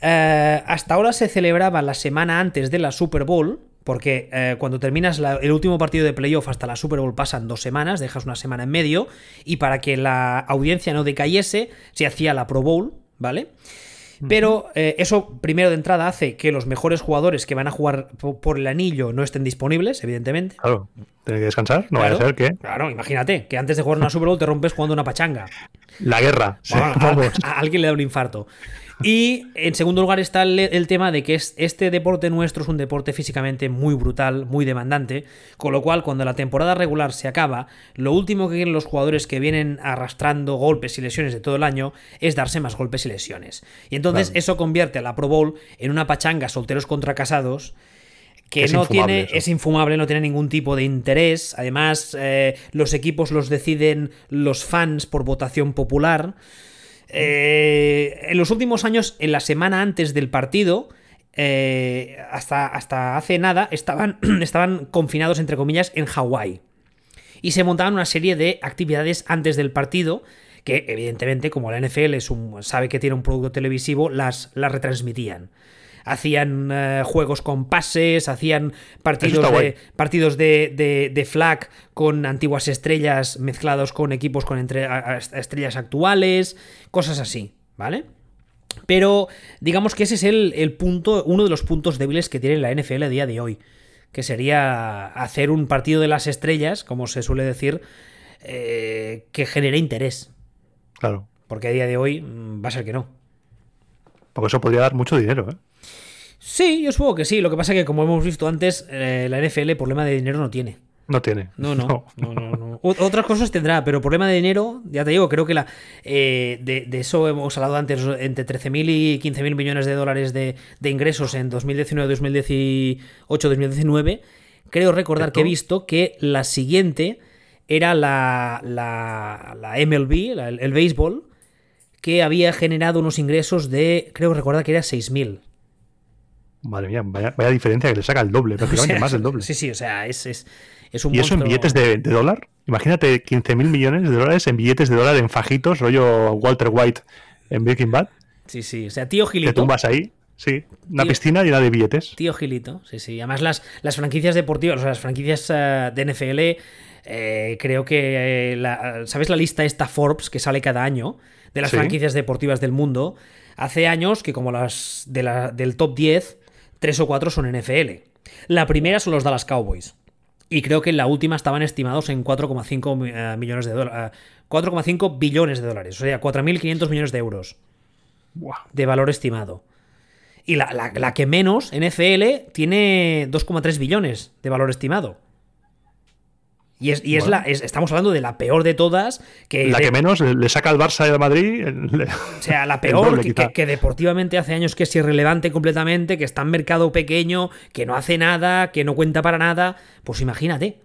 eh, hasta ahora se celebraba la semana antes de la Super Bowl, porque eh, cuando terminas el último partido de playoff hasta la Super Bowl pasan dos semanas, dejas una semana en medio, y para que la audiencia no decayese, se hacía la Pro Bowl, ¿vale? Pero eh, eso, primero de entrada, hace que los mejores jugadores que van a jugar por el anillo no estén disponibles, evidentemente. Claro, tiene que descansar, no vaya a ser que. Claro, imagínate, que antes de jugar una Super Bowl te rompes jugando una pachanga. La guerra. sí, Bueno, a- vamos. a, alguien le da un infarto. Y en segundo lugar está el, el tema de que es, este deporte nuestro es un deporte físicamente muy brutal, muy demandante, con lo cual cuando la temporada regular se acaba, lo último que quieren los jugadores que vienen arrastrando golpes y lesiones de todo el año es darse más golpes y lesiones. Y entonces Claro. eso convierte a la Pro Bowl en una pachanga solteros contra casados que Es no tiene, eso. es infumable, no tiene ningún tipo de interés. Además, eh, los equipos los deciden los fans por votación popular. Eh, en los últimos años, en la semana antes del partido, eh, hasta, hasta hace nada, estaban, estaban confinados, entre comillas, en Hawái. Y se montaban una serie de actividades antes del partido, que evidentemente, como la NFL es un- sabe que tiene un producto televisivo, las, las retransmitían. Hacían eh, juegos con pases, hacían partidos de, partidos de, de- de flag con antiguas estrellas mezclados con equipos con entre- a- a- estrellas actuales, cosas así, ¿vale? Pero digamos que ese es el, el punto, uno de los puntos débiles que tiene la NFL a día de hoy. Que sería hacer un partido de las estrellas, como se suele decir, eh, que genere interés. Claro. Porque a día de hoy mm, va a ser que no. Porque eso podría dar mucho dinero, ¿eh? Sí, yo supongo que sí. Lo que pasa es que, como hemos visto antes, eh, la NFL problema de dinero no tiene. No tiene. No, no, no, no, no. Otras cosas tendrá, pero problema de dinero, ya te digo, creo que la eh, de, de eso hemos hablado antes, entre 13.000 y 15.000 millones de dólares de, de ingresos en 2019, 2018, 2019. Creo recordar que he visto que la siguiente era la, la, la MLB, la- el, el béisbol, que había generado unos ingresos de, creo recordar que era 6.000. Madre mía, vaya, vaya diferencia que le saca el doble, prácticamente O sea, más del doble. Sí, sí, o sea, es, es, es un ¿Y eso en monstruo- billetes de, de dólar? Imagínate 15.000 millones de dólares en billetes de dólar en fajitos, rollo Walter White en Breaking Bad. Sí, sí, o sea, tío Te Gilito. tumbas ahí, sí, una Tío. piscina llena de billetes. Tío Gilito, sí, sí. Además, las, las franquicias deportivas, o sea, las franquicias eh, de NFL, eh, creo que. eh, la- ¿Sabes la lista esta Forbes que sale cada año? De las Sí. franquicias deportivas del mundo. Hace años que, como las de la- del top 10, tres o cuatro son NFL. La primera son los Dallas Cowboys. Y creo que en la última estaban estimados en 4,5 mi- eh, millones de dólares. 4,5 billones de dólares. O sea, 4.500 millones de euros de valor estimado. Y la, la- la que menos, NFL, tiene 2,3 billones de valor estimado. Y, es, y es Bueno. la, es- estamos hablando de la peor de todas. Que la de- que menos le saca al Barça y al Madrid. le- O sea, la peor, doble, que, quizá. que- que deportivamente hace años que es irrelevante completamente, que está en mercado pequeño, que no hace nada, que no cuenta para nada. Pues imagínate.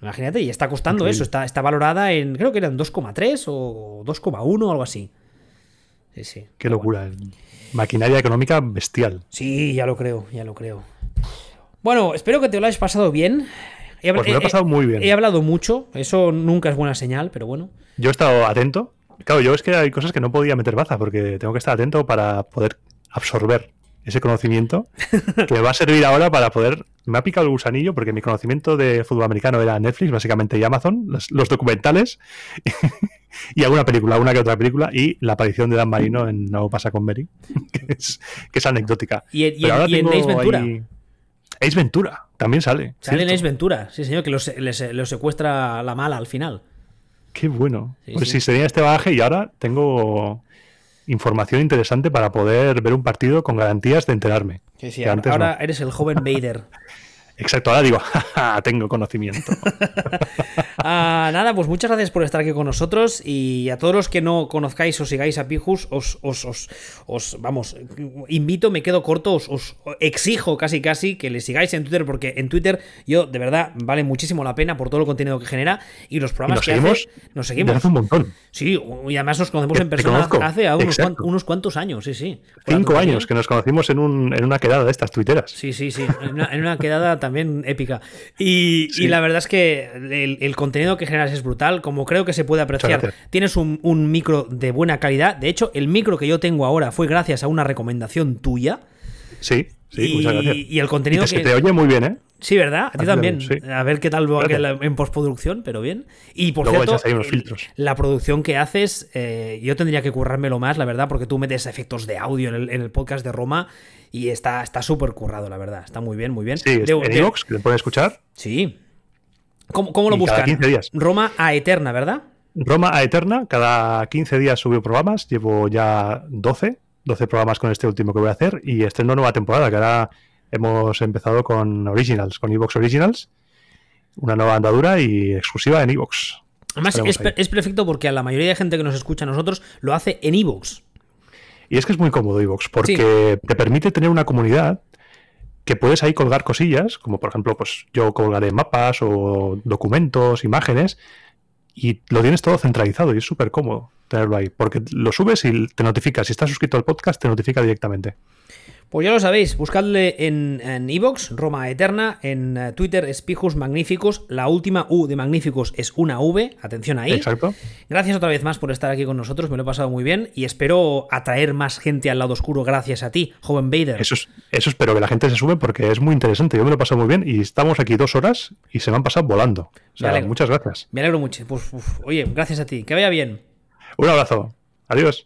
Imagínate, y está costando Increíble. eso. Está, está valorada en, creo que eran 2,3 o 2,1 o algo así. Sí, sí. Qué locura. Maquinaria económica bestial. Sí, ya lo creo, ya lo creo. Bueno, espero que te lo hayas pasado bien. He, Pues me lo he he- pasado muy bien. He hablado mucho, eso nunca es buena señal, pero bueno. Yo he estado atento. Claro, yo es que hay cosas que no podía meter baza porque tengo que estar atento para poder absorber ese conocimiento que me va a servir ahora para poder. Me ha picado el gusanillo porque mi conocimiento de fútbol americano era Netflix, básicamente, y Amazon, los, los documentales y alguna película, una que otra película, y la aparición de Dan Marino en No pasa con Mary, que es, que es. Y, en- Pero en- ahora y en tengo Ace Ventura. ahí- Ace Ventura también sale. Sale en. Ace Ventura, sí, señor, que lo, se- les- lo secuestra la mala al final. Qué bueno. Sí, pues sí. si tenía este bagaje y ahora tengo información interesante para poder ver un partido con garantías de enterarme. Sí, sí, Que ahora, antes ahora no. eres el joven Vader. Exacto, ahora digo, "Ja, ja, tengo conocimiento. Ah, nada, pues muchas gracias por estar aquí con nosotros y a todos los que no conozcáis o sigáis a Pijus, os, os, os, os- vamos, invito, me quedo corto, os, os exijo casi casi que le sigáis en Twitter porque en Twitter yo de verdad vale muchísimo la pena por todo el contenido que genera y los programas nos que seguimos, hace, nos seguimos. hace un montón. Sí, y además nos conocemos en persona hace unos, cuan- unos cuantos años, sí, sí. Cinco años que nos conocimos en, un, en una quedada de estas tuiteras. Sí, sí, sí. En una, en una quedada también épica. Y, Sí. y la verdad es que el, el contenido que generas es brutal. Como creo que se puede apreciar, tienes un, un micro de buena calidad. De hecho, el micro que yo tengo ahora fue gracias a una recomendación tuya. Sí, sí, y, muchas gracias. y el Y contenido te, se que. te oye muy bien, ¿eh? Sí, ¿verdad? A ti también. sí. A ver qué tal va en postproducción, pero bien. Y por Luego cierto, unos el- filtros. la producción que haces, eh, yo tendría que currármelo más, la verdad, porque tú metes efectos de audio en el, en el podcast de Roma y está está súper currado, la verdad. Está muy bien, muy bien. Sí, De- en iVoox, que pueden escuchar. Sí. ¿Cómo, cómo lo Y cada buscan? 15 días. Roma a Eterna, ¿verdad? Roma a Eterna, cada 15 días subo programas, llevo ya 12, 12 programas con este último que voy a hacer y estreno nueva temporada, que ahora hemos empezado con Originals, con Evox Originals, una nueva andadura y exclusiva en Evox. Además, es, es perfecto porque a la mayoría de gente que nos escucha a nosotros lo hace en Evox. Y es que es muy cómodo Evox, porque te permite tener una comunidad que puedes ahí colgar cosillas, como por ejemplo, pues yo colgaré mapas o documentos, imágenes, y lo tienes todo centralizado y es súper cómodo tenerlo ahí, porque lo subes y te notifica. Si estás suscrito al podcast, te notifica directamente. Pues ya lo sabéis, buscadle en en Evox, Roma Eterna, en eh, Twitter Espijos Magníficos, la última U de Magníficos es una V, atención ahí. Exacto. Gracias otra vez más por estar aquí con nosotros, me lo he pasado muy bien y espero atraer más gente al lado oscuro gracias a ti, joven Vader. Eso, es- eso espero que la gente se sube porque es muy interesante. Yo me lo he pasado muy bien y estamos aquí dos horas y se me han pasado volando. O sea, muchas gracias. Me alegro mucho. Pues, uf, oye, gracias a ti, que vaya bien. Un abrazo. Adiós.